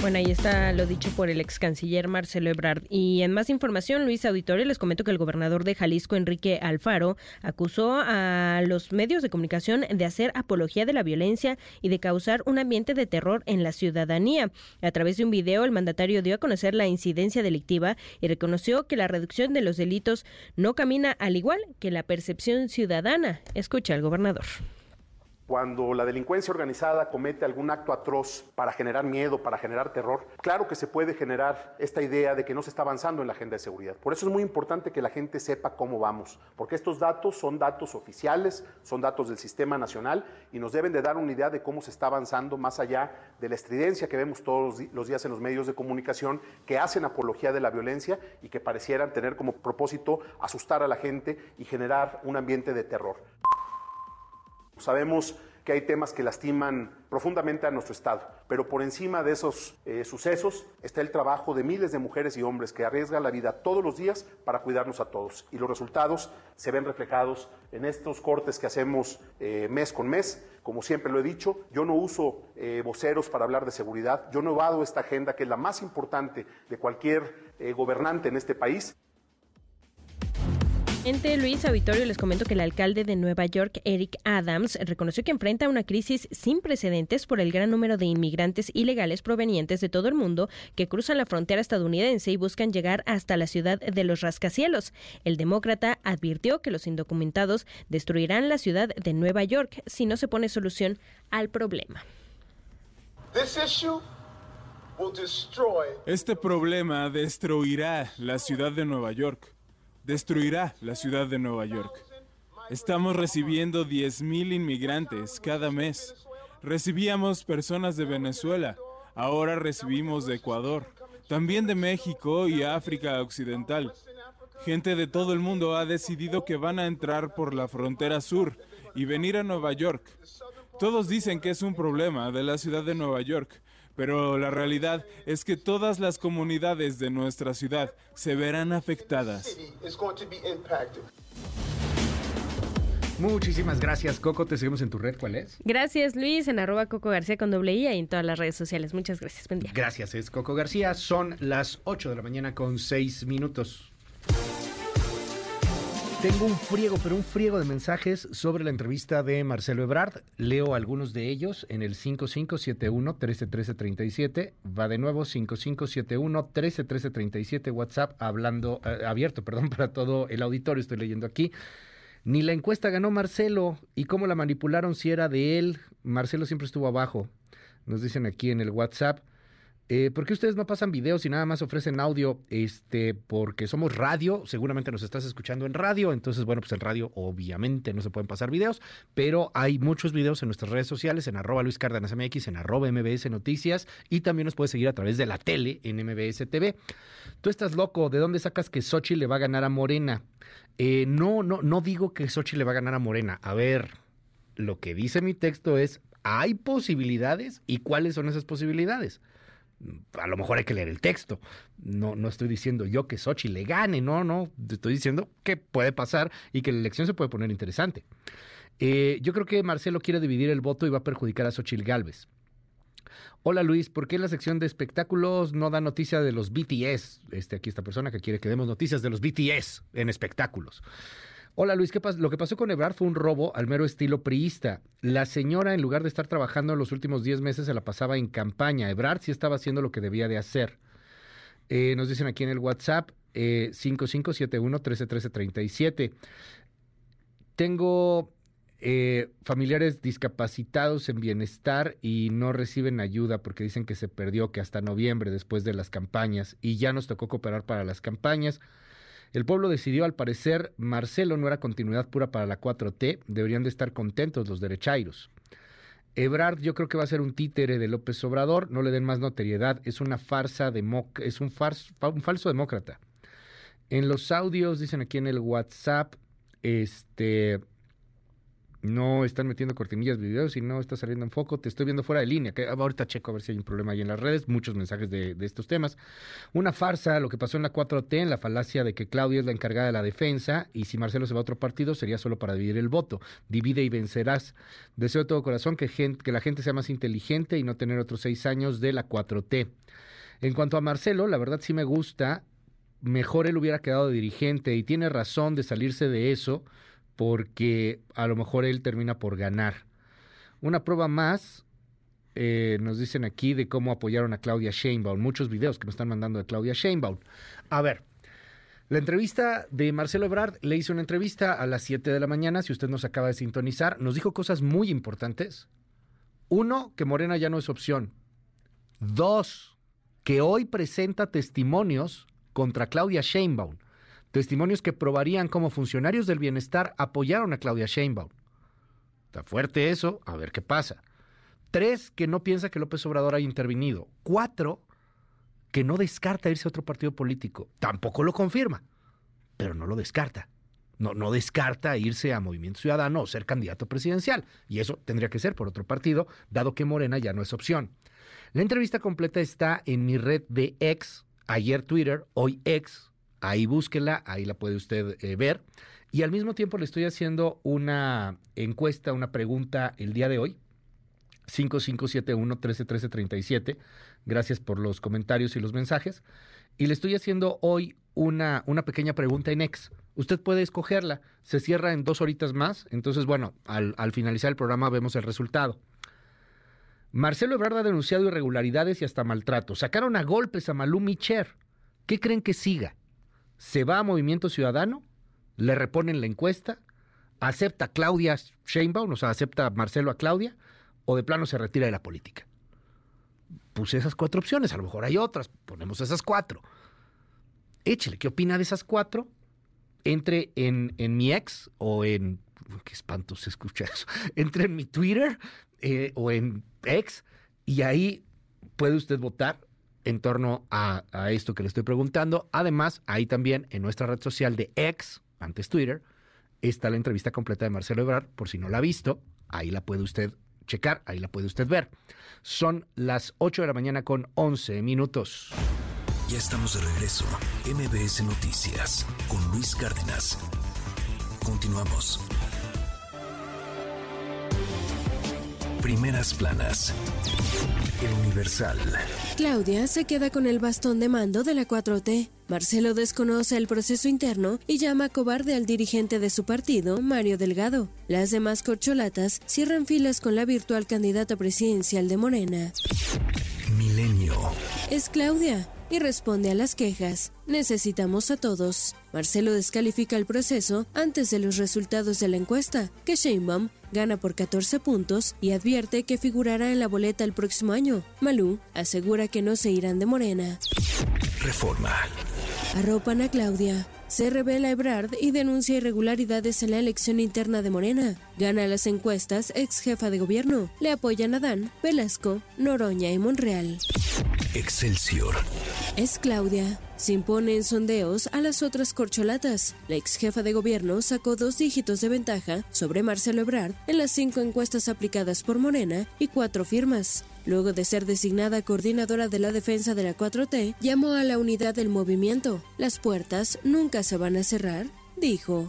Bueno, ahí está lo dicho por el ex canciller Marcelo Ebrard. Y en más información, Luis Auditorio, les comento que el gobernador de Jalisco, Enrique Alfaro, acusó a los medios de comunicación de hacer apología de la violencia y de causar un ambiente de terror en la ciudadanía. A través de un video, el mandatario dio a conocer la incidencia delictiva y reconoció que la reducción de los delitos no camina al igual que la percepción ciudadana. Escucha al gobernador. Cuando la delincuencia organizada comete algún acto atroz para generar miedo, para generar terror, claro que se puede generar esta idea de que no se está avanzando en la agenda de seguridad. Por eso es muy importante que la gente sepa cómo vamos, porque estos datos son datos oficiales, son datos del sistema nacional y nos deben de dar una idea de cómo se está avanzando más allá de la estridencia que vemos todos los días en los medios de comunicación que hacen apología de la violencia y que parecieran tener como propósito asustar a la gente y generar un ambiente de terror. Sabemos que hay temas que lastiman profundamente a nuestro Estado, pero por encima de esos eh, sucesos está el trabajo de miles de mujeres y hombres que arriesgan la vida todos los días para cuidarnos a todos. Y los resultados se ven reflejados en estos cortes que hacemos eh, mes con mes. Como siempre lo he dicho, yo no uso eh, voceros para hablar de seguridad, yo no evado esta agenda que es la más importante de cualquier gobernante en este país. Ente Luis Auditorio les comento que el alcalde de Nueva York, Eric Adams, reconoció que enfrenta una crisis sin precedentes por el gran número de inmigrantes ilegales provenientes de todo el mundo que cruzan la frontera estadounidense y buscan llegar hasta la ciudad de los rascacielos. El demócrata advirtió que los indocumentados destruirán la ciudad de Nueva York si no se pone solución al problema. Este problema destruirá la ciudad de Nueva York destruirá la ciudad de Nueva York. Estamos recibiendo 10.000 inmigrantes cada mes. Recibíamos personas de Venezuela, ahora recibimos de Ecuador, también de México y África Occidental. Gente de todo el mundo ha decidido que van a entrar por la frontera sur y venir a Nueva York. Todos dicen que es un problema de la ciudad de Nueva York, pero la realidad es que todas las comunidades de nuestra ciudad se verán afectadas. Muchísimas gracias, Coco. Te seguimos en tu red. ¿Cuál es? Gracias, Luis, en arroba Coco García con doble I y en todas las redes sociales. Muchas gracias. Buen día. Gracias, es Coco García. Son las 8 de la mañana con 6 minutos. Tengo un friego, pero un friego de mensajes sobre la entrevista de Marcelo Ebrard. Leo algunos de ellos en el 5571-131337. Va de nuevo 5571-131337 WhatsApp hablando, eh, abierto, perdón, para todo el auditorio. Estoy leyendo aquí. Ni la encuesta ganó Marcelo. ¿Y cómo la manipularon si era de él? Marcelo siempre estuvo abajo. Nos dicen aquí en el WhatsApp. Eh, ¿Por qué ustedes no pasan videos y nada más ofrecen audio? Este, porque somos radio, seguramente nos estás escuchando en radio, entonces, bueno, pues en radio obviamente no se pueden pasar videos, pero hay muchos videos en nuestras redes sociales, en arroba Luis Cárdenas MX, en arroba MBS Noticias, y también nos puedes seguir a través de la tele en MBS TV. Tú estás loco, ¿de dónde sacas que Sochi le va a ganar a Morena? Eh, no, no, no digo que Sochi le va a ganar a Morena. A ver, lo que dice mi texto es, ¿hay posibilidades? ¿Y cuáles son esas posibilidades? A lo mejor hay que leer el texto. No, no estoy diciendo yo que Sochi le gane, no, no. Estoy diciendo que puede pasar y que la elección se puede poner interesante. Eh, yo creo que Marcelo quiere dividir el voto y va a perjudicar a Xochitl Galvez. Hola Luis, ¿por qué en la sección de espectáculos no da noticia de los BTS? Este, aquí esta persona que quiere que demos noticias de los BTS en espectáculos. Hola Luis, ¿qué Lo que pasó con Ebrard fue un robo al mero estilo priista. La señora, en lugar de estar trabajando en los últimos 10 meses, se la pasaba en campaña. Ebrard sí estaba haciendo lo que debía de hacer. Eh, nos dicen aquí en el WhatsApp eh, 5571-131337. Tengo eh, familiares discapacitados en bienestar y no reciben ayuda porque dicen que se perdió, que hasta noviembre, después de las campañas, y ya nos tocó cooperar para las campañas. El pueblo decidió, al parecer, Marcelo no era continuidad pura para la 4T, deberían de estar contentos los derechairos. Ebrard yo creo que va a ser un títere de López Obrador, no le den más notoriedad, es una farsa, es un, un falso demócrata. En los audios, dicen aquí en el WhatsApp, este, no están metiendo cortinillas de videos y no está saliendo en foco. Te estoy viendo fuera de línea. Que ahorita checo a ver si hay un problema ahí en las redes. Muchos mensajes de, de, estos temas. Una farsa, lo que pasó en la 4T, en la falacia de que Claudia es la encargada de la defensa y si Marcelo se va a otro partido sería solo para dividir el voto. Divide y vencerás. Deseo de todo corazón que, que la gente sea más inteligente y no tener otros seis años de la 4T. En cuanto a Marcelo, la verdad sí me gusta. Mejor él hubiera quedado dirigente y tiene razón de salirse de eso porque a lo mejor él termina por ganar. Una prueba más, eh, nos dicen aquí de cómo apoyaron a Claudia Sheinbaum. Muchos videos que me están mandando de Claudia Sheinbaum. A ver, la entrevista de Marcelo Ebrard, le hice una entrevista a las 7 de la mañana, si usted nos acaba de sintonizar, nos dijo cosas muy importantes. Uno, que Morena ya no es opción. Dos, que hoy presenta testimonios contra Claudia Sheinbaum testimonios que probarían cómo funcionarios del bienestar apoyaron a Claudia Sheinbaum. Está fuerte eso, a ver qué pasa. Tres, que no piensa que López Obrador haya intervenido. Cuatro, que no descarta irse a otro partido político. Tampoco lo confirma, pero no lo descarta. No, no descarta irse a Movimiento Ciudadano o ser candidato presidencial. Y eso tendría que ser por otro partido, dado que Morena ya no es opción. La entrevista completa está en mi red de ex, ayer Twitter, hoy ex, Ahí búsquela, ahí la puede usted eh, ver. Y al mismo tiempo le estoy haciendo una encuesta, una pregunta el día de hoy. 5571-131337. Gracias por los comentarios y los mensajes. Y le estoy haciendo hoy una, una pequeña pregunta en ex. Usted puede escogerla. Se cierra en dos horitas más. Entonces, bueno, al, al finalizar el programa vemos el resultado. Marcelo Ebrard ha denunciado irregularidades y hasta maltrato. Sacaron a golpes a Malú Micher. ¿Qué creen que siga? Se va a Movimiento Ciudadano, le reponen la encuesta, acepta Claudia Sheinbaum, o sea, acepta Marcelo a Claudia, o de plano se retira de la política. Puse esas cuatro opciones, a lo mejor hay otras, ponemos esas cuatro. Échele, ¿qué opina de esas cuatro? Entre en, en mi ex o en... Qué espanto se escucha eso. Entre en mi Twitter eh, o en ex y ahí puede usted votar en torno a, esto que le estoy preguntando. Además, ahí también en nuestra red social de X, antes Twitter, está la entrevista completa de Marcelo Ebrard, por si no la ha visto, ahí la puede usted checar, ahí la puede usted ver. Son las 8 de la mañana con 11 minutos. Ya estamos de regreso. MBS Noticias con Luis Cárdenas. Continuamos. Primeras planas. El Universal. Claudia se queda con el bastón de mando de la 4T. Marcelo desconoce el proceso interno y llama cobarde al dirigente de su partido, Mario Delgado. Las demás corcholatas cierran filas con la virtual candidata presidencial de Morena. Milenio. Es Claudia y responde a las quejas. Necesitamos a todos. Marcelo descalifica el proceso antes de los resultados de la encuesta, que Sheinbaum gana por 14 puntos y advierte que figurará en la boleta el próximo año. Malú asegura que no se irán de Morena. Reforma. Arropan a Claudia. Se revela Ebrard y denuncia irregularidades en la elección interna de Morena. Gana las encuestas ex jefa de gobierno. Le apoyan a Dan, Velasco, Noroña y Monreal. Excelsior. Es Claudia. Se impone en sondeos a las otras corcholatas. La ex jefa de gobierno sacó dos dígitos de ventaja sobre Marcelo Ebrard en las cinco encuestas aplicadas por Morena y cuatro firmas. Luego de ser designada coordinadora de la defensa de la 4T, llamó a la unidad del movimiento. Las puertas nunca se van a cerrar, dijo.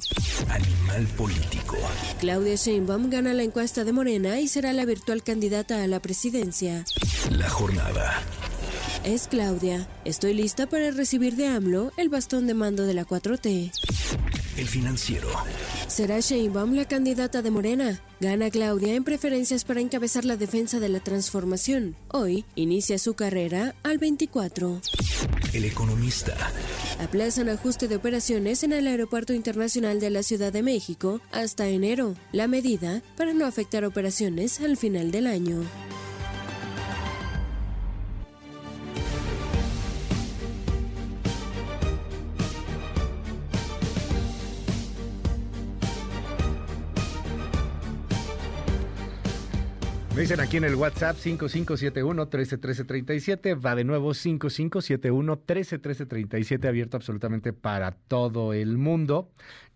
Animal político. Claudia Sheinbaum gana la encuesta de Morena y será la virtual candidata a la presidencia. La jornada. Es Claudia. Estoy lista para recibir de AMLO el bastón de mando de la 4T. El financiero. Será Sheinbaum la candidata de Morena. Gana Claudia en preferencias para encabezar la defensa de la transformación. Hoy inicia su carrera al 24. El economista. Aplazan ajuste de operaciones en el Aeropuerto Internacional de la Ciudad de México hasta enero. La medida para no afectar operaciones al final del año. Dicen aquí en el WhatsApp 5571-131337. Va de nuevo 5571-131337, abierto absolutamente para todo el mundo.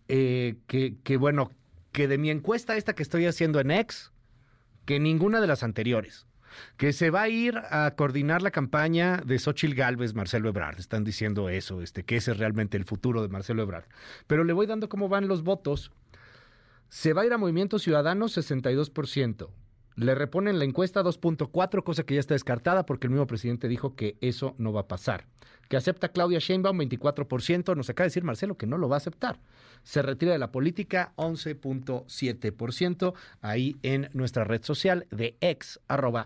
Eh, que, bueno, que de mi encuesta esta que estoy haciendo en X, que ninguna de las anteriores que se va a ir a coordinar la campaña de Xochil Gálvez, Marcelo Ebrard. Están diciendo eso, este, que ese es realmente el futuro de Marcelo Ebrard. Pero le voy dando cómo van los votos. Se va a ir a Movimiento Ciudadano 62%. Le reponen la encuesta 2.4, cosa que ya está descartada porque el mismo presidente dijo que eso no va a pasar. Que acepta Claudia Sheinbaum 24%, nos acaba de decir Marcelo que no lo va a aceptar. Se retira de la política 11.7% ahí en nuestra red social de ex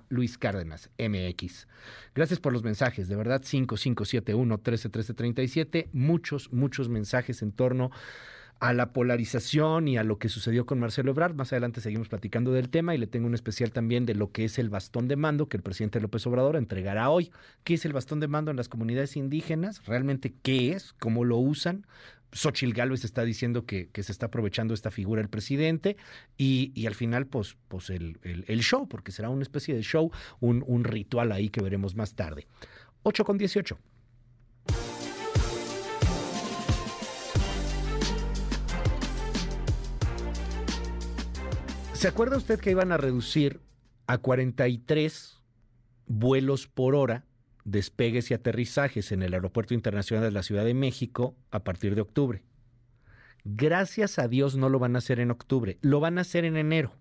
Luis Cárdenas MX. Gracias por los mensajes, de verdad 5571 131337, muchos, muchos mensajes en torno a la polarización y a lo que sucedió con Marcelo Ebrard. Más adelante seguimos platicando del tema y le tengo un especial también de lo que es el bastón de mando que el presidente López Obrador entregará hoy. ¿Qué es el bastón de mando en las comunidades indígenas? ¿Realmente qué es? ¿Cómo lo usan? Xochil Gálvez está diciendo que, se está aprovechando esta figura el presidente y, al final, pues, pues el, show, porque será una especie de show, un, un ritual ahí que veremos más tarde. 8 con 18. ¿Se acuerda usted que iban a reducir a 43 vuelos por hora, despegues y aterrizajes en el Aeropuerto Internacional de la Ciudad de México a partir de octubre? Gracias a Dios no lo van a hacer en octubre, lo van a hacer en enero.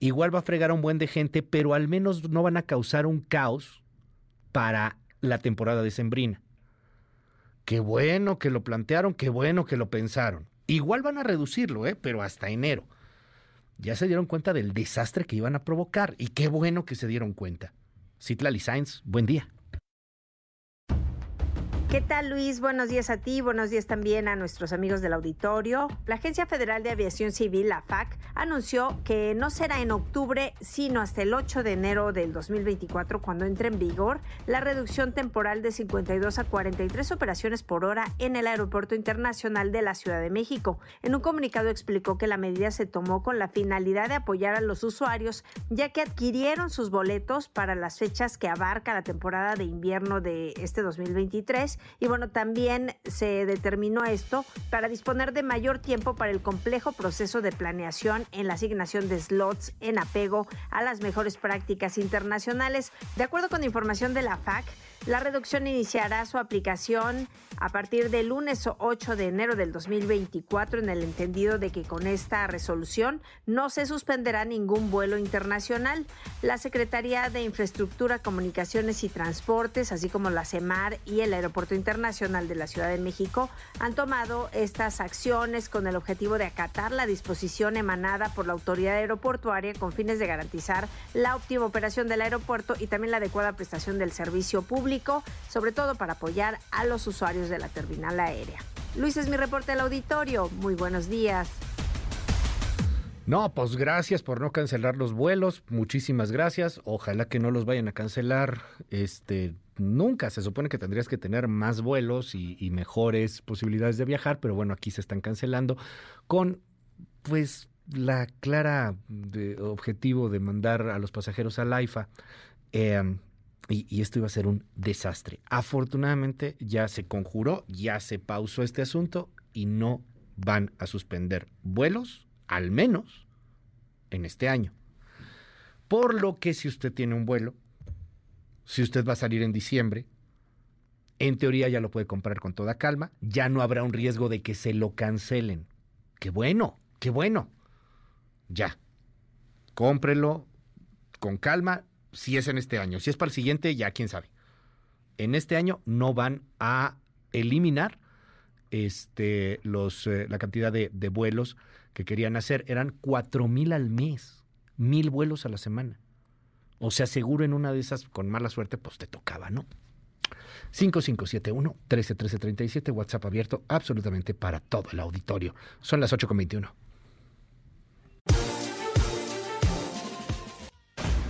Igual va a fregar a un buen de gente, pero al menos no van a causar un caos para la temporada decembrina. Qué bueno que lo plantearon, qué bueno que lo pensaron. Igual van a reducirlo, ¿eh? pero hasta enero ya se dieron cuenta del desastre que iban a provocar. Y qué bueno que se dieron cuenta. Citlali Sainz, buen día. ¿Qué tal Luis? Buenos días a ti, buenos días también a nuestros amigos del auditorio. La Agencia Federal de Aviación Civil, la FAC, anunció que no será en octubre, sino hasta el 8 de enero del 2024 cuando entre en vigor la reducción temporal de 52 a 43 operaciones por hora en el Aeropuerto Internacional de la Ciudad de México. En un comunicado explicó que la medida se tomó con la finalidad de apoyar a los usuarios, ya que adquirieron sus boletos para las fechas que abarca la temporada de invierno de este 2023 y bueno, también se determinó esto para disponer de mayor tiempo para el complejo proceso de planeación en la asignación de slots en apego a las mejores prácticas internacionales. De acuerdo con información de la FAC, la reducción iniciará su aplicación a partir del lunes 8 de enero del 2024 en el entendido de que con esta resolución no se suspenderá ningún vuelo internacional. La Secretaría de Infraestructura, Comunicaciones y Transportes, así como la CEMAR y el Aeropuerto Internacional de la Ciudad de México han tomado estas acciones con el objetivo de acatar la disposición emanada por la autoridad aeroportuaria con fines de garantizar la óptima operación del aeropuerto y también la adecuada prestación del servicio público sobre todo para apoyar a los usuarios de la terminal aérea. Luis es mi reporte al auditorio. Muy buenos días. No, pues gracias por no cancelar los vuelos, muchísimas gracias. Ojalá que no los vayan a cancelar. Este, nunca se supone que tendrías que tener más vuelos y, mejores posibilidades de viajar, pero bueno, aquí se están cancelando con, pues, la clara de, objetivo de mandar a los pasajeros al AIFA. Eh, y, esto iba a ser un desastre. Afortunadamente ya se conjuró, ya se pausó este asunto y no van a suspender vuelos, al menos en este año. Por lo que si usted tiene un vuelo, si usted va a salir en diciembre, en teoría ya lo puede comprar con toda calma, ya no habrá un riesgo de que se lo cancelen. Qué bueno, qué bueno. Ya. Cómprelo con calma, si es en este año. Si es para el siguiente, ya quién sabe. En este año no van a eliminar este, los, eh, la cantidad de, de, vuelos que querían hacer. Eran cuatro mil al mes, mil vuelos a la semana. O sea, seguro en una de esas, con mala suerte, pues te tocaba, ¿no? 5571-131337, WhatsApp abierto absolutamente para todo el auditorio. Son las 8.21.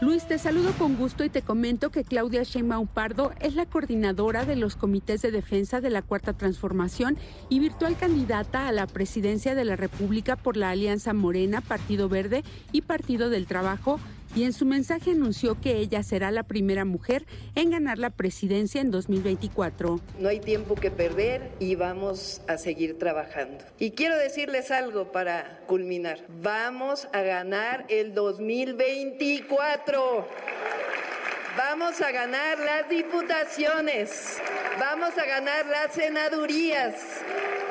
Luis, te saludo con gusto y te comento que Claudia Sheinbaum Pardo es la coordinadora de los comités de defensa de la Cuarta Transformación y virtual candidata a la presidencia de la República por la Alianza Morena, Partido Verde y Partido del Trabajo y en su mensaje anunció que ella será la primera mujer en ganar la presidencia en 2024. No hay tiempo que perder y vamos a seguir trabajando. Y quiero decirles algo para culminar. Vamos a ganar el 2024. Vamos a ganar las diputaciones, vamos a ganar las senadurías,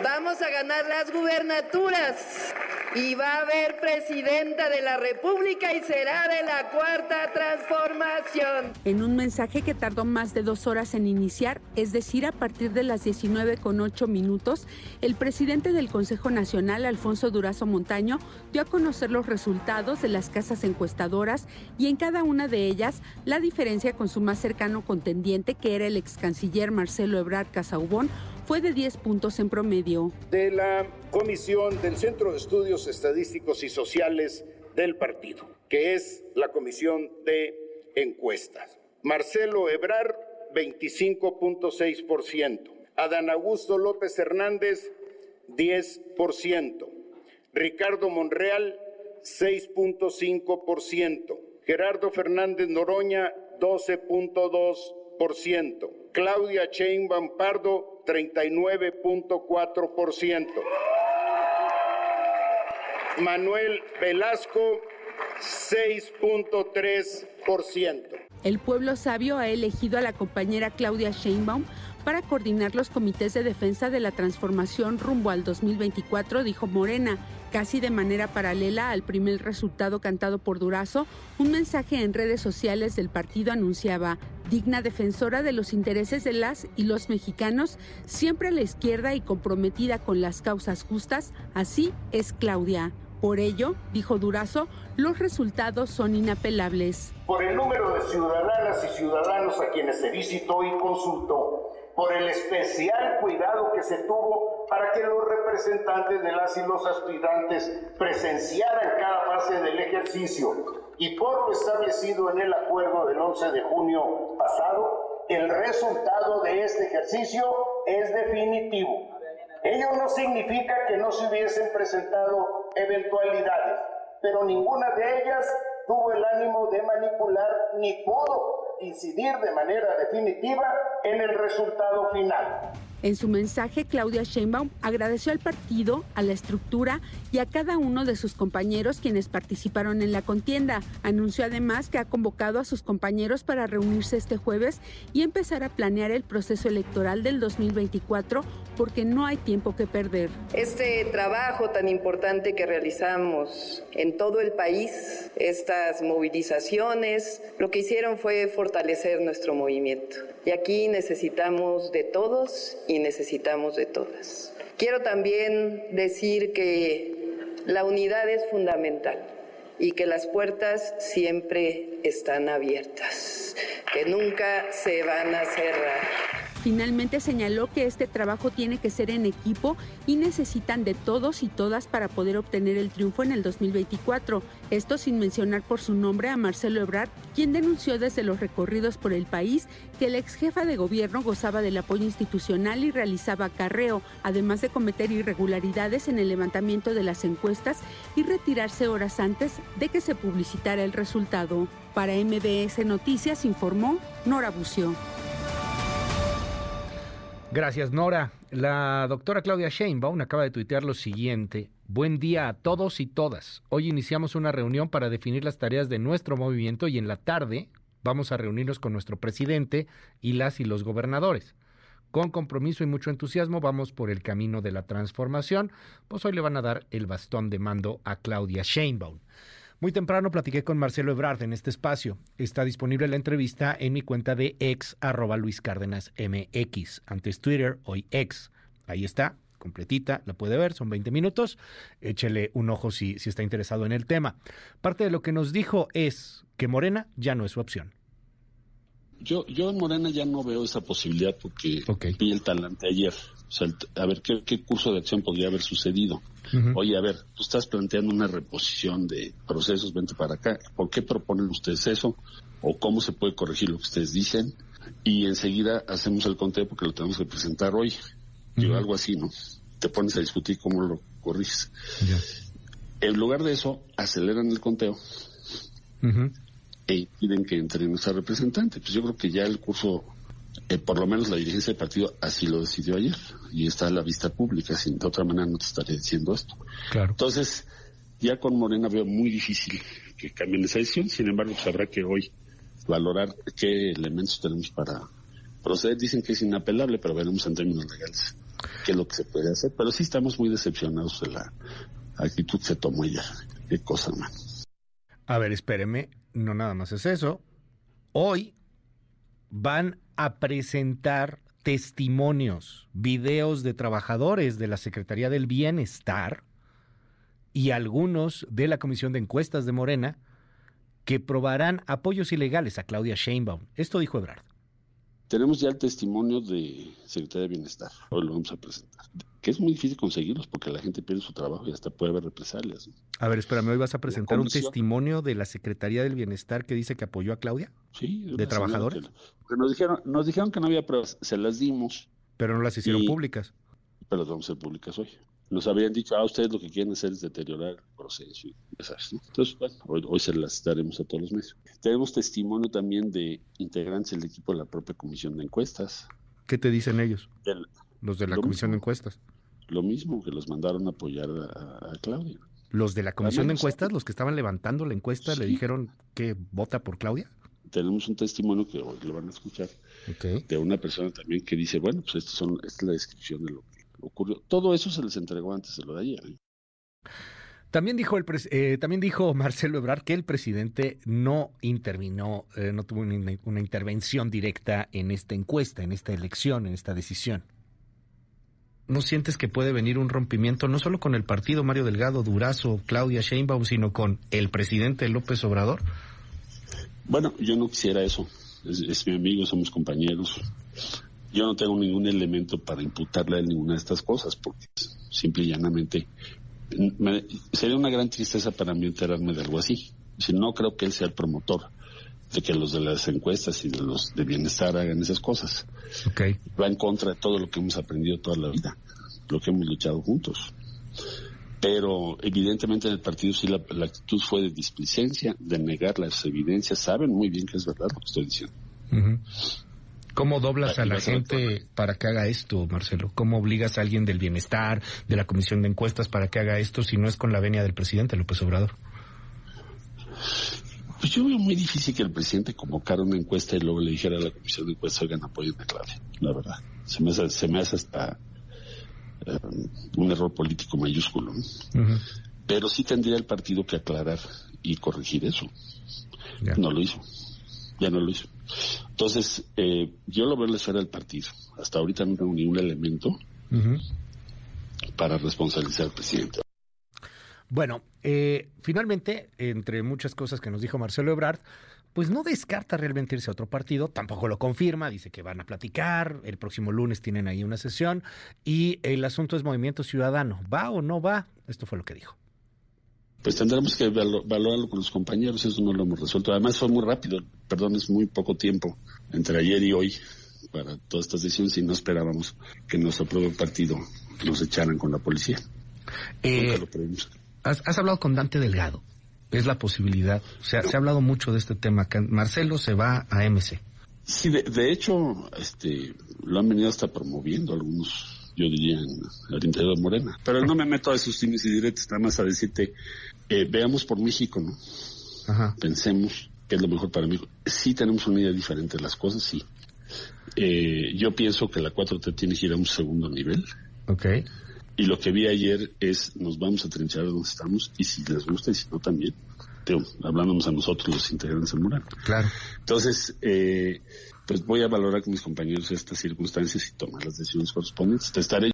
vamos a ganar las gubernaturas y va a haber presidenta de la República y será de la cuarta transformación. En un mensaje que tardó más de dos horas en iniciar, es decir, a partir de las 19 con 8 minutos, el presidente del Consejo Nacional, Alfonso Durazo Montaño, dio a conocer los resultados de las casas encuestadoras y en cada una de ellas la diferencia con su más cercano contendiente, que era el ex canciller Marcelo Ebrard Casaubón, fue de 10 puntos en promedio. De la comisión del Centro de Estudios Estadísticos y Sociales del partido, que es la comisión de encuestas. Marcelo Ebrard, 25.6%. Adán Augusto López Hernández, 10%. Ricardo Monreal, 6.5%. Gerardo Fernández Noroña, 12.2%. Claudia Sheinbaum Pardo, 39.4%. Manuel Velasco, 6.3%. El pueblo sabio ha elegido a la compañera Claudia Sheinbaum para coordinar los comités de defensa de la transformación rumbo al 2024, dijo Morena. Casi de manera paralela al primer resultado cantado por Durazo, un mensaje en redes sociales del partido anunciaba, digna defensora de los intereses de las y los mexicanos, siempre a la izquierda y comprometida con las causas justas, así es Claudia. Por ello, dijo Durazo, los resultados son inapelables. Por el número de ciudadanas y ciudadanos a quienes se visitó y consultó, por el especial cuidado que se tuvo para que los representantes de las y los aspirantes presenciaran cada fase del ejercicio y por lo establecido en el acuerdo del 11 de junio pasado, el resultado de este ejercicio es definitivo. Ello no significa que no se hubiesen presentado eventualidades, pero ninguna de ellas tuvo el ánimo de manipular ni pudo incidir de manera definitiva en el resultado final. En su mensaje, Claudia Sheinbaum agradeció al partido, a la estructura y a cada uno de sus compañeros quienes participaron en la contienda. Anunció además que ha convocado a sus compañeros para reunirse este jueves y empezar a planear el proceso electoral del 2024 porque no hay tiempo que perder. Este trabajo tan importante que realizamos en todo el país, estas movilizaciones, lo que hicieron fue fortalecer nuestro movimiento. Y aquí necesitamos de todos y necesitamos de todas. Quiero también decir que la unidad es fundamental y que las puertas siempre están abiertas, que nunca se van a cerrar. Finalmente señaló que este trabajo tiene que ser en equipo y necesitan de todos y todas para poder obtener el triunfo en el 2024. Esto sin mencionar por su nombre a Marcelo Ebrard, quien denunció desde los recorridos por el país que la ex jefa de gobierno gozaba del apoyo institucional y realizaba acarreo, además de cometer irregularidades en el levantamiento de las encuestas y retirarse horas antes de que se publicitara el resultado. Para MBS Noticias informó Nora Bucio. Gracias, Nora. La doctora Claudia Sheinbaum acaba de tuitear lo siguiente. Buen día a todos y todas. Hoy iniciamos una reunión para definir las tareas de nuestro movimiento y en la tarde vamos a reunirnos con nuestro presidente y las y los gobernadores. Con compromiso y mucho entusiasmo vamos por el camino de la transformación, pues hoy le van a dar el bastón de mando a Claudia Sheinbaum. Muy temprano platiqué con Marcelo Ebrard en este espacio. Está disponible la entrevista en mi cuenta de ex arroba Luis Cárdenas MX. Antes Twitter, hoy ex. Ahí está, completita, la puede ver, son 20 minutos. Échele un ojo si, si está interesado en el tema. Parte de lo que nos dijo es que Morena ya no es su opción. Yo, yo en Morena ya no veo esa posibilidad porque vi el talante ayer. O sea, a ver, ¿qué, curso de acción podría haber sucedido? Oye, a ver, tú estás planteando una reposición de procesos, vente para acá. ¿Por qué proponen ustedes eso? ¿O cómo se puede corregir lo que ustedes dicen? Y enseguida hacemos el conteo porque lo tenemos que presentar hoy. algo así, ¿no? Te pones a discutir cómo lo corriges. En lugar de eso, aceleran el conteo e impiden que entre nuestra representante. Pues yo creo que ya el curso eh, por lo menos la dirigencia del partido así lo decidió ayer y está a la vista pública, sin de otra manera no te estaría diciendo esto. Claro. Entonces, ya con Morena veo muy difícil que cambien esa decisión, sin embargo, pues habrá que hoy valorar qué elementos tenemos para proceder. Dicen que es inapelable, pero veremos en términos legales qué es lo que se puede hacer. Pero sí estamos muy decepcionados de la actitud que se tomó ella. Qué cosa, man. A ver, espéreme, no nada más es eso. Hoy van a presentar testimonios, videos de trabajadores de la Secretaría del Bienestar y algunos de la Comisión de Encuestas de Morena que probarán apoyos ilegales a Claudia Sheinbaum. Esto dijo Ebrard. Tenemos ya el testimonio de Secretaría de Bienestar. Hoy lo vamos a presentar. Que es muy difícil conseguirlos porque la gente pierde su trabajo y hasta puede haber represalias. A ver, espérame, hoy vas a presentar un testimonio de la Secretaría del Bienestar que dice que apoyó a Claudia. Sí. De, trabajadores. nos dijeron, nos dijeron que no había pruebas, se las dimos. Pero no las hicieron públicas. Pero las vamos a hacer públicas hoy nos habían dicho, ah, ustedes lo que quieren hacer es deteriorar el proceso. Entonces, bueno, hoy, se las daremos a todos los medios. Tenemos testimonio también de integrantes del equipo de la propia comisión de encuestas. ¿Qué te dicen ellos? los de la comisión de encuestas. Lo mismo, que los mandaron a apoyar a, Claudia. ¿Los de la comisión de encuestas, los que estaban levantando la encuesta, le dijeron que vota por Claudia? Tenemos un testimonio que hoy lo van a escuchar de una persona también que dice, bueno, pues son, esta es la descripción de lo que ocurrió. Todo eso se les entregó antes de lo de ayer. ¿eh? También dijo, el eh, también dijo Marcelo Ebrard que el presidente no intervino, eh, no tuvo una, intervención directa en esta encuesta, en esta elección, en esta decisión. ¿No sientes que puede venir un rompimiento no solo con el partido Mario Delgado, Durazo, Claudia Sheinbaum, sino con el presidente López Obrador? Bueno, yo no quisiera eso. es mi amigo, somos compañeros yo no tengo ningún elemento para imputarle a ninguna de estas cosas, porque simple y llanamente sería una gran tristeza para mí enterarme de algo así. Si no creo que él sea el promotor de que los de las encuestas y de los de bienestar hagan esas cosas. Okay. Va en contra de todo lo que hemos aprendido toda la vida, lo que hemos luchado juntos. Pero evidentemente en el partido sí la, actitud fue de displicencia, de negar las evidencias. Saben muy bien que es verdad lo que estoy diciendo. ¿Cómo doblas a la gente para que haga esto, Marcelo? ¿Cómo obligas a alguien del bienestar, de la comisión de encuestas, para que haga esto si no es con la venia del presidente López Obrador? Pues yo veo muy difícil que el presidente convocara una encuesta y luego le dijera a la comisión de encuestas, oigan, apoyen a Claudia, la verdad. Se me hace, se me hace hasta eh, un error político mayúsculo. Pero sí tendría el partido que aclarar y corregir eso. No lo hizo. Ya no lo hizo. Entonces, eh, yo lo veo en la esfera del partido. Hasta ahorita no tengo ningún elemento para responsabilizar al presidente. Bueno, eh, finalmente, entre muchas cosas que nos dijo Marcelo Ebrard, pues no descarta realmente irse a otro partido, tampoco lo confirma, dice que van a platicar, el próximo lunes tienen ahí una sesión y el asunto es Movimiento Ciudadano, ¿va o no va? Esto fue lo que dijo pues tendremos que valorarlo con los compañeros, eso no lo hemos resuelto. Además fue muy rápido, perdón, es muy poco tiempo entre ayer y hoy para todas estas decisiones y no esperábamos que nuestro propio partido nos echaran con la policía. Eh, has, hablado con Dante Delgado, es la posibilidad, o sea, se ha hablado mucho de este tema, Marcelo se va a MC. Sí, de, hecho, este, lo han venido hasta promoviendo algunos yo diría, en el interior de Morena. Pero no me meto a esos tines y directos, nada más a decirte, eh, veamos por México, ¿no? Pensemos qué es lo mejor para México. Sí tenemos una idea diferente de las cosas, sí. Eh, yo pienso que la 4T tiene que ir a un segundo nivel. Ok. Y lo que vi ayer es, nos vamos a trinchar donde estamos, y si les gusta y si no también, hablándonos a nosotros los integrantes del mural. Claro. Entonces, eh, pues voy a valorar con mis compañeros estas circunstancias y tomar las decisiones correspondientes. Te estaré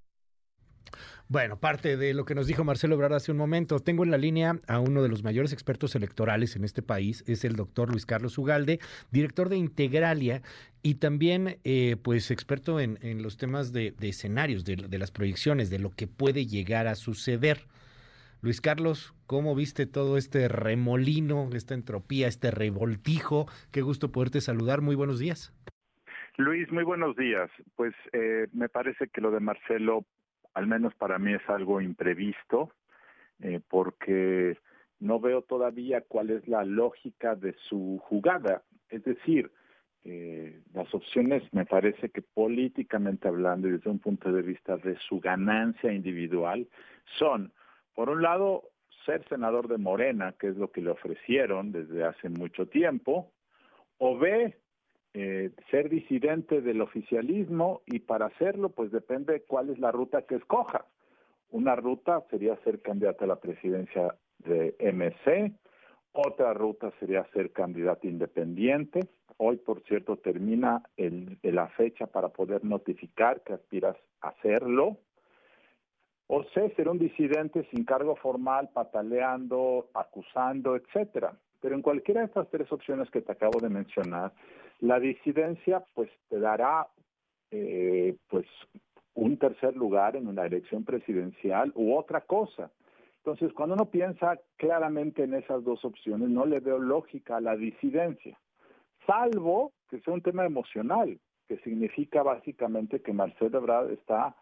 Bueno, parte de lo que nos dijo Marcelo Ebrard hace un momento. Tengo en la línea a uno de los mayores expertos electorales en este país, es el doctor Luis Carlos Ugalde, director de Integralia y también, eh, pues, experto en, los temas de, escenarios, de, de, las proyecciones, de lo que puede llegar a suceder. Luis Carlos, ¿cómo viste todo este remolino, esta entropía, este revoltijo? Qué gusto poderte saludar. Muy buenos días. Luis, muy buenos días. Pues eh, me parece que lo de Marcelo, al menos para mí, es algo imprevisto, eh, porque no veo todavía cuál es la lógica de su jugada. Es decir, eh, las opciones me parece que políticamente hablando y desde un punto de vista de su ganancia individual son, por un lado, ser senador de Morena, que es lo que le ofrecieron desde hace mucho tiempo, o B, eh, ser disidente del oficialismo y para hacerlo pues depende cuál es la ruta que escoja. Una ruta sería ser candidato a la presidencia de MC, otra ruta sería ser candidato independiente. Hoy, por cierto, termina el, la fecha para poder notificar que aspiras a hacerlo. O C, ser un disidente sin cargo formal, pataleando, acusando, etcétera. Pero en cualquiera de estas tres opciones que te acabo de mencionar, la disidencia pues te dará eh, pues un tercer lugar en una elección presidencial u otra cosa. Entonces, cuando uno piensa claramente en esas dos opciones, no le veo lógica a la disidencia, salvo que sea un tema emocional, que significa básicamente que Marcelo Ebrard está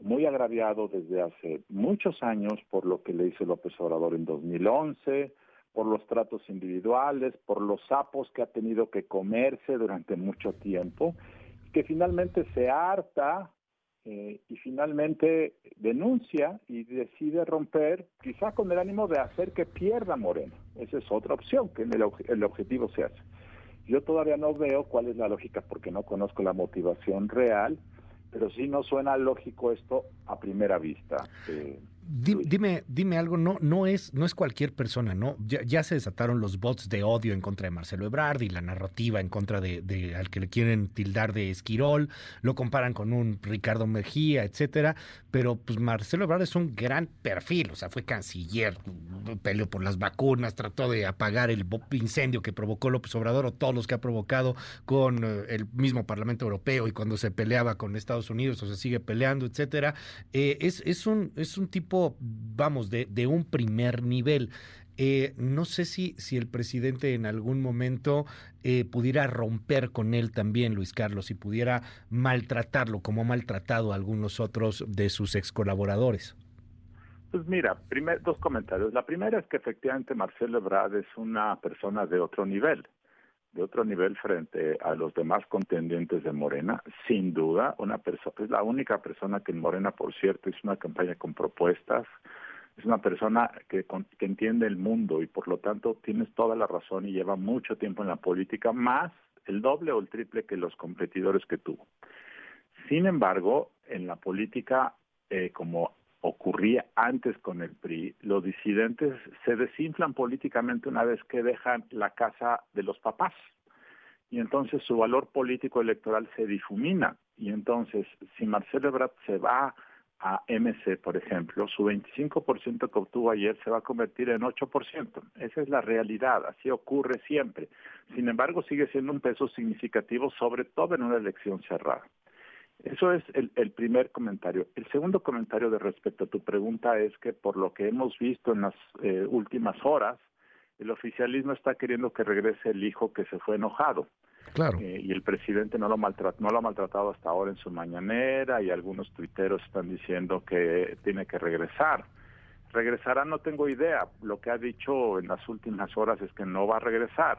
muy agraviado desde hace muchos años por lo que le hizo López Obrador en 2011, por los tratos individuales, por los sapos que ha tenido que comerse durante mucho tiempo, que finalmente se harta eh, y finalmente denuncia y decide romper, quizá con el ánimo de hacer que pierda Morena. Esa es otra opción, que el, el objetivo se hace. Yo todavía no veo cuál es la lógica porque no conozco la motivación real, pero sí no suena lógico esto a primera vista. Eh, Dime, dime algo, no, no es, no es cualquier persona, ¿no? Ya, se desataron los bots de odio en contra de Marcelo Ebrard y la narrativa en contra de, al que le quieren tildar de Esquirol, lo comparan con un Ricardo Mejía, etcétera, pero pues Marcelo Ebrard es un gran perfil, o sea, fue canciller, peleó por las vacunas, trató de apagar el incendio que provocó López Obrador o todos los que ha provocado con eh, el mismo Parlamento Europeo y cuando se peleaba con Estados Unidos o se sigue peleando, etcétera. Eh, es, es, un, es un tipo vamos, de, un primer nivel. Eh, no sé si, si el presidente en algún momento eh, pudiera romper con él también, Luis Carlos, y pudiera maltratarlo como ha maltratado a algunos otros de sus ex colaboradores. Pues mira, dos comentarios. La primera es que efectivamente Marcelo Ebrard es una persona de otro nivel de otro nivel frente a los demás contendientes de Morena, sin duda, una persona es la única persona que en Morena, por cierto, hizo una campaña con propuestas, es una persona que, que entiende el mundo y por lo tanto tienes toda la razón y lleva mucho tiempo en la política, más el doble o el triple que los competidores que tuvo. Sin embargo, en la política, eh, como ocurría antes con el PRI, los disidentes se desinflan políticamente una vez que dejan la casa de los papás. Y entonces su valor político electoral se difumina. Y entonces, si Marcelo Ebrard se va a MC, por ejemplo, su 25% que obtuvo ayer se va a convertir en 8%. Esa es la realidad, así ocurre siempre. Sin embargo, sigue siendo un peso significativo, sobre todo en una elección cerrada. Eso es el, primer comentario. El segundo comentario de respecto a tu pregunta es que por lo que hemos visto en las eh, últimas horas, el oficialismo está queriendo que regrese el hijo que se fue enojado. Claro. Eh, y el presidente no lo, no lo ha maltratado hasta ahora en su mañanera y algunos tuiteros están diciendo que tiene que regresar. ¿Regresará? No tengo idea. Lo que ha dicho en las últimas horas es que no va a regresar.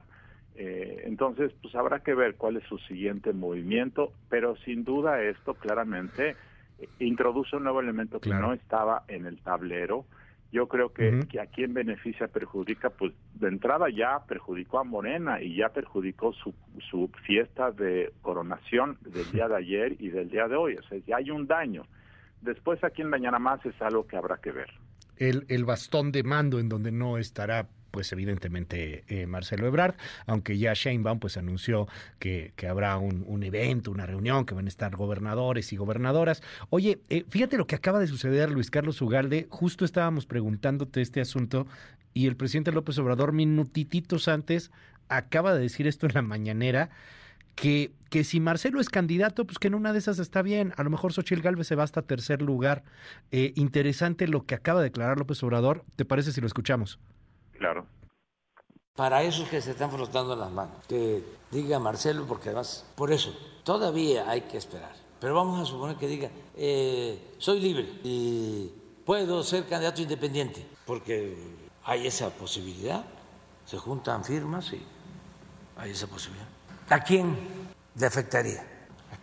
Eh, entonces, pues habrá que ver cuál es su siguiente movimiento, pero sin duda esto claramente eh, introduce un nuevo elemento que no estaba en el tablero. Yo creo que, que, a quien beneficia perjudica, pues de entrada ya perjudicó a Morena y ya perjudicó su, su fiesta de coronación del día de ayer y del día de hoy. O sea, ya hay un daño. Después a quien mañana más es algo que habrá que ver el, el, bastón de mando en donde no estará pues evidentemente eh, Marcelo Ebrard, aunque ya Sheinbaum pues anunció que, que habrá un, evento, una reunión, que van a estar gobernadores y gobernadoras. Oye, eh, fíjate lo que acaba de suceder, Luis Carlos Ugalde, justo estábamos preguntándote este asunto y el presidente López Obrador minutititos antes acaba de decir esto en la mañanera, que, que si Marcelo es candidato, pues que en una de esas está bien. A lo mejor Xochitl Galvez se va hasta tercer lugar. Eh, interesante lo que acaba de declarar López Obrador. ¿Te parece si lo escuchamos? Claro. Para esos que se están frotando las manos, que diga Marcelo, porque además, por eso, todavía hay que esperar. Pero vamos a suponer que diga, eh, soy libre y puedo ser candidato independiente, porque hay esa posibilidad, se juntan firmas y hay esa posibilidad. ¿A quién le afectaría?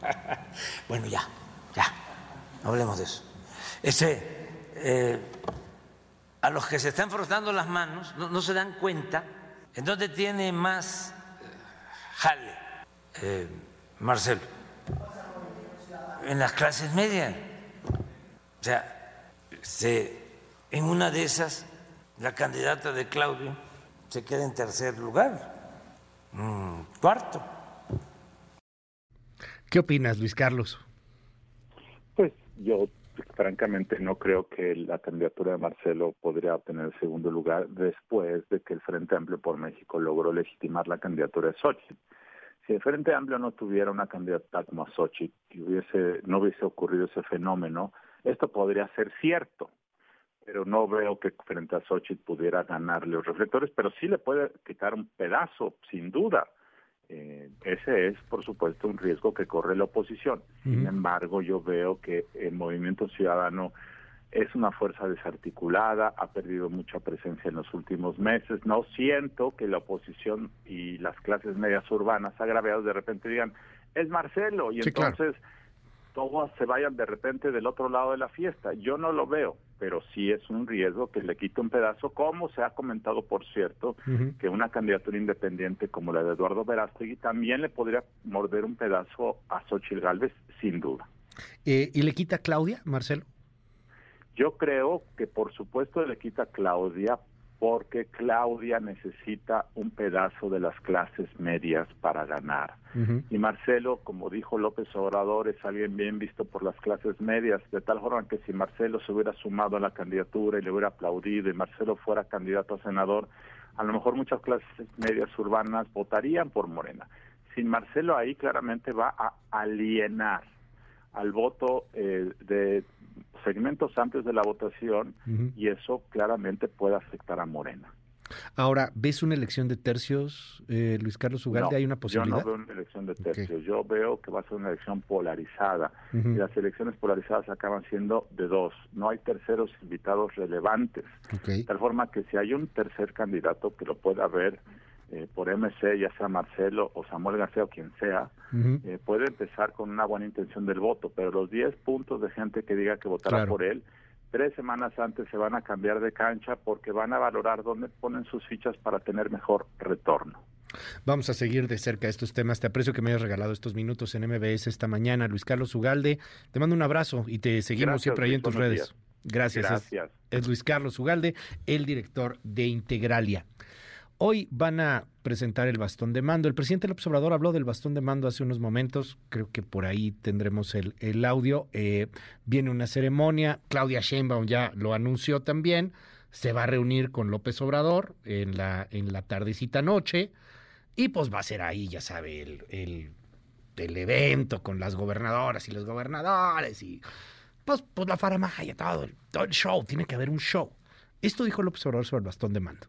bueno, ya, ya, hablemos de eso. Ese, eh, a los que se están frotando las manos no, se dan cuenta en dónde tiene más eh, jale eh, Marcelo. En las clases medias. O sea, se, en una de esas, la candidata de Claudio se queda en tercer lugar, cuarto. ¿Qué opinas, Luis Carlos? Pues yo francamente no creo que la candidatura de Marcelo podría obtener el segundo lugar después de que el Frente Amplio por México logró legitimar la candidatura de Xochitl. Si el Frente Amplio no tuviera una candidata como Xochitl y hubiese, no hubiese ocurrido ese fenómeno, esto podría ser cierto, pero no veo que frente a Xochitl pudiera ganarle los reflectores, pero sí le puede quitar un pedazo, sin duda. Eh, ese es, por supuesto, un riesgo que corre la oposición. Sin embargo, yo veo que el movimiento ciudadano es una fuerza desarticulada, ha perdido mucha presencia en los últimos meses. No siento que la oposición y las clases medias urbanas agraviadas de repente digan, es Marcelo, y entonces todos se vayan de repente del otro lado de la fiesta. Yo no lo veo, pero sí es un riesgo que le quite un pedazo, como se ha comentado, por cierto, que una candidatura independiente como la de Eduardo Verástegui también le podría morder un pedazo a Xochitl Galvez, sin duda. Eh, ¿Y le quita Claudia, Marcelo? Yo creo que por supuesto le quita Claudia porque Claudia necesita un pedazo de las clases medias para ganar. Y Marcelo, como dijo López Obrador, es alguien bien visto por las clases medias, de tal forma que si Marcelo se hubiera sumado a la candidatura y le hubiera aplaudido y Marcelo fuera candidato a senador, a lo mejor muchas clases medias urbanas votarían por Morena. Sin Marcelo ahí claramente va a alienar al voto eh, de segmentos amplios de la votación y eso claramente puede afectar a Morena. Ahora, ¿ves una elección de tercios, eh, Luis Carlos Ugalde? ¿Hay una posibilidad? Yo no veo una elección de tercios. Yo veo que va a ser una elección polarizada. Y las elecciones polarizadas acaban siendo de dos. No hay terceros invitados relevantes. De tal forma que si hay un tercer candidato que lo pueda haber eh, por MC, ya sea Marcelo o Samuel García o quien sea, eh, puede empezar con una buena intención del voto, pero los 10 puntos de gente que diga que votará por él, tres semanas antes se van a cambiar de cancha porque van a valorar dónde ponen sus fichas para tener mejor retorno. Vamos a seguir de cerca estos temas. Te aprecio que me hayas regalado estos minutos en MBS esta mañana. Luis Carlos Ugalde, te mando un abrazo y te seguimos siempre ahí en tus redes. Gracias. Gracias. es Luis Carlos Ugalde, el director de Integralia. Hoy van a presentar el bastón de mando. El presidente López Obrador habló del bastón de mando hace unos momentos. Creo que por ahí tendremos el, audio. Eh, viene una ceremonia. Claudia Sheinbaum ya lo anunció también. Se va a reunir con López Obrador en la, tardecita noche. Y pues va a ser ahí, ya sabe, el, evento con las gobernadoras y los gobernadores. Y pues, pues la faramaya, todo todo el show. Tiene que haber un show. Esto dijo López Obrador sobre el bastón de mando.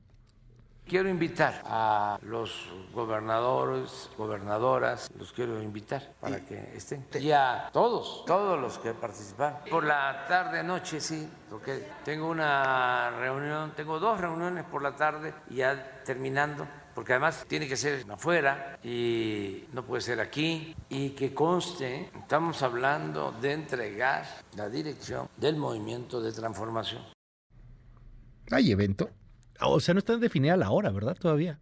Quiero invitar a los gobernadores, gobernadoras, los quiero invitar para que estén. Y a todos, todos los que participan. Por la tarde, noche, sí, porque tengo una reunión, tengo dos reuniones por la tarde y ya terminando porque además tiene que ser afuera y no puede ser aquí. Y que conste, estamos hablando de entregar la dirección del movimiento de transformación. ¿Hay evento? O sea, no está definida la hora, ¿verdad? Todavía.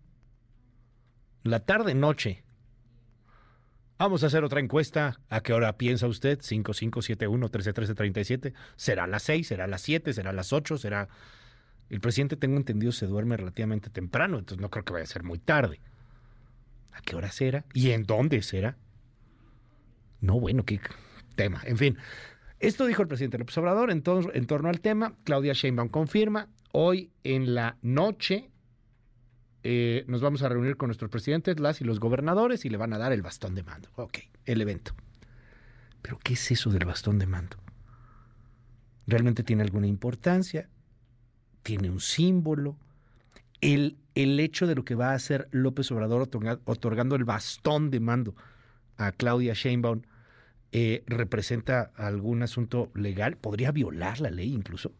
La tarde, noche. Vamos a hacer otra encuesta. ¿A qué hora piensa usted? 5571-131337. ¿Será a las 6? ¿Será a las 7? ¿Será a las 8? ¿Será El presidente, tengo entendido, se duerme relativamente temprano, entonces no creo que vaya a ser muy tarde. ¿A qué hora será? ¿Y en dónde será? No, bueno, qué tema. En fin, esto dijo el presidente López Obrador en, en torno al tema. Claudia Sheinbaum confirma. Hoy en la noche eh, nos vamos a reunir con nuestros presidentes, las y los gobernadores y le van a dar el bastón de mando. Ok, el evento. Pero ¿qué es eso del bastón de mando? ¿Realmente tiene alguna importancia? ¿Tiene un símbolo? El, el hecho de lo que va a hacer López Obrador otorgando el bastón de mando a Claudia Sheinbaum eh, representa algún asunto legal, podría violar la ley incluso.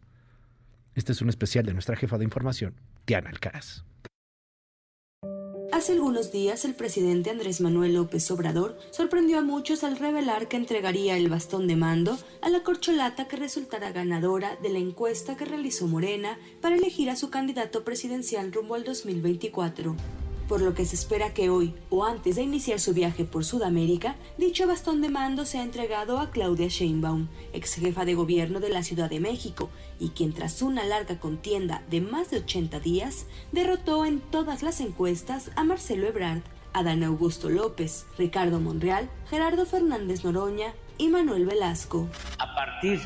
Este es un especial de nuestra jefa de información, Diana Alcaraz. Hace algunos días el presidente Andrés Manuel López Obrador sorprendió a muchos al revelar que entregaría el bastón de mando a la corcholata que resultará ganadora de la encuesta que realizó Morena para elegir a su candidato presidencial rumbo al 2024 por lo que se espera que hoy, o antes de iniciar su viaje por Sudamérica, dicho bastón de mando sea entregado a Claudia Sheinbaum, ex jefa de gobierno de la Ciudad de México, y quien tras una larga contienda de más de 80 días, derrotó en todas las encuestas a Marcelo Ebrard, Adán Augusto López, Ricardo Monreal, Gerardo Fernández Noroña y Manuel Velasco. A partir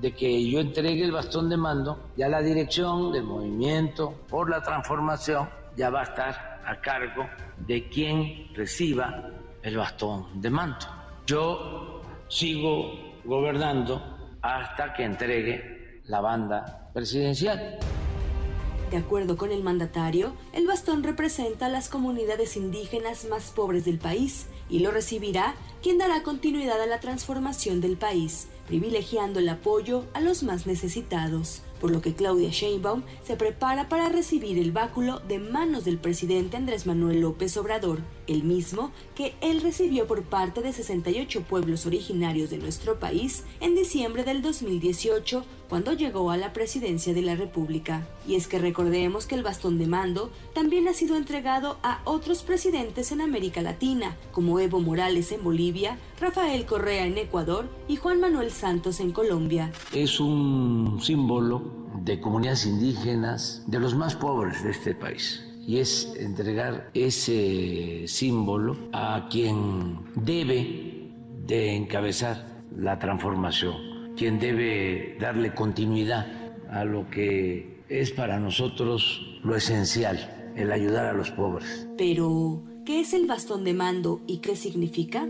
de que yo entregue el bastón de mando, ya la dirección del movimiento por la transformación ya va a estar a cargo de quien reciba el bastón de manto. Yo sigo gobernando hasta que entregue la banda presidencial. De acuerdo con el mandatario, el bastón representa a las comunidades indígenas más pobres del país y lo recibirá quien dará continuidad a la transformación del país, privilegiando el apoyo a los más necesitados por lo que Claudia Sheinbaum se prepara para recibir el báculo de manos del presidente Andrés Manuel López Obrador, el mismo que él recibió por parte de 68 pueblos originarios de nuestro país en diciembre del 2018 cuando llegó a la presidencia de la República. Y es que recordemos que el bastón de mando también ha sido entregado a otros presidentes en América Latina, como Evo Morales en Bolivia, Rafael Correa en Ecuador y Juan Manuel Santos en Colombia. Es un símbolo de comunidades indígenas, de los más pobres de este país. Y es entregar ese símbolo a quien debe de encabezar la transformación, quien debe darle continuidad a lo que es para nosotros lo esencial, el ayudar a los pobres. Pero, ¿qué es el bastón de mando y qué significa?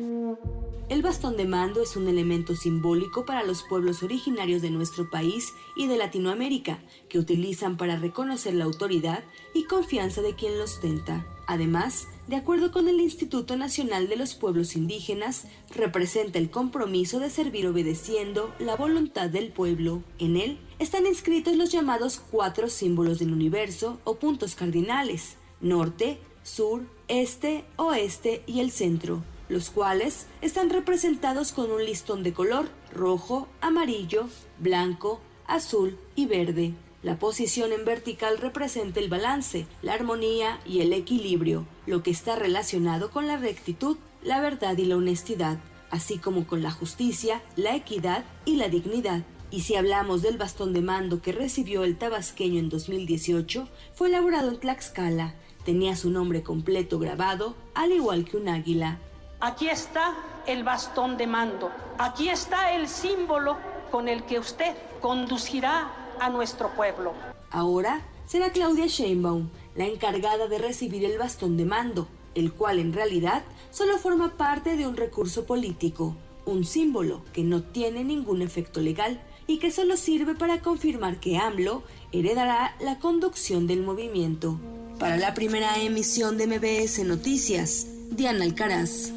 El bastón de mando es un elemento simbólico para los pueblos originarios de nuestro país y de Latinoamérica, que utilizan para reconocer la autoridad y confianza de quien los ostenta. Además, de acuerdo con el Instituto Nacional de los Pueblos Indígenas, representa el compromiso de servir obedeciendo la voluntad del pueblo. En él están inscritos los llamados cuatro símbolos del universo o puntos cardinales, norte, sur, este, oeste y el centro los cuales están representados con un listón de color rojo, amarillo, blanco, azul y verde. La posición en vertical representa el balance, la armonía y el equilibrio, lo que está relacionado con la rectitud, la verdad y la honestidad, así como con la justicia, la equidad y la dignidad. Y si hablamos del bastón de mando que recibió el tabasqueño en 2018, fue elaborado en Tlaxcala. Tenía su nombre completo grabado, al igual que un águila. Aquí está el bastón de mando. Aquí está el símbolo con el que usted conducirá a nuestro pueblo. Ahora será Claudia Sheinbaum la encargada de recibir el bastón de mando, el cual en realidad solo forma parte de un recurso político, un símbolo que no tiene ningún efecto legal y que solo sirve para confirmar que AMLO heredará la conducción del movimiento. Para la primera emisión de MBS Noticias, Diana Alcaraz.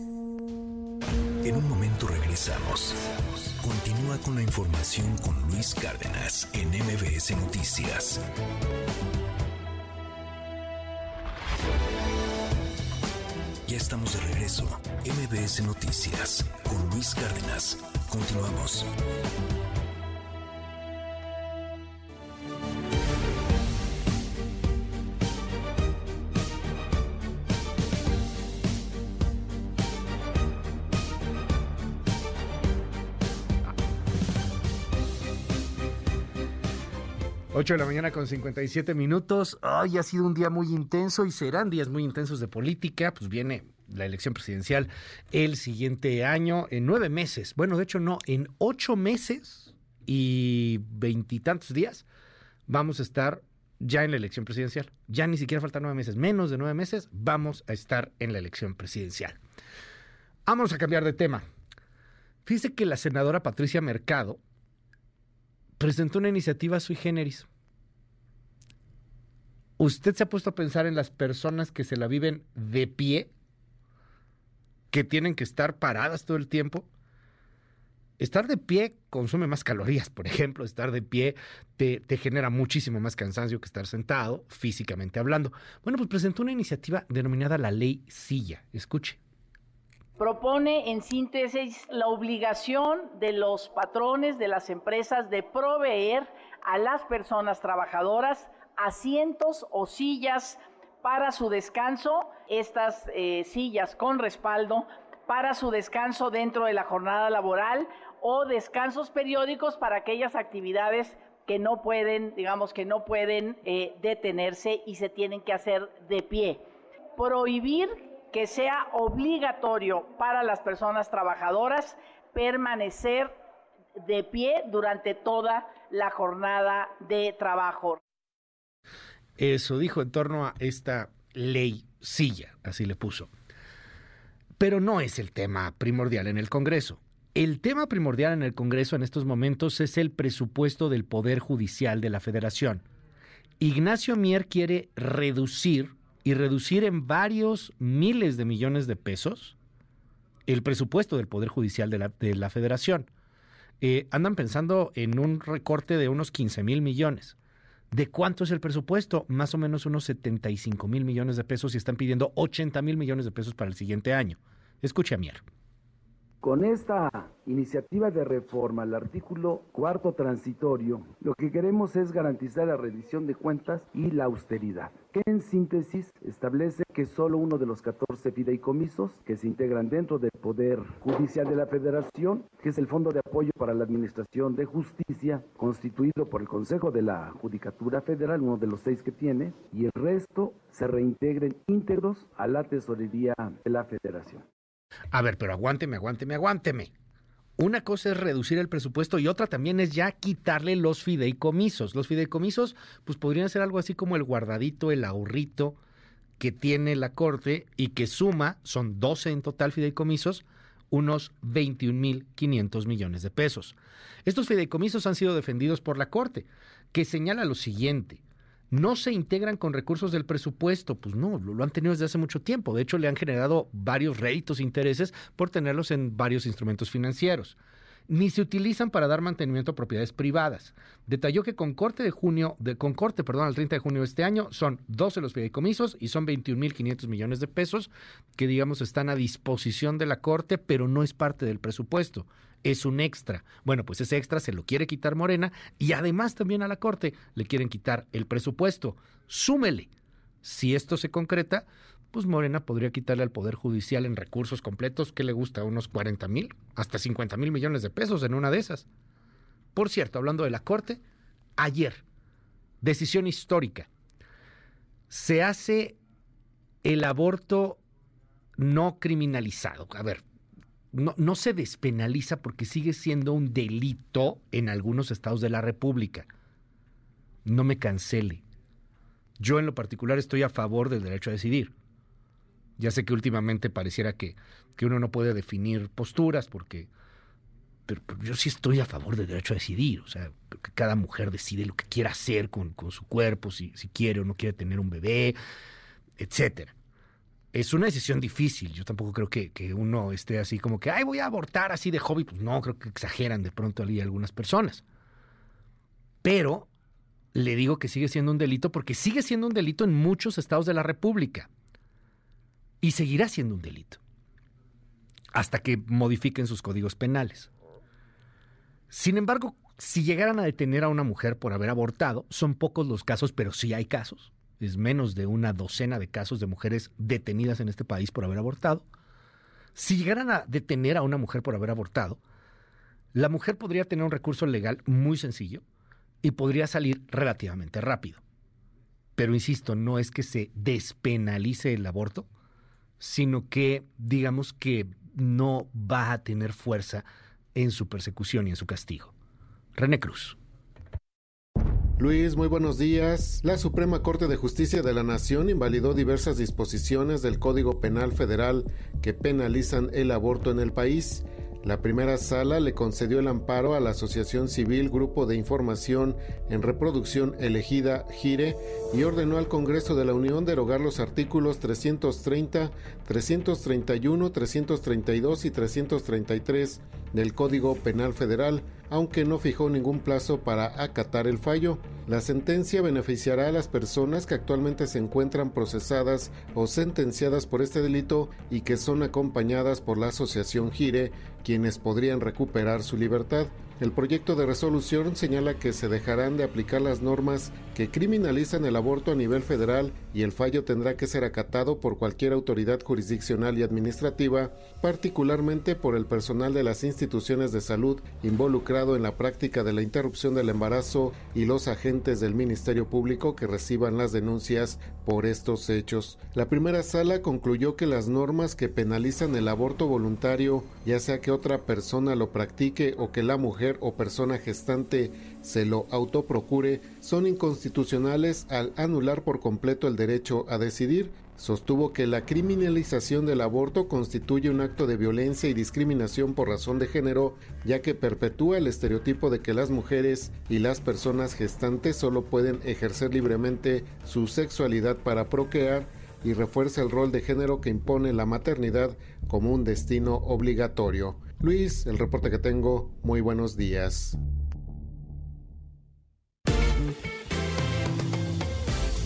En un momento regresamos. Continúa con la información con Luis Cárdenas en MBS Noticias. Ya estamos de regreso. MBS Noticias con Luis Cárdenas. Continuamos. 8 de la mañana con 57 minutos. Ay, ha sido un día muy intenso y serán días muy intensos de política. Pues viene la elección presidencial el siguiente año, en nueve meses. Bueno, de hecho, no, en ocho meses y veintitantos días vamos a estar ya en la elección presidencial. Ya ni siquiera faltan nueve meses, menos de nueve meses, vamos a estar en la elección presidencial. Vamos a cambiar de tema. Fíjese que la senadora Patricia Mercado presentó una iniciativa sui generis. ¿Usted se ha puesto a pensar en las personas que se la viven de pie? ¿Que tienen que estar paradas todo el tiempo? Estar de pie consume más calorías, por ejemplo, estar de pie te, te, genera muchísimo más cansancio que estar sentado, físicamente hablando. Bueno, pues presentó una iniciativa denominada la Ley Silla. Escuche propone en síntesis la obligación de los patrones de las empresas de proveer a las personas trabajadoras asientos o sillas para su descanso, estas eh, sillas con respaldo para su descanso dentro de la jornada laboral o descansos periódicos para aquellas actividades que no pueden, digamos que no pueden eh, detenerse y se tienen que hacer de pie. Prohibir que sea obligatorio para las personas trabajadoras permanecer de pie durante toda la jornada de trabajo. Eso dijo en torno a esta ley silla, así le puso. Pero no es el tema primordial en el Congreso. El tema primordial en el Congreso en estos momentos es el presupuesto del Poder Judicial de la Federación. Ignacio Mier quiere reducir y reducir en varios miles de millones de pesos el presupuesto del Poder Judicial de la, de la Federación. Eh, andan pensando en un recorte de unos 15 mil millones. ¿De cuánto es el presupuesto? Más o menos unos 75 mil millones de pesos y están pidiendo 80 mil millones de pesos para el siguiente año. Escuche a Mier. Con esta iniciativa de reforma al artículo cuarto transitorio, lo que queremos es garantizar la rendición de cuentas y la austeridad, que en síntesis establece que solo uno de los 14 fideicomisos que se integran dentro del Poder Judicial de la Federación, que es el Fondo de Apoyo para la Administración de Justicia, constituido por el Consejo de la Judicatura Federal, uno de los seis que tiene, y el resto se reintegren íntegros a la Tesorería de la Federación. A ver, pero aguánteme, aguánteme, aguánteme. Una cosa es reducir el presupuesto y otra también es ya quitarle los fideicomisos. Los fideicomisos, pues podrían ser algo así como el guardadito, el ahorrito que tiene la Corte y que suma, son 12 en total fideicomisos, unos 21.500 millones de pesos. Estos fideicomisos han sido defendidos por la Corte, que señala lo siguiente no se integran con recursos del presupuesto. Pues no, lo, han tenido desde hace mucho tiempo. De hecho, le han generado varios réditos e intereses por tenerlos en varios instrumentos financieros. Ni se utilizan para dar mantenimiento a propiedades privadas. Detalló que con corte de junio, de, con corte, perdón, al 30 de junio de este año, son 12 los fideicomisos y son 21.500 millones de pesos que, digamos, están a disposición de la corte, pero no es parte del presupuesto es un extra. Bueno, pues ese extra se lo quiere quitar Morena y además también a la Corte le quieren quitar el presupuesto. Súmele. Si esto se concreta, pues Morena podría quitarle al Poder Judicial en recursos completos, que le gusta? Unos 40 mil, hasta 50 mil millones de pesos en una de esas. Por cierto, hablando de la Corte, ayer, decisión histórica, se hace el aborto no criminalizado. A ver, no, se despenaliza porque sigue siendo un delito en algunos estados de la República. No me cancele. Yo en lo particular estoy a favor del derecho a decidir. Ya sé que últimamente pareciera que, que uno no puede definir posturas porque... Pero, yo sí estoy a favor del derecho a decidir. O sea, que cada mujer decide lo que quiera hacer con, con su cuerpo, si, si quiere o no quiere tener un bebé, etcétera es una decisión difícil. Yo tampoco creo que, uno esté así como que, ay, voy a abortar así de hobby. Pues no, creo que exageran de pronto ahí algunas personas. Pero le digo que sigue siendo un delito porque sigue siendo un delito en muchos estados de la República. Y seguirá siendo un delito. Hasta que modifiquen sus códigos penales. Sin embargo, si llegaran a detener a una mujer por haber abortado, son pocos los casos, pero sí hay casos es menos de una docena de casos de mujeres detenidas en este país por haber abortado. Si llegaran a detener a una mujer por haber abortado, la mujer podría tener un recurso legal muy sencillo y podría salir relativamente rápido. Pero insisto, no es que se despenalice el aborto, sino que digamos que no va a tener fuerza en su persecución y en su castigo. René Cruz. Luis, muy buenos días. La Suprema Corte de Justicia de la Nación invalidó diversas disposiciones del Código Penal Federal que penalizan el aborto en el país. La primera sala le concedió el amparo a la Asociación Civil Grupo de Información en Reproducción Elegida, GIRE, y ordenó al Congreso de la Unión derogar los artículos 330, 331, 332 y 333 del Código Penal Federal, aunque no fijó ningún plazo para acatar el fallo. La sentencia beneficiará a las personas que actualmente se encuentran procesadas o sentenciadas por este delito y que son acompañadas por la Asociación Gire, quienes podrían recuperar su libertad. El proyecto de resolución señala que se dejarán de aplicar las normas que criminalizan el aborto a nivel federal y el fallo tendrá que ser acatado por cualquier autoridad jurisdiccional y administrativa, particularmente por el personal de las instituciones de salud involucrado en la práctica de la interrupción del embarazo y los agentes del Ministerio Público que reciban las denuncias por estos hechos. La primera sala concluyó que las normas que penalizan el aborto voluntario, ya sea que otra persona lo practique o que la mujer o persona gestante se lo autoprocure, son inconstitucionales al anular por completo el derecho a decidir. Sostuvo que la criminalización del aborto constituye un acto de violencia y discriminación por razón de género, ya que perpetúa el estereotipo de que las mujeres y las personas gestantes solo pueden ejercer libremente su sexualidad para procrear y refuerza el rol de género que impone la maternidad como un destino obligatorio. Luis, el reporte que tengo, muy buenos días.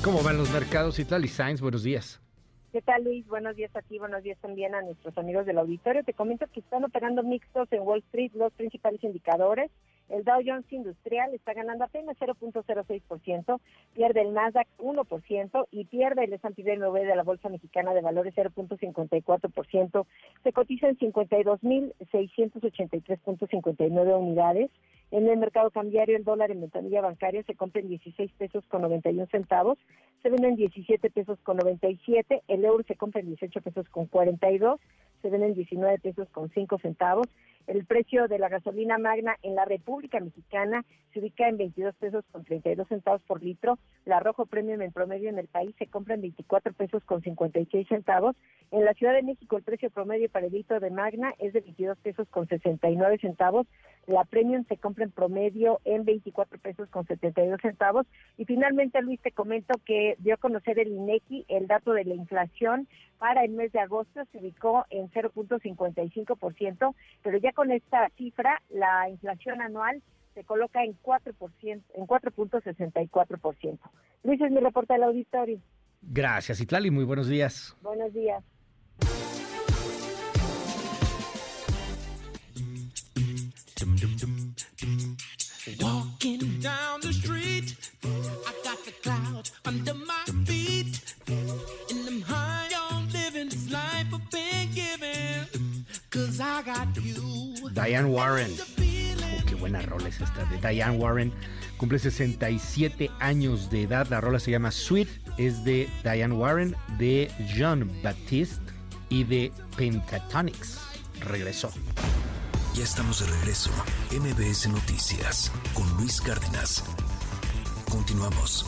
¿Cómo van los mercados? Itlali Sainz, buenos días. ¿Qué tal, Luis? Buenos días a ti, buenos días también a nuestros amigos del auditorio. Te comento que están operando mixtos en Wall Street los principales indicadores. El Dow Jones Industrial está ganando apenas 0.06%, pierde el Nasdaq 1% y pierde el S&P BMW de la Bolsa Mexicana de Valores 0.54%. Se cotiza en 52.683.59 unidades. En el mercado cambiario, el dólar en ventanilla bancaria se compra en 16 pesos con 91 centavos, se vende en 17 pesos con 97, el euro se compra en 18 pesos con 42, se vende en 19 pesos con 5 centavos. El precio de la gasolina magna en la República Mexicana se ubica en 22 pesos con 32 centavos por litro. La Rojo Premium en promedio en el país se compra en 24 pesos con 56 centavos. En la Ciudad de México el precio promedio para el litro de magna es de 22 pesos con 69 centavos. La Premium se compra en promedio en 24 pesos con 72 centavos. Y finalmente, Luis, te comento que dio a conocer el INEGI el dato de la inflación para el mes de agosto se ubicó en 0.55%, pero ya con esta cifra la inflación anual se coloca en 4%, en 4.64%. Luis es mi reporte del auditorio. Gracias, Itlali, muy buenos días. Buenos días. Walking down the street, I got the clouds under my feet. Diane Warren. Oh, qué buena rola es esta de Diane Warren. Cumple 67 años de edad. La rola se llama Sweet. Es de Diane Warren, de John Baptiste y de Pentatonics. Regresó. Ya estamos de regreso. MBS Noticias con Luis Cárdenas. Continuamos.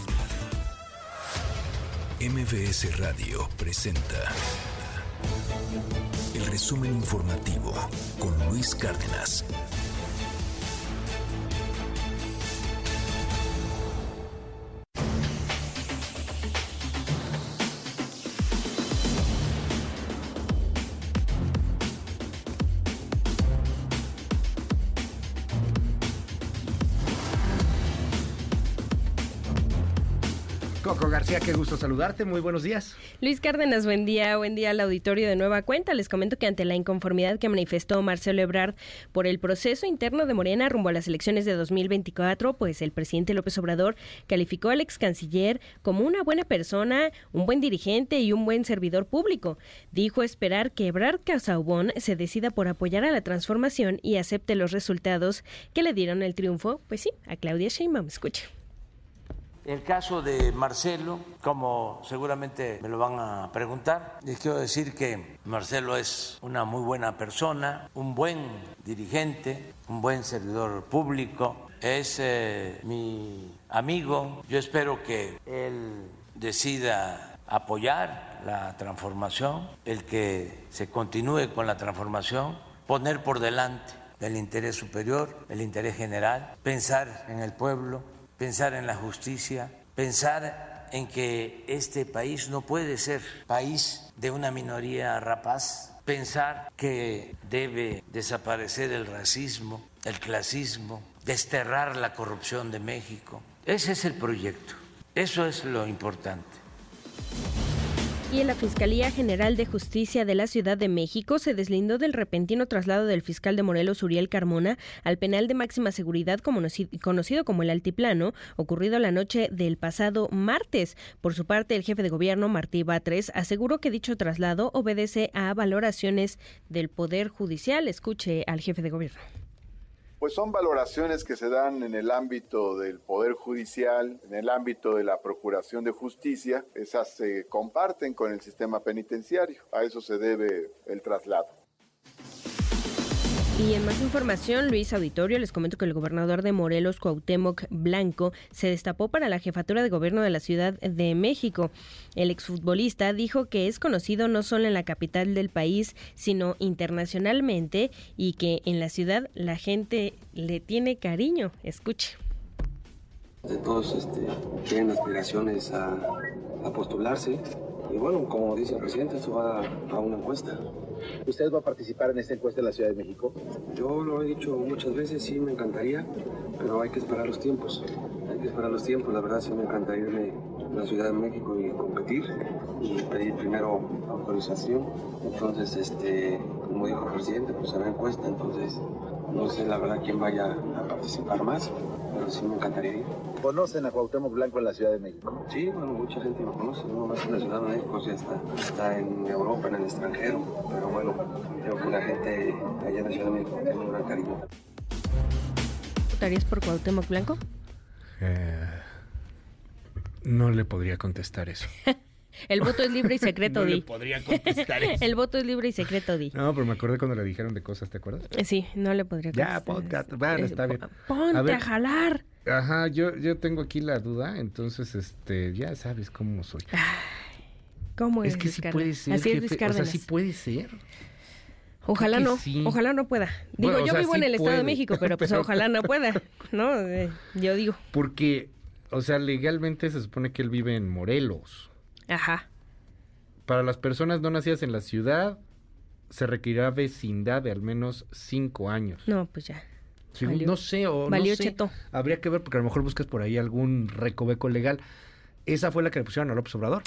MBS Radio presenta el resumen informativo con Luis Cárdenas. García, qué gusto saludarte. Muy buenos días. Luis Cárdenas, buen día. Buen día al auditorio de Nueva Cuenta. Les comento que ante la inconformidad que manifestó Marcelo Ebrard por el proceso interno de Morena rumbo a las elecciones de 2024, pues el presidente López Obrador calificó al ex canciller como una buena persona, un buen dirigente y un buen servidor público. Dijo esperar que Ebrard Casaubon se decida por apoyar a la transformación y acepte los resultados que le dieron el triunfo, pues sí, a Claudia Sheinbaum. Escuche. El caso de Marcelo, como seguramente me lo van a preguntar, les quiero decir que Marcelo es una muy buena persona, un buen dirigente, un buen servidor público, es eh, mi amigo. Yo espero que él decida apoyar la transformación, el que se continúe con la transformación, poner por delante el interés superior, el interés general, pensar en el pueblo pensar en la justicia, pensar en que este país no puede ser país de una minoría rapaz, pensar que debe desaparecer el racismo, el clasismo, desterrar la corrupción de México. Ese es el proyecto, eso es lo importante. Y en la Fiscalía General de Justicia de la Ciudad de México se deslindó del repentino traslado del fiscal de Morelos, Uriel Carmona, al penal de máxima seguridad conocido como el Altiplano, ocurrido la noche del pasado martes. Por su parte, el jefe de gobierno, Martí Batres, aseguró que dicho traslado obedece a valoraciones del Poder Judicial. Escuche al jefe de gobierno pues son valoraciones que se dan en el ámbito del Poder Judicial, en el ámbito de la Procuración de Justicia, esas se comparten con el sistema penitenciario, a eso se debe el traslado. Y en más información, Luis Auditorio, les comento que el gobernador de Morelos, Cuauhtémoc Blanco, se destapó para la jefatura de gobierno de la Ciudad de México. El exfutbolista dijo que es conocido no solo en la capital del país, sino internacionalmente y que en la ciudad la gente le tiene cariño. Escuche. Todos este, tienen aspiraciones a, a postularse y bueno, como dice el presidente, esto va a una encuesta. ¿Usted va a participar en esta encuesta en la Ciudad de México? Yo lo he dicho muchas veces, sí, me encantaría, pero hay que esperar los tiempos. Hay que esperar los tiempos, la verdad sí me encantaría irme a la Ciudad de México y competir y pedir primero autorización. Entonces, este, como dijo el presidente, pues será encuesta, entonces no sé la verdad quién vaya a participar más, pero sí me encantaría ir. ¿Conocen a Cuauhtémoc Blanco en la Ciudad de México? Sí, bueno, mucha gente lo conoce, no más en la Ciudad de México, ya está, está en Europa, en el extranjero, pero bueno, creo que la gente allá en la Ciudad de México tiene un gran cariño. ¿Votarías por Cuauhtémoc Blanco? Eh, no le podría contestar eso. El voto es libre y secreto, no Di. le podría contestar eso. El voto es libre y secreto, Di. No, pero me acordé cuando le dijeron de cosas, ¿te acuerdas? Eh, Sí, no le podría Ya, contestar. podcast. Bueno, está bien. Ponte a, ver, jalar. Ajá, yo, yo tengo aquí la duda, entonces, este, ya sabes cómo soy. ¿Cómo es, es que Luis sí Cárdenas? puede ser, Así es, jefe, Luis o sea, sí puede ser. Ojalá Creo no, sí. ojalá no pueda. Digo, Bueno, yo sea, vivo sí en el Estado de puede, México, pero pues pero- ojalá no pueda, ¿no? Eh, yo digo, Porque, o sea, legalmente se supone que él vive en Morelos. Ajá. Para las personas no nacidas en la ciudad, se requerirá vecindad de al menos cinco años. No, pues ya. Valió. no sé, o Valió no sé. cheto. Habría que ver, porque a lo mejor buscas por ahí algún recoveco legal. Esa fue la que le pusieron a López Obrador.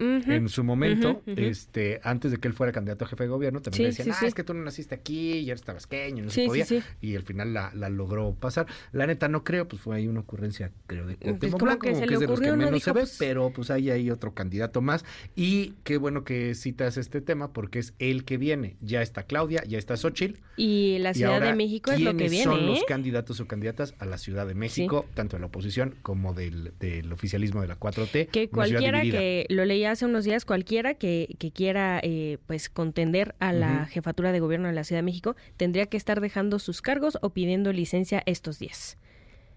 Ujú, En su momento, ujú, ujú. este, antes de que él fuera candidato a jefe de gobierno, también Sí, le decían, sí, ah, sí. es que tú no naciste aquí, y eres tabasqueño, no se podía. Y al final la, la logró pasar. La neta no creo, pues fue ahí una ocurrencia, creo, de Cuauhtémoc como Blanco, que como que es de los que menos Dijo, se ve, pues- pero pues ahí hay otro candidato más. Y qué bueno que citas este tema, porque es el que viene. Ya está Claudia, ya está Xochitl. Y la Y Ciudad ahora, de México es lo que ¿quiénes viene, son ¿eh? los candidatos o candidatas a la Ciudad de México, tanto de la oposición como del, del oficialismo de la 4T? Que cualquiera que, lo hace unos días, cualquiera que, que quiera eh, pues contender a la jefatura de gobierno de la Ciudad de México, tendría que estar dejando sus cargos o pidiendo licencia estos días.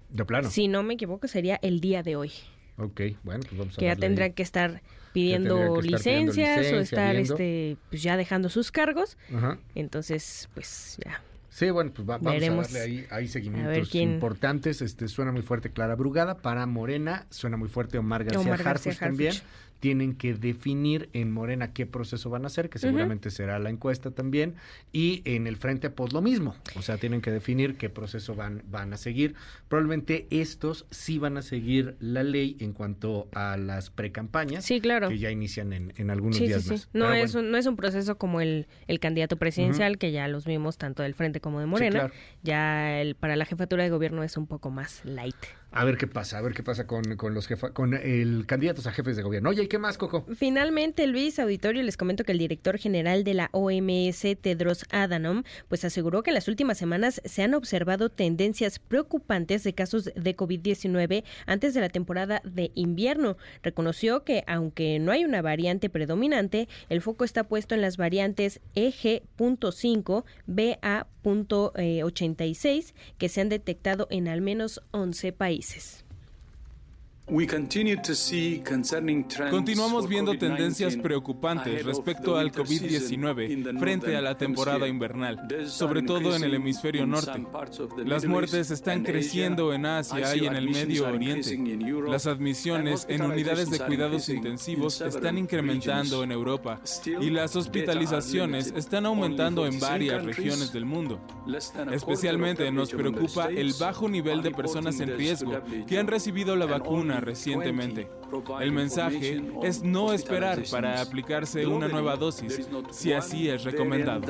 De plano. Si no me equivoco, sería el día de hoy. Ok, bueno, pues vamos a que ya tendrán que estar pidiendo que estar licencias o licencia, estar viendo. este pues ya dejando sus cargos. Ajá. Entonces, pues ya. Sí, bueno, pues va- vamos Veremos. a darle ahí, ahí A ver seguimientos quién- importantes. Este suena muy fuerte Clara Brugada para Morena, suena muy fuerte Omar García Omar García Harfuch también. Tienen que definir en Morena qué proceso van a hacer, que seguramente será la encuesta también, y en el frente pues lo mismo, o sea, tienen que definir qué proceso van, van a seguir. Probablemente estos sí van a seguir la ley en cuanto a las precampañas, sí, claro. que ya inician en, en algunos Sí, días sí. más. No, Pero es bueno, un, no es un proceso como el, el candidato presidencial, que ya los vimos tanto del Frente como de Morena. claro. Ya el, para la jefatura de gobierno es un poco más light. A ver qué pasa, a ver qué pasa con, con los jefa, con el candidatos a jefes de gobierno. Oye, ¿y qué más, Coco? Finalmente, Luis Auditorio, les comento que el director general de la OMS, Tedros Adhanom, pues aseguró que en las últimas semanas se han observado tendencias preocupantes de casos de COVID-19 antes de la temporada de invierno. Reconoció que aunque no hay una variante predominante, el foco está puesto en las variantes E EG.5, BA.86, que se han detectado en al menos 11 países. Continuamos viendo tendencias preocupantes respecto al COVID-19 frente a la temporada invernal, sobre todo en el hemisferio norte. Las muertes están creciendo en Asia y en el Medio Oriente. Las admisiones en unidades de cuidados intensivos están incrementando en Europa y las hospitalizaciones están aumentando en varias regiones del mundo. Especialmente nos preocupa el bajo nivel de personas en riesgo que han recibido la vacuna recientemente. El mensaje es no esperar para aplicarse una nueva dosis, si así es recomendado.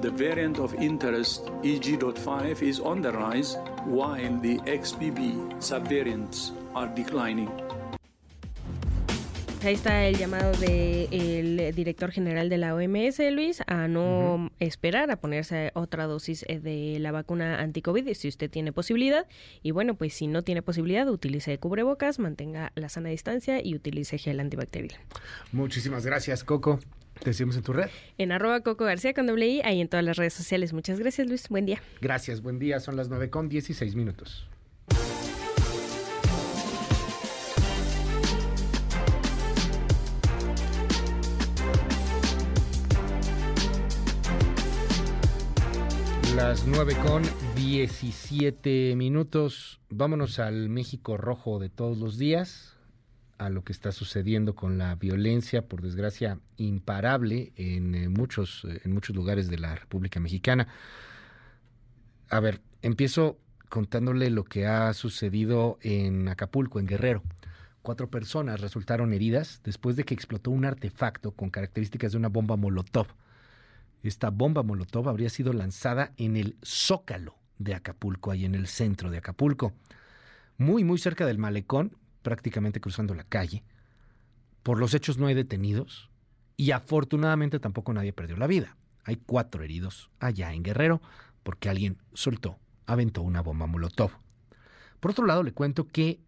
The variant of interest EG.5 is on the rise, while the XBB subvariants are declining. Ahí está el llamado del director general de la OMS, Luis, a no esperar a ponerse otra dosis eh, de la vacuna anti-COVID si usted tiene posibilidad. Y bueno, pues si no tiene posibilidad, utilice cubrebocas, mantenga la sana distancia y utilice gel antibacterial. Muchísimas gracias, Coco. Te decimos en tu red. En arroba Coco García con doble I, ahí en todas las redes sociales. Muchas gracias, Luis. Buen día. Gracias, buen día. Son las 9 con 16 minutos. Las 9 con 17 minutos. Vámonos al México rojo de todos los días, a lo que está sucediendo con la violencia, por desgracia, imparable en eh, muchos, eh, en muchos lugares de la República Mexicana. A ver, empiezo contándole lo que ha sucedido en Acapulco, en Guerrero. Cuatro personas resultaron heridas después de que explotó un artefacto con características de una bomba Molotov. Esta bomba Molotov habría sido lanzada en el Zócalo de Acapulco, ahí en el centro de Acapulco, muy, muy cerca del malecón, prácticamente cruzando la calle. Por los hechos no hay detenidos y afortunadamente tampoco nadie perdió la vida. Hay cuatro heridos allá en Guerrero porque alguien soltó, aventó una bomba Molotov. Por otro lado, le cuento que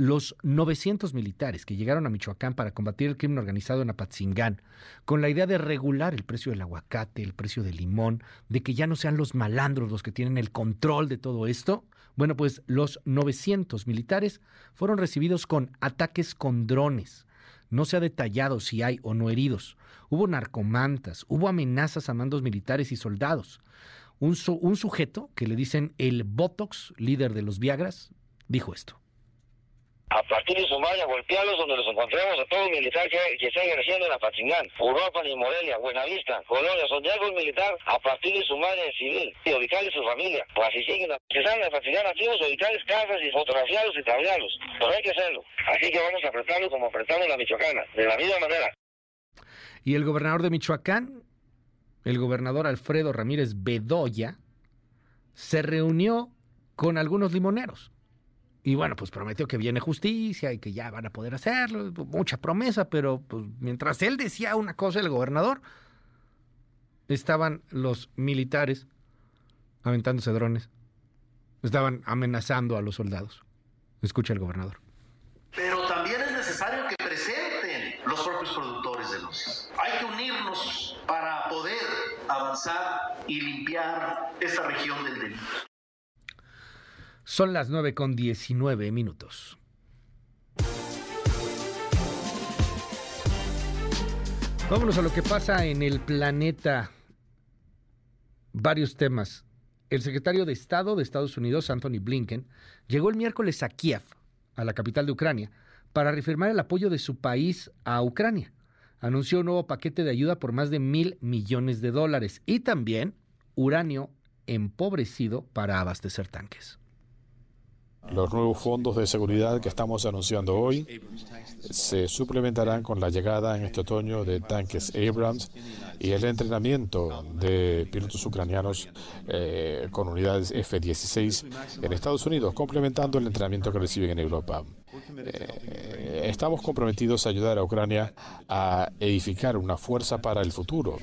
los 900 militares que llegaron a Michoacán para combatir el crimen organizado en Apatzingán, con la idea de regular el precio del aguacate, el precio del limón, de que ya no sean los malandros los que tienen el control de todo esto, bueno, pues los 900 militares fueron recibidos con ataques con drones. No se ha detallado si hay o no heridos. Hubo narcomantas, hubo amenazas a mandos militares y soldados. Un, su- un sujeto que le dicen el Botox, líder de los Viagras, dijo esto. A partir de su madre a golpearlos donde los encontremos a todos los militares que, que están ejerciendo en Apatzingán, Uruapan y Morelia, Buenavista, Colonias, donde un militar a partir de su madre civil y ubicarles su familia. Pues así siguen, que están en Apatzingán activos, ubicarles casas y fotografiarlos y tablearlos. Pero hay que hacerlo. Así que vamos a apretarlo como apretamos la Michoacana, de la misma manera. Y el gobernador de Michoacán, el gobernador Alfredo Ramírez Bedoya, se reunió con algunos limoneros. Y bueno, pues prometió que viene justicia y que ya van a poder hacerlo. Mucha promesa, pero pues, mientras él decía una cosa, el gobernador, estaban los militares aventándose drones. Estaban amenazando a los soldados. Escucha el gobernador. Pero también es necesario que presenten los propios productores de dosis. Hay que unirnos para poder avanzar y limpiar esta región del delito. Son las 9 con 19 minutos. Vámonos a lo que pasa en el planeta. Varios temas. El secretario de Estado de Estados Unidos, Anthony Blinken, llegó el miércoles a Kiev, a la capital de Ucrania, para reafirmar el apoyo de su país a Ucrania. Anunció un nuevo paquete de ayuda por más de mil millones de dólares y también uranio empobrecido para abastecer tanques. Los nuevos fondos de seguridad que estamos anunciando hoy se suplementarán con la llegada en este otoño de tanques Abrams y el entrenamiento de pilotos ucranianos eh, con unidades F-16 en Estados Unidos, complementando el entrenamiento que reciben en Europa. Eh, estamos comprometidos a ayudar a Ucrania a edificar una fuerza para el futuro,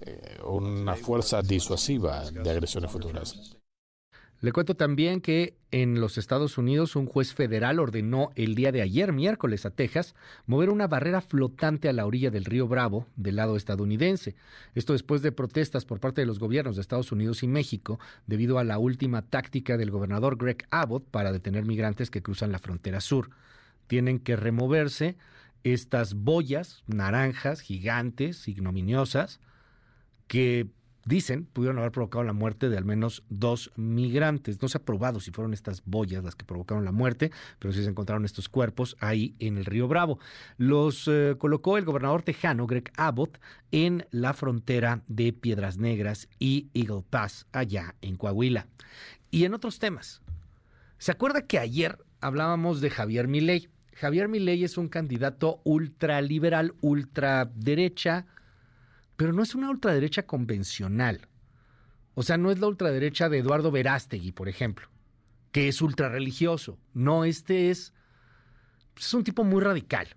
eh, una fuerza disuasiva de agresiones futuras. Le cuento también que en los Estados Unidos un juez federal ordenó el día de ayer, miércoles, a Texas, mover una barrera flotante a la orilla del río Bravo del lado estadounidense. Esto después de protestas por parte de los gobiernos de Estados Unidos y México debido a la última táctica del gobernador Greg Abbott para detener migrantes que cruzan la frontera sur. Tienen que removerse estas boyas naranjas gigantes, ignominiosas, que dicen, pudieron haber provocado la muerte de al menos dos migrantes. No se ha probado si fueron estas boyas las que provocaron la muerte, pero sí se encontraron estos cuerpos ahí en el río Bravo. Los eh, colocó el gobernador tejano, Greg Abbott, en la frontera de Piedras Negras y Eagle Pass, allá en Coahuila. Y en otros temas. ¿Se acuerda que ayer hablábamos de Javier Milei? Javier Milei es un candidato ultraliberal, ultraderecha, pero no es una ultraderecha convencional. O sea, no es la ultraderecha de Eduardo Verástegui, por ejemplo, que es ultrarreligioso. No, este es, un tipo muy radical.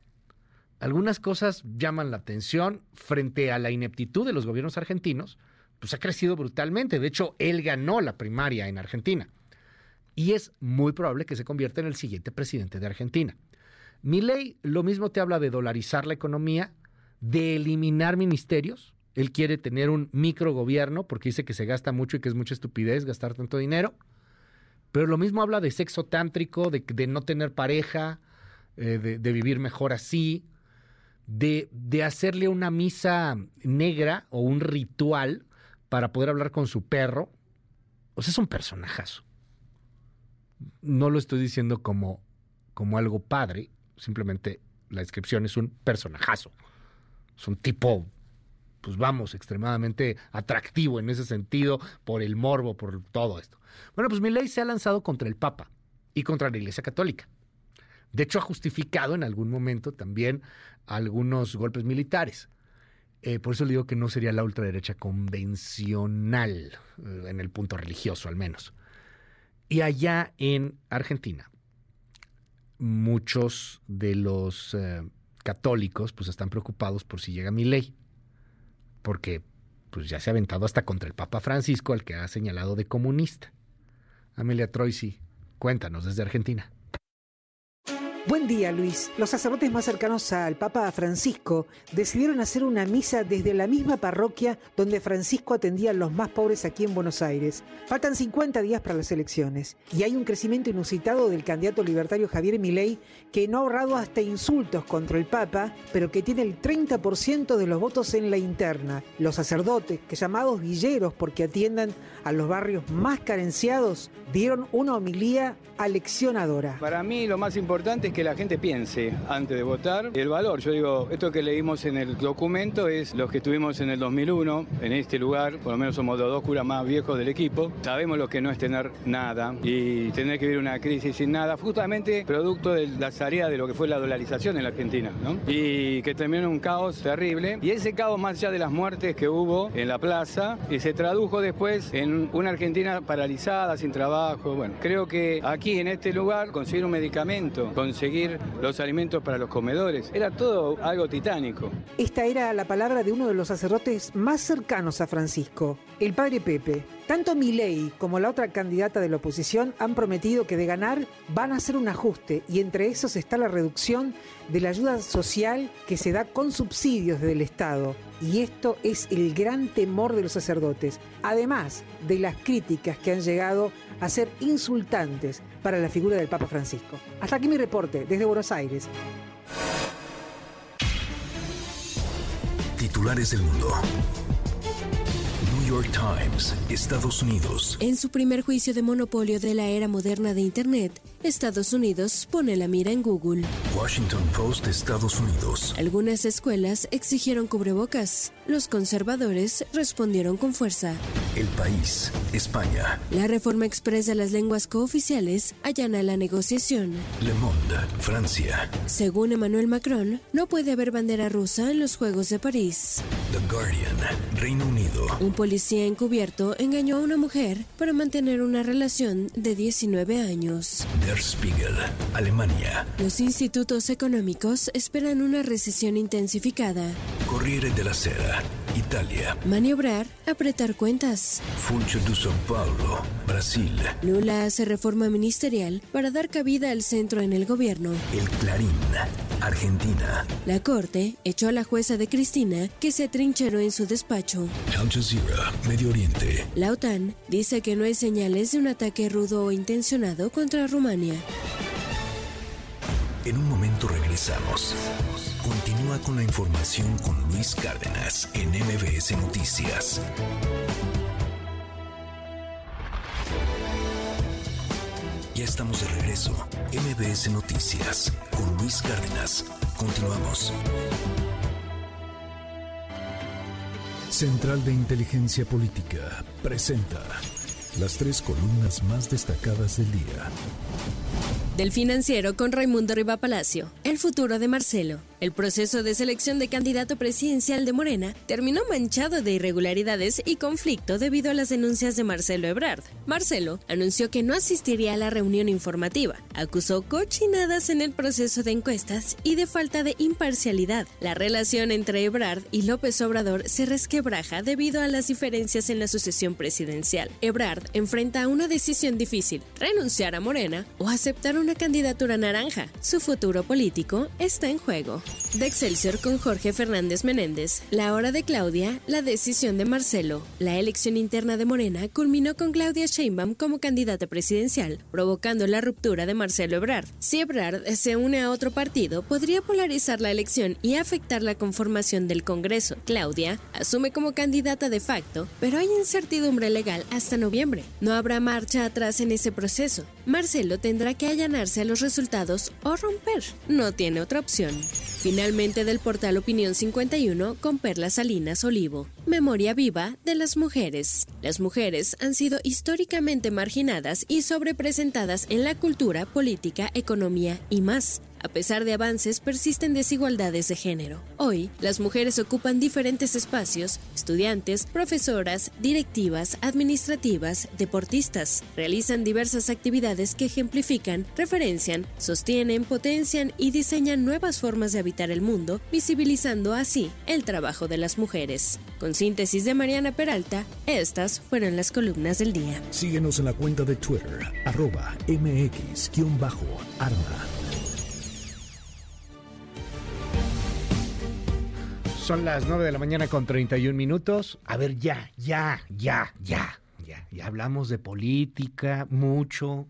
Algunas cosas llaman la atención frente a la ineptitud de los gobiernos argentinos, pues ha crecido brutalmente. De hecho, él ganó la primaria en Argentina. Y es muy probable que se convierta en el siguiente presidente de Argentina. Mi ley lo mismo te habla de dolarizar la economía, de eliminar ministerios. Él quiere tener un microgobierno porque dice que se gasta mucho y que es mucha estupidez gastar tanto dinero. Pero lo mismo habla de sexo tántrico, de, no tener pareja, eh, de, de, vivir mejor así, de, de hacerle una misa negra o un ritual para poder hablar con su perro. O sea, es un personajazo. No lo estoy diciendo como, como algo padre, simplemente la descripción es un personajazo. Es un tipo, pues vamos, extremadamente atractivo en ese sentido, por el morbo, por todo esto. Bueno, pues mi ley se ha lanzado contra el Papa y contra la Iglesia Católica. De hecho, ha justificado en algún momento también algunos golpes militares. Eh, por eso le digo que no sería la ultraderecha convencional, eh, en el punto religioso al menos. Y allá en Argentina, muchos de los eh, católicos pues están preocupados por si llega mi ley, porque pues ya se ha aventado hasta contra el Papa Francisco, al que ha señalado de comunista. Amelia Troisi, cuéntanos desde Argentina. Buen día, Luis. Los sacerdotes más cercanos al Papa Francisco decidieron hacer una misa desde la misma parroquia donde Francisco atendía a los más pobres aquí en Buenos Aires. Faltan 50 días para las elecciones y hay un crecimiento inusitado del candidato libertario Javier Milei que no ha ahorrado hasta insultos contra el Papa, pero que tiene el 30% de los votos en la interna. Los sacerdotes, que llamados villeros porque atiendan a los barrios más carenciados, dieron una homilía aleccionadora. Para mí lo más importante es que la gente piense antes de votar el valor. Yo digo, esto que leímos en el documento es los que estuvimos en el 2001 en este lugar, por lo menos somos los dos curas más viejos del equipo, sabemos lo que no es tener nada y tener que vivir una crisis sin nada, justamente producto de la tarea de lo que fue la dolarización en la Argentina, ¿no? Y que terminó en un caos terrible. Y ese caos, más allá de las muertes que hubo en la plaza, y se tradujo después en una Argentina paralizada, sin trabajo. Bueno, creo que aquí en este lugar conseguir un medicamento, conseguir los alimentos para los comedores. Era todo algo titánico. Esta era la palabra de uno de los sacerdotes más cercanos a Francisco, el padre Pepe. Tanto Milei como la otra candidata de la oposición han prometido que de ganar van a hacer un ajuste y entre esos está la reducción de la ayuda social que se da con subsidios del Estado. Y esto es el gran temor de los sacerdotes, además de las críticas que han llegado a ser insultantes para la figura del Papa Francisco. Hasta aquí mi reporte desde Buenos Aires. Titulares del mundo. New York Times, Estados Unidos. En su primer juicio de monopolio de la era moderna de Internet, Estados Unidos pone la mira en Google. Washington Post de Estados Unidos. Algunas escuelas exigieron cubrebocas. Los conservadores respondieron con fuerza. El País, España. La reforma express de las lenguas cooficiales allana la negociación. Le Monde, Francia. Según Emmanuel Macron, no puede haber bandera rusa en los Juegos de París. The Guardian, Reino Unido. Un policía encubierto engañó a una mujer para mantener una relación de 19 años. Der Spiegel, Alemania. Los institutos económicos esperan una recesión intensificada. Corriere della Sera, Italia. Maniobrar, apretar cuentas. Funcho de São Paulo, Brasil. Lula hace reforma ministerial para dar cabida al centro en el gobierno. El Clarín, Argentina. La corte echó a la jueza de Cristina que se trincheró en su despacho. Al Jazeera, Medio Oriente. La OTAN dice que no hay señales de un ataque rudo o intencionado contra Rumania. En un momento regresamos. Continúa con la información con Luis Cárdenas en MBS Noticias. Ya estamos de regreso. MBS Noticias con Luis Cárdenas. Continuamos. Central de Inteligencia Política presenta las tres columnas más destacadas del día. Del financiero con Raimundo Riva Palacio. El futuro de Marcelo. El proceso de selección de candidato presidencial de Morena terminó manchado de irregularidades y conflicto debido a las denuncias de Marcelo Ebrard. Marcelo anunció que no asistiría a la reunión informativa, acusó cochinadas en el proceso de encuestas y de falta de imparcialidad. La relación entre Ebrard y López Obrador se resquebraja debido a las diferencias en la sucesión presidencial. Ebrard enfrenta una decisión difícil, renunciar a Morena o aceptar una candidatura naranja. Su futuro político está en juego. De Excelsior con Jorge Fernández Menéndez, la hora de Claudia, la decisión de Marcelo. La elección interna de Morena culminó con Claudia Sheinbaum como candidata presidencial, provocando la ruptura de Marcelo Ebrard. Si Ebrard se une a otro partido, podría polarizar la elección y afectar la conformación del Congreso. Claudia asume como candidata de facto, pero hay incertidumbre legal hasta noviembre. No habrá marcha atrás en ese proceso. Marcelo tendrá que allanarse a los resultados o romper. No tiene otra opción. Finalmente del portal Opinión 51 con Perla Salinas Olivo. Memoria viva de las mujeres. Las mujeres han sido históricamente marginadas y sobrepresentadas en la cultura, política, economía y más. A pesar de avances, persisten desigualdades de género. Hoy, las mujeres ocupan diferentes espacios, estudiantes, profesoras, directivas, administrativas, deportistas. Realizan diversas actividades que ejemplifican, referencian, sostienen, potencian y diseñan nuevas formas de habitar el mundo, visibilizando así el trabajo de las mujeres. Con síntesis de Mariana Peralta, estas fueron las columnas del día. Síguenos en la cuenta de Twitter, arroba mx-arma. Son las 9 de la mañana con 31 minutos. A ver, ya, ya, ya, ya, ya. Ya hablamos de política mucho.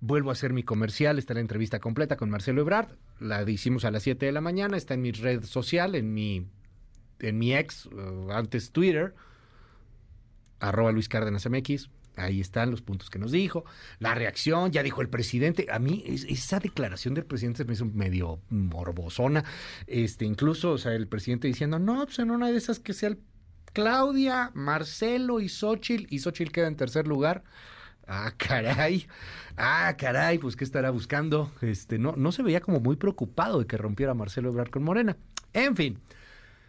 Vuelvo a hacer mi comercial. Está la entrevista completa con Marcelo Ebrard. La hicimos a las 7 de la mañana. Está en mi red social, en mi, en mi ex, uh, antes Twitter, arroba Luis Cárdenas MX. Ahí están los puntos que nos dijo. La reacción, ya dijo el presidente. A mí esa declaración del presidente me hizo medio morbosona. Este, incluso, o sea, el presidente diciendo, no, pues en una de esas que sea el Claudia, Marcelo y Xochitl. Y Xochitl queda en tercer lugar. Ah, caray. Ah, caray, pues qué estará buscando. Este, no, no se veía como muy preocupado de que rompiera Marcelo Ebrard con Morena. En fin.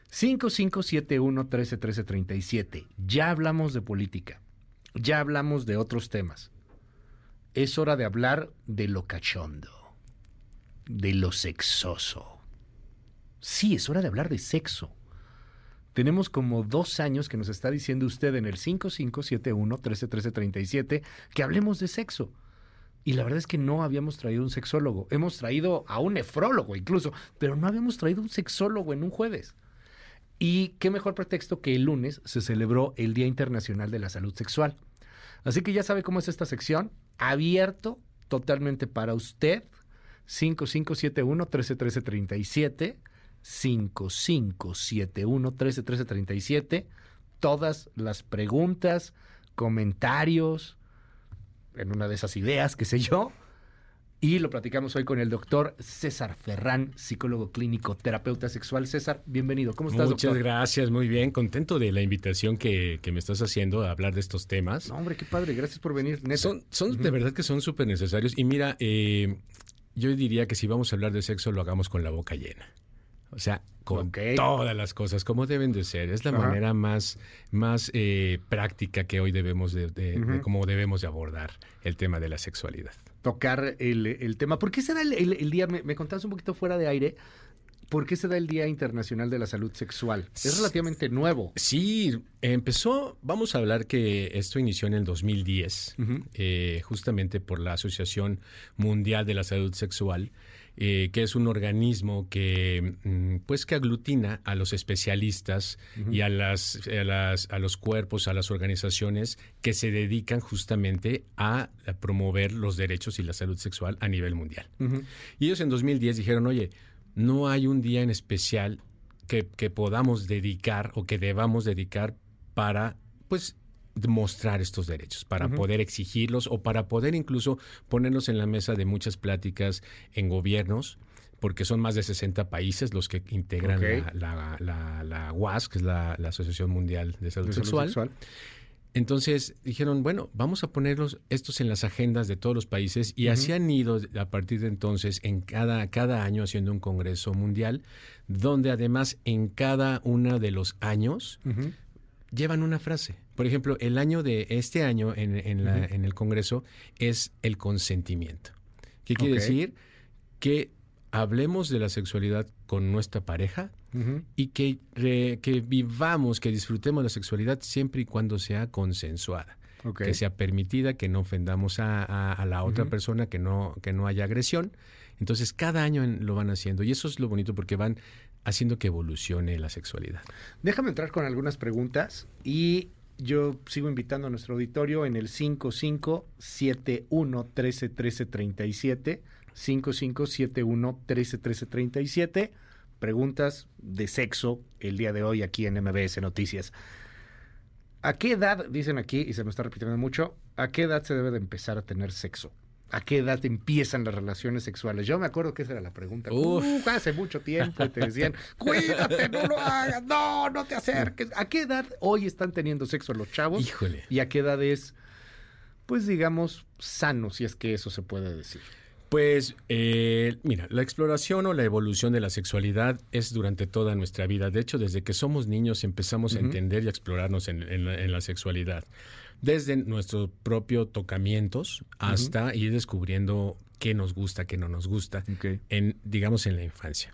5571 131337. Ya hablamos de política. Ya hablamos de otros temas. Es hora de hablar de lo cachondo, de lo sexoso. Sí, es hora de hablar de sexo. Tenemos como dos años que nos está diciendo usted en el 5571-131337 que hablemos de sexo. Y la verdad es que no habíamos traído un sexólogo. Hemos traído a un nefrólogo incluso, pero no habíamos traído un sexólogo en un jueves. Y qué mejor pretexto que el lunes se celebró el Día Internacional de la Salud Sexual. Así que ya sabe cómo es esta sección, abierto totalmente para usted. 5571-131337, 5571-131337. Todas las preguntas, comentarios, en una de esas ideas, qué sé yo, Y lo platicamos hoy con el doctor César Ferrán, psicólogo clínico, terapeuta sexual. César, bienvenido. ¿Cómo estás, Muchas doctor? gracias, muy bien. Contento de la invitación que, que me estás haciendo a hablar de estos temas. No, hombre, qué padre. Gracias por venir. Neta. Son, son de verdad que son súper necesarios. Y mira, eh, yo diría que si vamos a hablar de sexo, lo hagamos con la boca llena. O sea, con todas las cosas como deben de ser. Es la Ajá. manera más, más eh, práctica que hoy debemos de, de- cómo debemos de abordar el tema de la sexualidad. Tocar el, el tema. ¿Por qué se da el, el- el día? Me, me contabas un poquito fuera de aire. ¿Por qué se da el Día Internacional de la Salud Sexual? Es relativamente nuevo. Sí, empezó, vamos a hablar que esto inició en el 2010, eh, justamente por la Asociación Mundial de la Salud Sexual, eh, que es un organismo que, mm, pues, que aglutina a los especialistas y a, las, a, las- a los cuerpos, a las organizaciones que se dedican justamente a, a promover los derechos y la salud sexual a nivel mundial. Y ellos en 2010 dijeron, oye, no hay un día en especial que, que podamos dedicar o que debamos dedicar para, pues, mostrar estos derechos, para poder exigirlos o para poder incluso ponernos en la mesa de muchas pláticas en gobiernos, porque son más de 60 países los que integran la, la, la, la WAS, que es la, Asociación Mundial de Salud De salud Sexual. Entonces dijeron, bueno, vamos a ponerlos estos en las agendas de todos los países y así han ido a partir de entonces en cada, cada año haciendo un congreso mundial, donde además en cada uno de los años llevan una frase. Por ejemplo, el año de este año en, en la- Ujú. en el congreso es el consentimiento. ¿Qué quiere decir? Que hablemos de la sexualidad con nuestra pareja y que, re- que vivamos, que disfrutemos la sexualidad siempre y cuando sea consensuada. Que sea permitida, que no ofendamos a, a- a la otra persona, que no, que no haya agresión. Entonces, cada año en- lo van haciendo. Y eso es lo bonito porque van haciendo que evolucione la sexualidad. Déjame entrar con algunas preguntas y yo sigo invitando a nuestro auditorio en el 5571 13 13 37 5571 13 13 37 preguntas de sexo el día de hoy aquí en MBS Noticias. ¿A qué edad, dicen aquí, y se me está repitiendo mucho, a qué edad se debe de empezar a tener sexo? ¿A qué edad empiezan las relaciones sexuales? Yo me acuerdo que esa era la pregunta. Uf. Hace mucho tiempo y te decían, cuídate, no lo hagas, no, no te acerques. ¿A qué edad hoy están teniendo sexo los chavos? Híjole. ¿Y a qué edad es, pues digamos, sano, si es que eso se puede decir? Pues, eh, mira, la exploración o la evolución de la sexualidad es durante toda nuestra vida. De hecho, desde que somos niños empezamos a entender y a explorarnos en, en la, en la sexualidad. Desde nuestro propio tocamientos hasta ir descubriendo qué nos gusta, qué no nos gusta, en, digamos, en la infancia.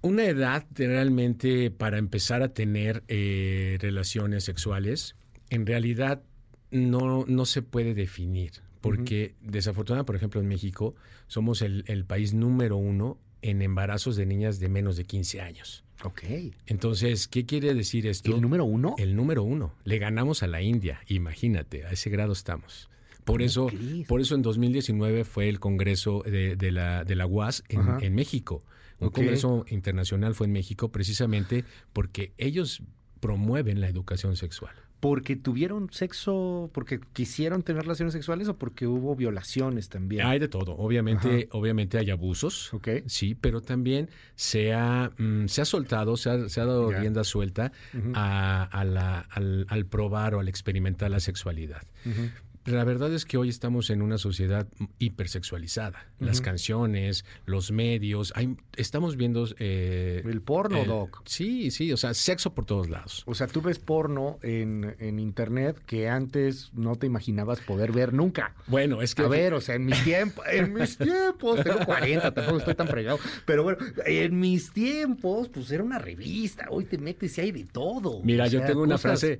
Una edad realmente para empezar a tener eh, relaciones sexuales, en realidad no, no se puede definir, porque desafortunadamente, por ejemplo, en México somos el, el país número uno en embarazos de niñas de menos de 15 años. Ok. Entonces, ¿qué quiere decir esto? ¿El número uno? El número uno. Le ganamos a la India, imagínate, a ese grado estamos. Por ¿Cómo eso, por eso en 2019 fue el Congreso de, de la, de la UAS en, México. Un. Congreso internacional fue en México precisamente porque ellos promueven la educación sexual. ¿Porque tuvieron sexo, porque quisieron tener relaciones sexuales o porque hubo violaciones también? Hay de todo. Obviamente, Ajá. obviamente hay abusos. Sí, pero también se ha, mm, se ha soltado, se ha, se ha dado rienda suelta Ujú. a- a la- al, al probar o al experimentar la sexualidad. Ujú. La verdad es que hoy estamos en una sociedad hipersexualizada. Las canciones, los medios, hay, estamos viendo... eh, El porno, Doc. Sí, sí, o sea, sexo por todos lados. O sea, tú ves porno en, en internet que antes no te imaginabas poder ver nunca. Bueno, es que... A ver, o sea, en mis tiempos, en mis tiempos, tengo 40, tampoco estoy tan fregado, pero bueno, en mis tiempos, pues era una revista, hoy te metes y hay de todo. Mira, O yo tengo una cosas frase...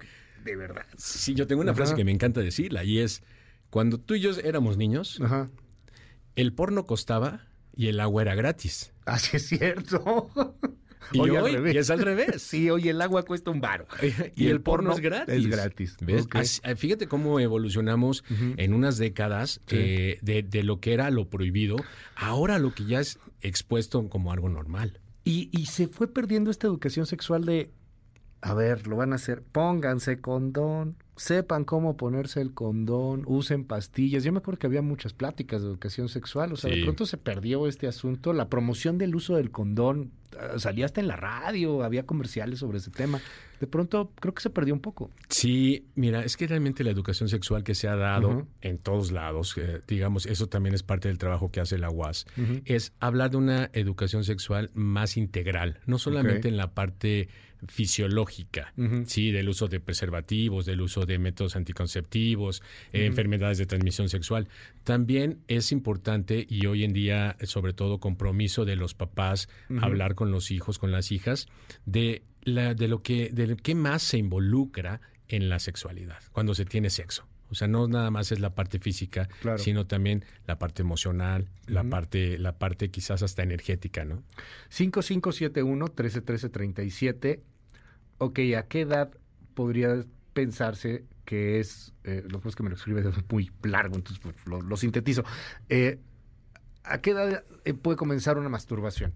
De verdad. Sí, yo tengo una frase que me encanta decirla y es, cuando tú y yo éramos niños, el porno costaba y el agua era gratis. Así es cierto. Y Hoy al hoy revés. y es al revés. Sí, hoy el agua cuesta un baro. Y, el, porno, es gratis. Es gratis. ¿Ves? Ok. Así- eh, fíjate cómo evolucionamos en unas décadas Sí. eh, de, de lo que era lo prohibido, ahora lo que ya es expuesto como algo normal. Y, y se fue perdiendo esta educación sexual de a ver, lo van a hacer, pónganse condón, sepan cómo ponerse el condón, usen pastillas. Yo me acuerdo que había muchas pláticas de educación sexual, o sea, de pronto se perdió este asunto, la promoción del uso del condón eh, salía hasta en la radio, había comerciales sobre ese tema. De pronto creo que se perdió un poco. Sí, mira, es que realmente la educación sexual que se ha dado en todos lados, eh, digamos, eso también es parte del trabajo que hace la UAS, es hablar de una educación sexual más integral, no solamente en la parte fisiológica, sí, del uso de preservativos, del uso de métodos anticonceptivos, eh, enfermedades de transmisión sexual. También es importante y hoy en día, sobre todo, compromiso de los papás, hablar con los hijos, con las hijas, de la, de lo que, de qué más se involucra en la sexualidad cuando se tiene sexo. O sea, no nada más es la parte física, sino también la parte emocional, la parte, la parte quizás hasta energética, ¿no? 5571-131337. Ok, ¿a qué edad podría pensarse que es, eh, lo que me lo escribes es muy largo, entonces pues, lo, sintetizo. Eh, ¿A qué edad eh, puede comenzar una masturbación?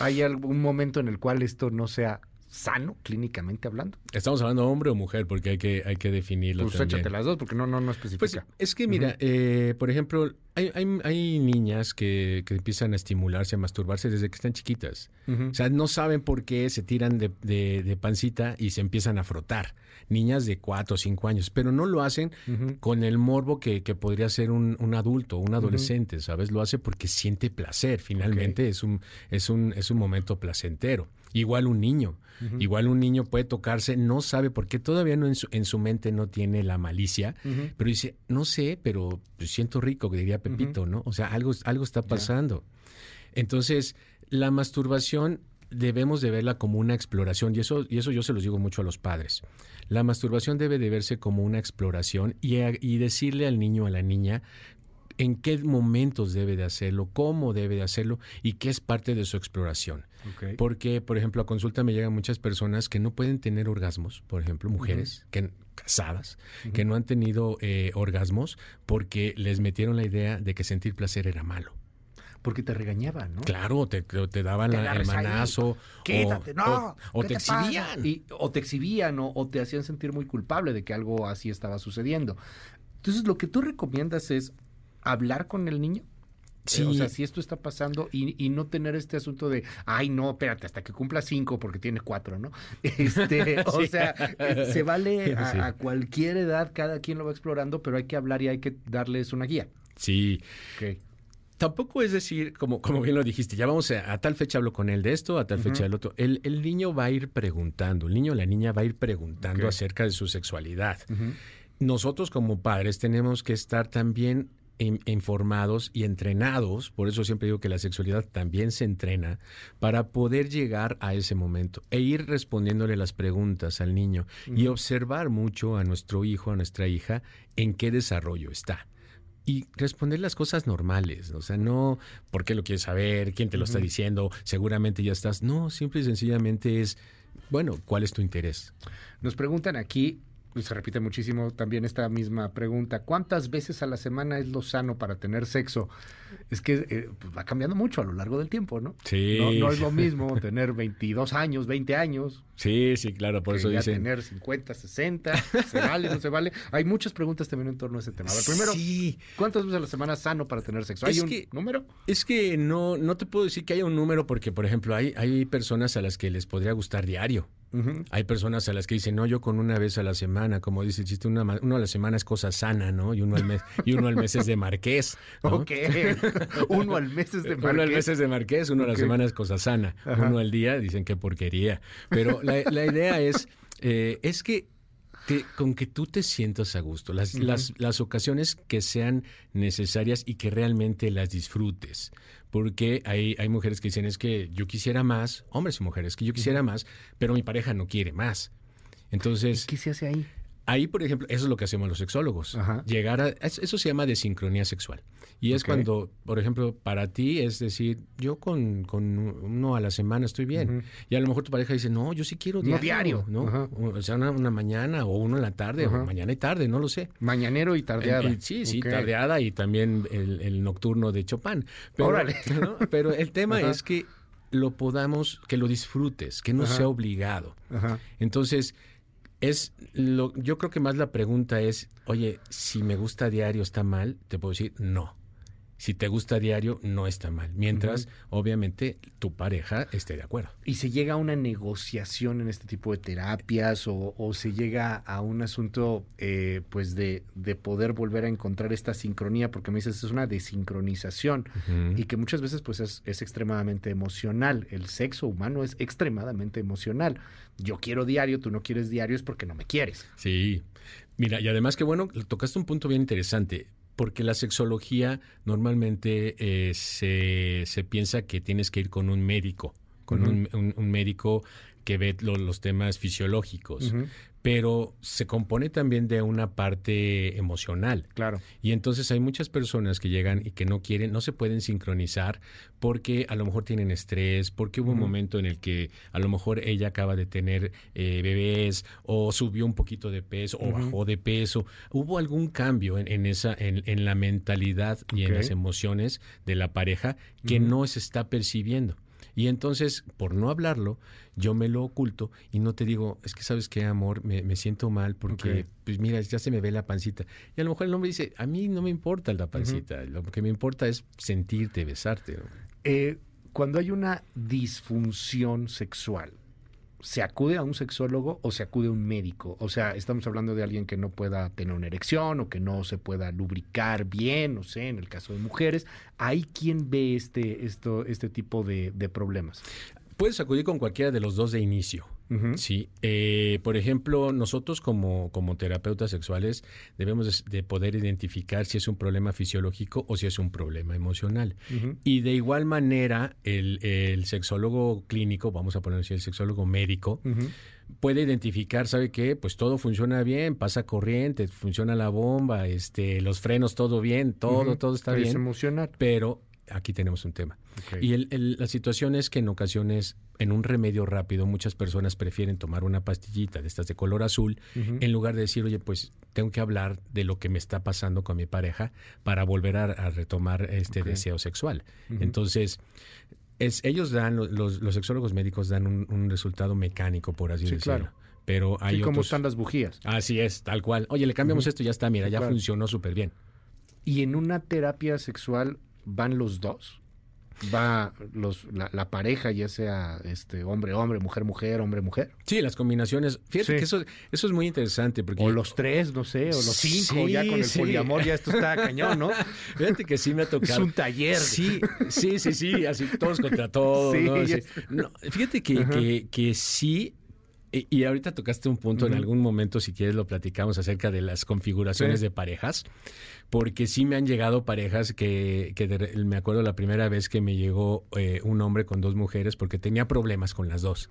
¿Hay algún momento en el cual esto no sea sano clínicamente hablando. Estamos hablando hombre o mujer porque hay que hay que definirlo pues échate las dos porque no no no especifica. Pues es que mira, eh, por ejemplo, hay, hay, niñas que, que, empiezan a estimularse, a masturbarse desde que están chiquitas. O sea, no saben por qué se tiran de, de, pancita y se empiezan a frotar. Niñas de cuatro o cinco años, pero no lo hacen con el morbo que, que podría ser un, un adulto, un adolescente, ¿sabes? Lo hace porque siente placer. Finalmente es, un, es, un, es un momento placentero. Igual un niño. Igual un niño puede tocarse, no sabe por qué, todavía no en su, en su mente no tiene la malicia, pero dice, no sé, pero siento rico, que diría Pepito, ¿no? O sea, algo, algo está pasando. Entonces, la masturbación debemos de verla como una exploración, y eso, y eso yo se los digo mucho a los padres. La masturbación debe de verse como una exploración y, y decirle al niño o a la niña en qué momentos debe de hacerlo, cómo debe de hacerlo y qué es parte de su exploración. Porque, por ejemplo, a consulta me llegan muchas personas que no pueden tener orgasmos, por ejemplo, mujeres que casadas, que no han tenido eh, orgasmos porque les metieron la idea de que sentir placer era malo porque te regañaban, ¿no? Claro, te, te daban el manazo. Quédate, no. O, te, exhibían. o te exhibían o, te hacían sentir muy culpable de que algo así estaba sucediendo. Entonces, lo que tú recomiendas es hablar con el niño. Sí. o sea, si esto está pasando y, no tener este asunto de, ay, no, espérate, hasta que cumpla cinco porque tiene cuatro, ¿no? Este, o sea, eh, se vale a, cualquier edad, cada quien lo va explorando, pero hay que hablar y hay que darles una guía. Sí. Tampoco es decir, como, como bien lo dijiste, ya vamos a, tal fecha hablo con él de esto, a tal fecha del otro. El, el, niño va a ir preguntando, el niño o la niña va a ir preguntando acerca de su sexualidad. Nosotros como padres tenemos que estar también informados y entrenados, por eso siempre digo que la sexualidad también se entrena, para poder llegar a ese momento e ir respondiéndole las preguntas al niño y observar mucho a nuestro hijo, a nuestra hija, en qué desarrollo está y responder las cosas normales, o sea, no por qué lo quieres saber, quién te lo está diciendo, seguramente ya estás, no, simple y sencillamente es, bueno, ¿cuál es tu interés? Nos preguntan aquí, se repite muchísimo también esta misma pregunta. ¿Cuántas veces a la semana es lo sano para tener sexo? Es que eh, pues, va cambiando mucho a lo largo del tiempo, ¿no? Sí. No, es lo mismo tener 22 años, 20 años. Sí, sí, claro, por eso dicen. tener 50, 60, ¿se vale, no se vale? Hay muchas preguntas también en torno a ese tema. A ver, primero, sí. ¿cuántas veces a la semana es sano para tener sexo? ¿Hay un número? Es que no, no te puedo decir que haya un número porque, por ejemplo, hay, hay personas a las que les podría gustar diario. Hay personas a las que dicen, no, yo con una vez a la semana, como dice el chiste, una, uno a la semana es cosa sana, ¿no? Y uno al mes, y uno al mes es de marqués. Ok. uno al mes es de marqués. Uno al mes es de marqués, uno a la semana es cosa sana. Uno al día dicen qué porquería. Pero la, idea es, eh, es que con que tú te sientas a gusto, las, las, las, ocasiones que sean necesarias y que realmente las disfrutes porque hay, hay mujeres que dicen es que yo quisiera más, hombres y mujeres, que yo quisiera más, pero mi pareja no quiere más. Entonces... ¿Qué se hace ahí? Ahí, por ejemplo, eso es lo que hacemos los sexólogos. Llegar a. Eso se llama desincronía sexual. Y es cuando, por ejemplo, para ti es decir, yo con, con uno a la semana estoy bien. Y a lo mejor tu pareja dice, no, yo sí quiero diario. ¿no? O sea, una, mañana o uno en la tarde, o mañana y tarde, no lo sé. Mañanero y tardeada. sí, sí, tardeada y también el, nocturno de Chopin. Pero, Pero el tema es que lo podamos, que lo disfrutes, que no sea obligado. Entonces, es lo, yo creo que más la pregunta es, oye, si me gusta diario está mal, te puedo decir no si te gusta diario, no está mal. Mientras, obviamente, tu pareja esté de acuerdo. ¿Y se llega a una negociación en este tipo de terapias o, se llega a un asunto, eh, pues, de, poder volver a encontrar esta sincronía? Porque me dices, es una desincronización y que muchas veces, pues, es, es extremadamente emocional. El sexo humano es extremadamente emocional. Yo quiero diario, tú no quieres diario, es porque no me quieres. Sí. Mira, y además que bueno, tocaste un punto bien interesante porque la sexología normalmente eh, se, se, piensa que tienes que ir con un médico, con un, un, médico que ve los temas fisiológicos pero se compone también de una parte emocional. Claro. Y entonces hay muchas personas que llegan y que no quieren, no se pueden sincronizar porque a lo mejor tienen estrés, porque hubo un momento en el que a lo mejor ella acaba de tener eh, bebés o subió un poquito de peso o bajó de peso. Hubo algún cambio en, esa, en, la mentalidad y en las emociones de la pareja que no se está percibiendo. Y entonces, por no hablarlo, yo me lo oculto y no te digo, es que sabes qué, amor, me, siento mal porque, pues mira, ya se me ve la pancita. Y a lo mejor el hombre dice, a mí no me importa la pancita, lo que me importa es sentirte, besarte. Eh, cuando hay una disfunción sexual, ¿se acude a un sexólogo o se acude a un médico? O sea, estamos hablando de alguien que no pueda tener una erección o que no se pueda lubricar bien, no sé, en el caso de mujeres. ¿Hay quien ve este, esto, este tipo de, de problemas? Puedes acudir con cualquiera de los dos de inicio. Sí, eh, por ejemplo, nosotros como, como terapeutas sexuales debemos de, poder identificar si es un problema fisiológico o si es un problema emocional. Y de igual manera, el, el, sexólogo clínico, vamos a poner así, el sexólogo médico, puede identificar, ¿sabe qué? Pues todo funciona bien, pasa corriente, funciona la bomba, este, los frenos, todo bien, todo, todo está bien. Es emocional. Pero aquí tenemos un tema. Y el, la situación es que en ocasiones, en un remedio rápido, muchas personas prefieren tomar una pastillita de estas de color azul en lugar de decir, oye, pues tengo que hablar de lo que me está pasando con mi pareja para volver a, retomar este deseo sexual. Entonces, es, ellos dan, los, los sexólogos médicos dan un, resultado mecánico, por así decirlo. Pero hay ¿Y cómo están las bujías? Así es, tal cual. Oye, le cambiamos esto, ya está, mira, ya funcionó súper bien. Y en una terapia sexual van los dos va los, la, pareja, ya sea este hombre, hombre, mujer, mujer, hombre, mujer. Sí, las combinaciones. Fíjate que eso, eso es muy interesante. Porque... O los tres, no sé, o los cinco, ya con el poliamor, ya esto está cañón, ¿no? Fíjate que sí me ha tocado. Es un taller. Sí, sí, sí, sí, así todos contra todos. ¿no? fíjate que, que, que sí y, ahorita tocaste un punto, en algún momento, si quieres, lo platicamos acerca de las configuraciones de parejas, porque sí me han llegado parejas que, me acuerdo la primera vez que me llegó eh, un hombre con dos mujeres porque tenía problemas con las dos.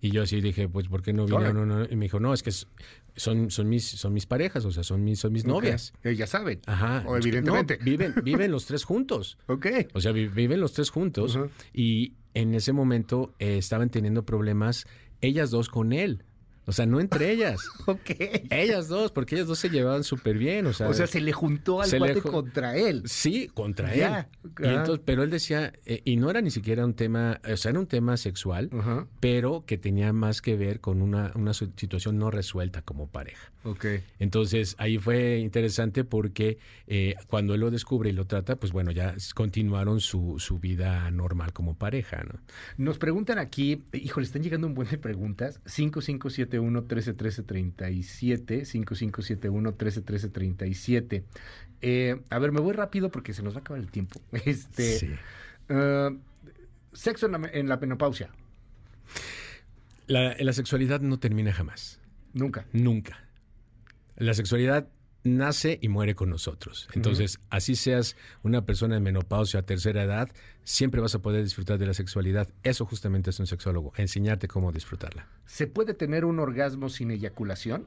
Y yo así dije, pues, ¿por qué no vino? No, Y me dijo, no, es que son, son, mis, son mis parejas, o sea, son mis, son mis novias. Ellas saben. Ajá. O evidentemente. viven, viven los tres juntos. ok. O sea, viven los tres juntos. Y en ese momento eh, estaban teniendo problemas ellas dos con él. O sea, no entre ellas. ok. Ellas dos, porque ellas dos se llevaban súper bien. O sea, o sea, se le juntó al cuate contra él. Sí, contra él. pero él decía, eh, y no era ni siquiera un tema, o sea, era un tema sexual, pero que tenía más que ver con una, una situación no resuelta como pareja. Ok. Entonces, ahí fue interesante porque eh, cuando él lo descubre y lo trata, pues bueno, ya continuaron su, su vida normal como pareja, ¿no? Nos preguntan aquí, híjole, están llegando un buen de preguntas. 5571 131337 5571 131337 eh, a ver, me voy rápido porque se nos va a acabar el tiempo. Este, uh, sexo en la, menopausia. La, la sexualidad no termina jamás. Nunca. Nunca. La sexualidad nace y muere con nosotros. Entonces, así seas una persona de menopausia a tercera edad, siempre vas a poder disfrutar de la sexualidad. Eso justamente es un sexólogo, enseñarte cómo disfrutarla. ¿Se puede tener un orgasmo sin eyaculación?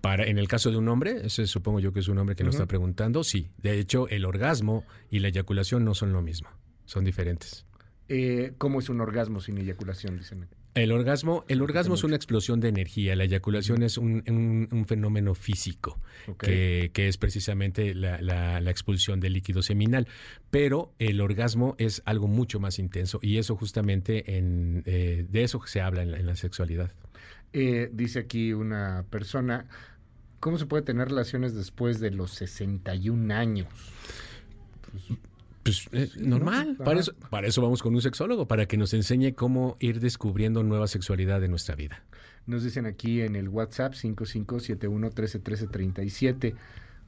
Para, en el caso de un hombre, ese supongo yo que es un hombre que nos está preguntando, sí. De hecho, el orgasmo y la eyaculación no son lo mismo, son diferentes. Eh, ¿Cómo es un orgasmo sin eyaculación? Dicen. El orgasmo, el orgasmo es una explosión de energía, la eyaculación es un, fenómeno físico, que, es precisamente la, expulsión del líquido seminal, pero el orgasmo es algo mucho más intenso y eso justamente en, eh, de eso se habla en la, sexualidad. Eh, dice aquí una persona, ¿cómo se puede tener relaciones después de los 61 años? Pues, pues eh, normal, para eso, para eso vamos con un sexólogo, para que nos enseñe cómo ir descubriendo nueva sexualidad en nuestra vida. Nos dicen aquí en el WhatsApp 5571 131337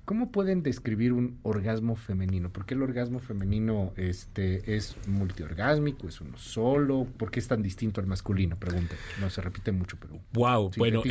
¿Cómo pueden describir un orgasmo femenino? ¿Por qué el orgasmo femenino este, es multiorgásmico, es uno solo? ¿Por qué es tan distinto al masculino? Pregunta. No se repite mucho, pero. Wow, bueno,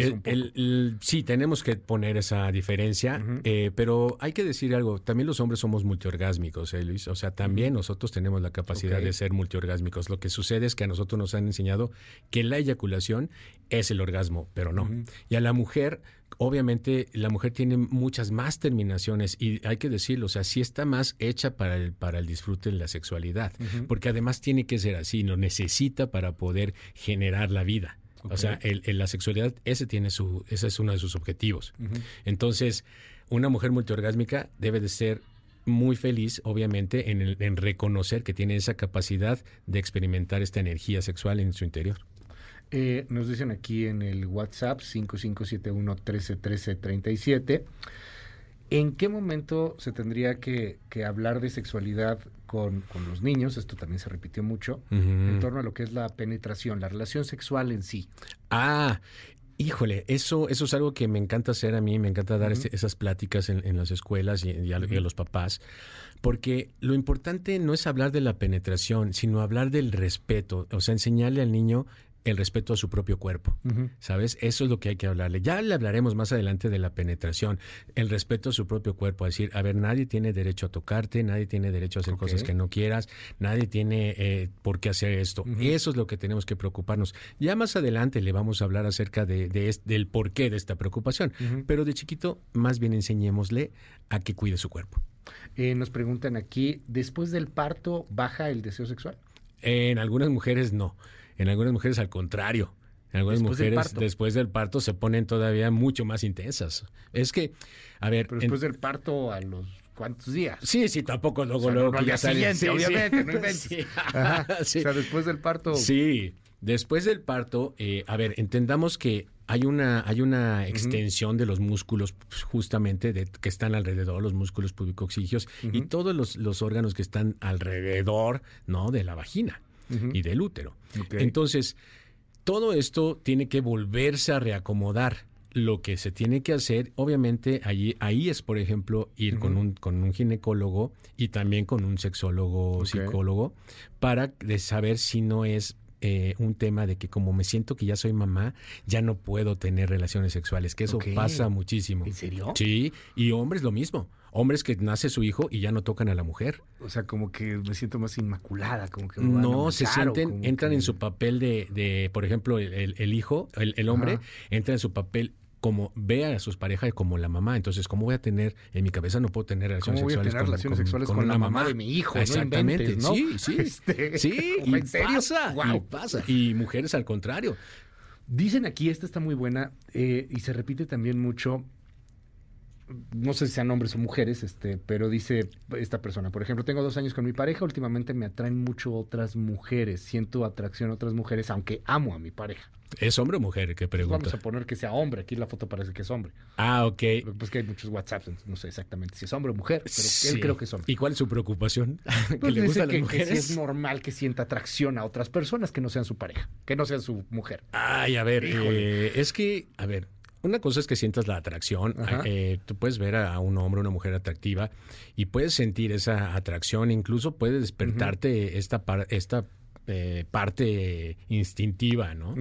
sí, tenemos que poner esa diferencia, eh, pero hay que decir algo. También los hombres somos multiorgásmicos, ¿eh, Luis? O sea, también nosotros tenemos la capacidad de ser multiorgásmicos. Lo que sucede es que a nosotros nos han enseñado que la eyaculación es el orgasmo, pero no. Y a la mujer obviamente la mujer tiene muchas más terminaciones y hay que decirlo, o sea, sí está más hecha para el, para el disfrute de la sexualidad, porque además tiene que ser así, lo necesita para poder generar la vida. O sea, el, la sexualidad, ese tiene su, ese es uno de sus objetivos. Entonces, una mujer multiorgásmica debe de ser muy feliz, obviamente, en, en reconocer que tiene esa capacidad de experimentar esta energía sexual en su interior. Eh, nos dicen aquí en el WhatsApp 5571-131337. ¿En qué momento se tendría que, hablar de sexualidad con, los niños? Esto también se repitió mucho, en torno a lo que es la penetración, la relación sexual en sí. Ah, Híjole, eso, eso es algo que me encanta hacer a mí, me encanta dar esas pláticas en, las escuelas y, a, los papás, porque lo importante no es hablar de la penetración, sino hablar del respeto, o sea, enseñarle al niño el respeto a su propio cuerpo, ¿sabes? Eso es lo que hay que hablarle. Ya le hablaremos más adelante de la penetración, el respeto a su propio cuerpo, a decir, a ver, nadie tiene derecho a tocarte, nadie tiene derecho a hacer cosas que no quieras, nadie tiene eh, por qué hacer esto. Eso es lo que tenemos que preocuparnos. Ya más adelante le vamos a hablar acerca de, del porqué de esta preocupación, pero de chiquito más bien enseñémosle a que cuide su cuerpo. Eh, nos preguntan aquí, ¿después del parto baja el deseo sexual? En algunas mujeres no. En algunas mujeres al contrario. En algunas mujeres después del parto se ponen todavía mucho más intensas. Es que, a ver... Pero después del parto a los cuántos días. Sí, sí, tampoco luego, luego que ya siguiente, obviamente, no. O sea, después del parto. Sí, después del parto, eh, a ver, entendamos que hay una, hay una extensión de los músculos pues, justamente de, que están alrededor, los músculos pubicoxigios y todos los, los, órganos que están alrededor, ¿no? De la vagina y del útero. Entonces, todo esto tiene que volverse a reacomodar. Lo que se tiene que hacer, obviamente, allí, ahí es, por ejemplo, ir con, un, con un ginecólogo y también con un sexólogo, psicólogo, para saber si no es eh, un tema de que como me siento que ya soy mamá, ya no puedo tener relaciones sexuales, que eso pasa muchísimo. ¿En serio? Sí, y hombres lo mismo hombres que nace su hijo y ya no tocan a la mujer. O sea, como que me siento más inmaculada, como que... No, se sienten, entran en su papel de, de, por ejemplo, el, hijo, el, hombre, entra en su papel como ve a sus parejas como la mamá. Entonces, ¿cómo voy a tener, en mi cabeza no puedo tener relaciones ¿Cómo voy sexuales, a tener relaciones sexuales con, la mamá, de mi hijo? Exactamente, ¿no? sí, sí. Este, sí, y pasa, y pasa. Y mujeres al contrario. Dicen aquí, esta está muy buena, eh, y se repite también mucho, no sé si sean hombres o mujeres, este, pero dice esta persona, por ejemplo, tengo dos años con mi pareja, últimamente me atraen mucho otras mujeres, siento atracción a otras mujeres, aunque amo a mi pareja. ¿Es hombre o mujer? ¿Qué pregunta? Vamos a poner que sea hombre, aquí la foto parece que es hombre. Ah, ok. Pues que hay muchos WhatsApps, no sé exactamente si es hombre o mujer, pero él creo que es hombre. ¿Y cuál es su preocupación? ¿Que pues le gusta a las mujeres? Que es normal que sienta atracción a otras personas que no sean su pareja, que no sean su mujer. Ay, a ver, eh, es que, a ver, una cosa es que sientas la atracción. Eh, tú puedes ver a un hombre una mujer atractiva y puedes sentir esa atracción. Incluso puede despertarte esta, esta eh, parte instintiva, ¿no?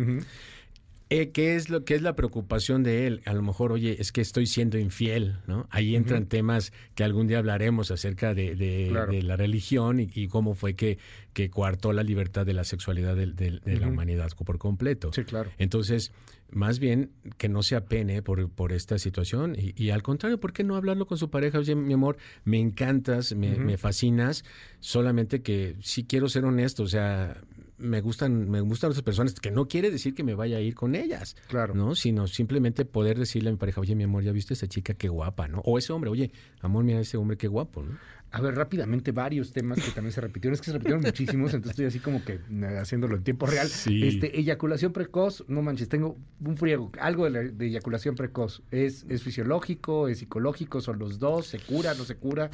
Eh, ¿Qué es lo que es la preocupación de él? A lo mejor, oye, es que estoy siendo infiel, ¿no? Ahí entran temas que algún día hablaremos acerca de, la religión y, cómo fue que, que coartó la libertad de la sexualidad de, la humanidad por completo. Sí, claro. Entonces, más bien que no se apene por, por esta situación y, al contrario, ¿por qué no hablarlo con su pareja? Oye, mi amor, me encantas, me, fascinas, solamente que sí quiero ser honesto, o sea, me gustan, me gustan otras personas, que no quiere decir que me vaya a ir con ellas. Claro. ¿No? Sino simplemente poder decirle a mi pareja, oye, mi amor, ya viste a esa chica qué guapa, ¿no? O ese hombre, oye, amor, mira ese hombre qué guapo, ¿no? A ver, rápidamente, varios temas que también se repitieron. Es que se repitieron muchísimos, entonces estoy así como que eh, haciéndolo en tiempo real. Sí. Este, eyaculación precoz, no manches, tengo un friego. Algo de, la- de eyaculación precoz. ¿Es, ¿Es fisiológico? ¿Es psicológico? ¿Son los dos? ¿Se cura? ¿No se cura?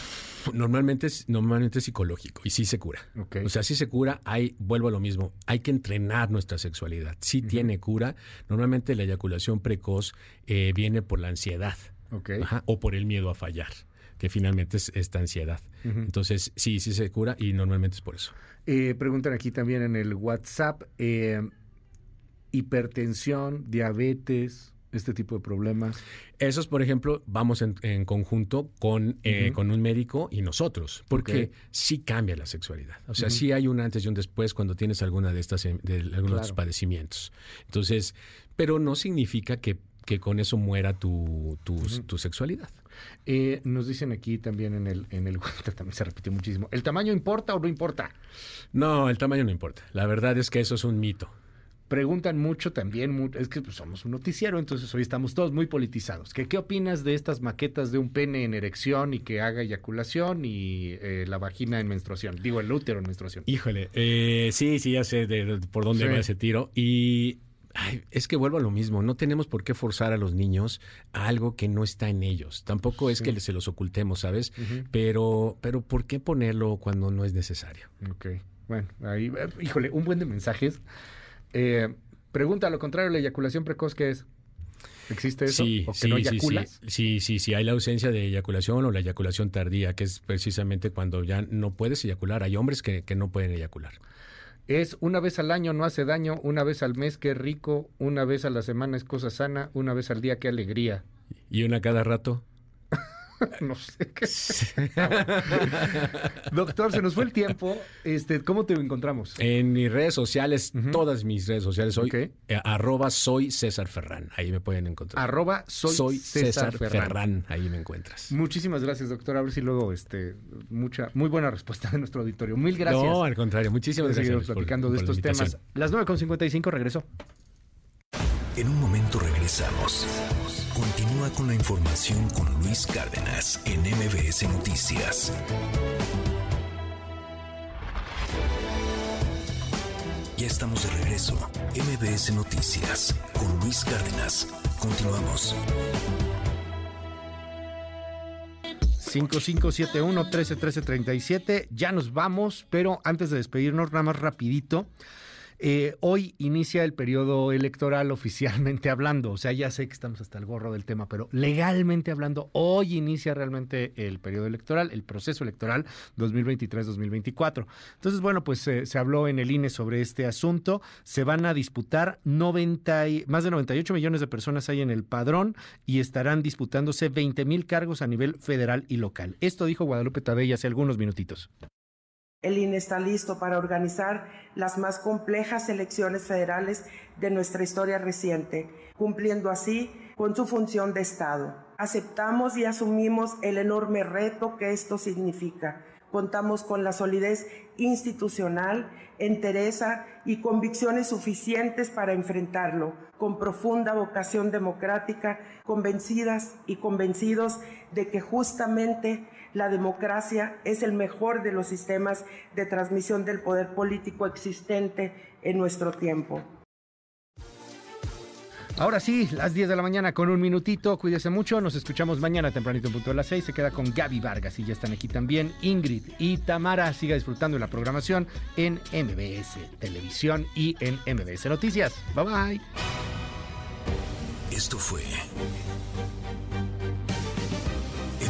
Normalmente es, normalmente es psicológico y sí se cura. O sea, sí se cura, hay, vuelvo a lo mismo, hay que entrenar nuestra sexualidad. Sí tiene cura. Normalmente la eyaculación precoz eh, viene por la ansiedad Ok. Ajá, o por el miedo a fallar, que finalmente es esta ansiedad. Entonces, sí, sí se cura y normalmente es por eso. Eh, preguntan aquí también en el WhatsApp, eh, hipertensión, diabetes, este tipo de problemas. Esos, por ejemplo, vamos en, en conjunto con, eh, con un médico y nosotros, porque sí cambia la sexualidad. O sea, sí hay un antes y un después cuando tienes alguna de estas, em, de algunos de estos Claro. padecimientos. Entonces, pero no significa que, que con eso muera tu, tu, tu sexualidad. Eh, nos dicen aquí también en el, en el también se repitió muchísimo. ¿El tamaño importa o no importa? No, el tamaño no importa. La verdad es que eso es un mito. Preguntan mucho también, es que pues, somos un noticiero, entonces hoy estamos todos muy politizados. ¿Qué, ¿Qué opinas de estas maquetas de un pene en erección y que haga eyaculación y eh, la vagina en menstruación? Digo, el útero en menstruación. Híjole, eh, sí, sí, ya sé de- de- por dónde Sí. va ese tiro. Y ay, es que vuelvo a lo mismo, no tenemos por qué forzar a los niños a algo que no está en ellos. Tampoco es Sí. que se los ocultemos, ¿sabes? Pero, pero ¿por qué ponerlo cuando no es necesario? Ok, bueno, ahí, eh, híjole, un buen de mensajes. Eh, pregunta a lo contrario, ¿la eyaculación precoz qué es? ¿Existe eso? Sí, ¿O que sí, no sí, sí, eyaculas? sí, sí, sí, hay la ausencia de eyaculación o la eyaculación tardía, que es precisamente cuando ya no puedes eyacular. Hay hombres que, que no pueden eyacular. Es una vez al año, no hace daño, una vez al mes, qué rico, una vez a la semana es cosa sana, una vez al día, qué alegría. ¿Y una cada rato? no sé qué. Doctor, se nos fue el tiempo. Este, ¿Cómo te encontramos? En mis redes sociales, todas mis redes sociales, soy eh, arroba soy César Ferrán. Ahí me pueden encontrar. Arroba soy César Ferrán. Ahí me encuentras. Muchísimas gracias, doctor. A ver si luego, este, mucha, muy buena respuesta de nuestro auditorio. Mil gracias. No, al contrario. Muchísimas gracias. por- platicando de por estos temas. Las 9.55 regresó. En un momento regresamos. Continúa con la información con Luis Cárdenas en MBS Noticias. Ya estamos de regreso. MBS Noticias con Luis Cárdenas. Continuamos. 5571 131337. Ya nos vamos, pero antes de despedirnos, nada más rapidito. Eh, hoy inicia el periodo electoral oficialmente hablando, o sea, ya sé que estamos hasta el gorro del tema, pero legalmente hablando, hoy inicia realmente el periodo electoral, el proceso electoral 2023-2024. Entonces, bueno, pues eh, se habló en el INE sobre este asunto, se van a disputar 90 y- más de 98 millones de personas hay en el padrón y estarán disputándose 20 mil cargos a nivel federal y local. Esto dijo Guadalupe Tadei hace algunos minutitos. El INE está listo para organizar las más complejas elecciones federales de nuestra historia reciente, cumpliendo así con su función de Estado. Aceptamos y asumimos el enorme reto que esto significa. Contamos con la solidez institucional, entereza y convicciones suficientes para enfrentarlo, con profunda vocación democrática, convencidas y convencidos de que justamente la democracia es el mejor de los sistemas de transmisión del poder político existente en nuestro tiempo. Ahora sí, las 10 de la mañana con un minutito. Cuídese mucho. Nos escuchamos mañana tempranito en punto de las 6. Se queda con Gaby Vargas y ya están aquí también Ingrid y Tamara. Siga disfrutando de la programación en MBS Televisión y en MBS Noticias. Bye bye. Esto fue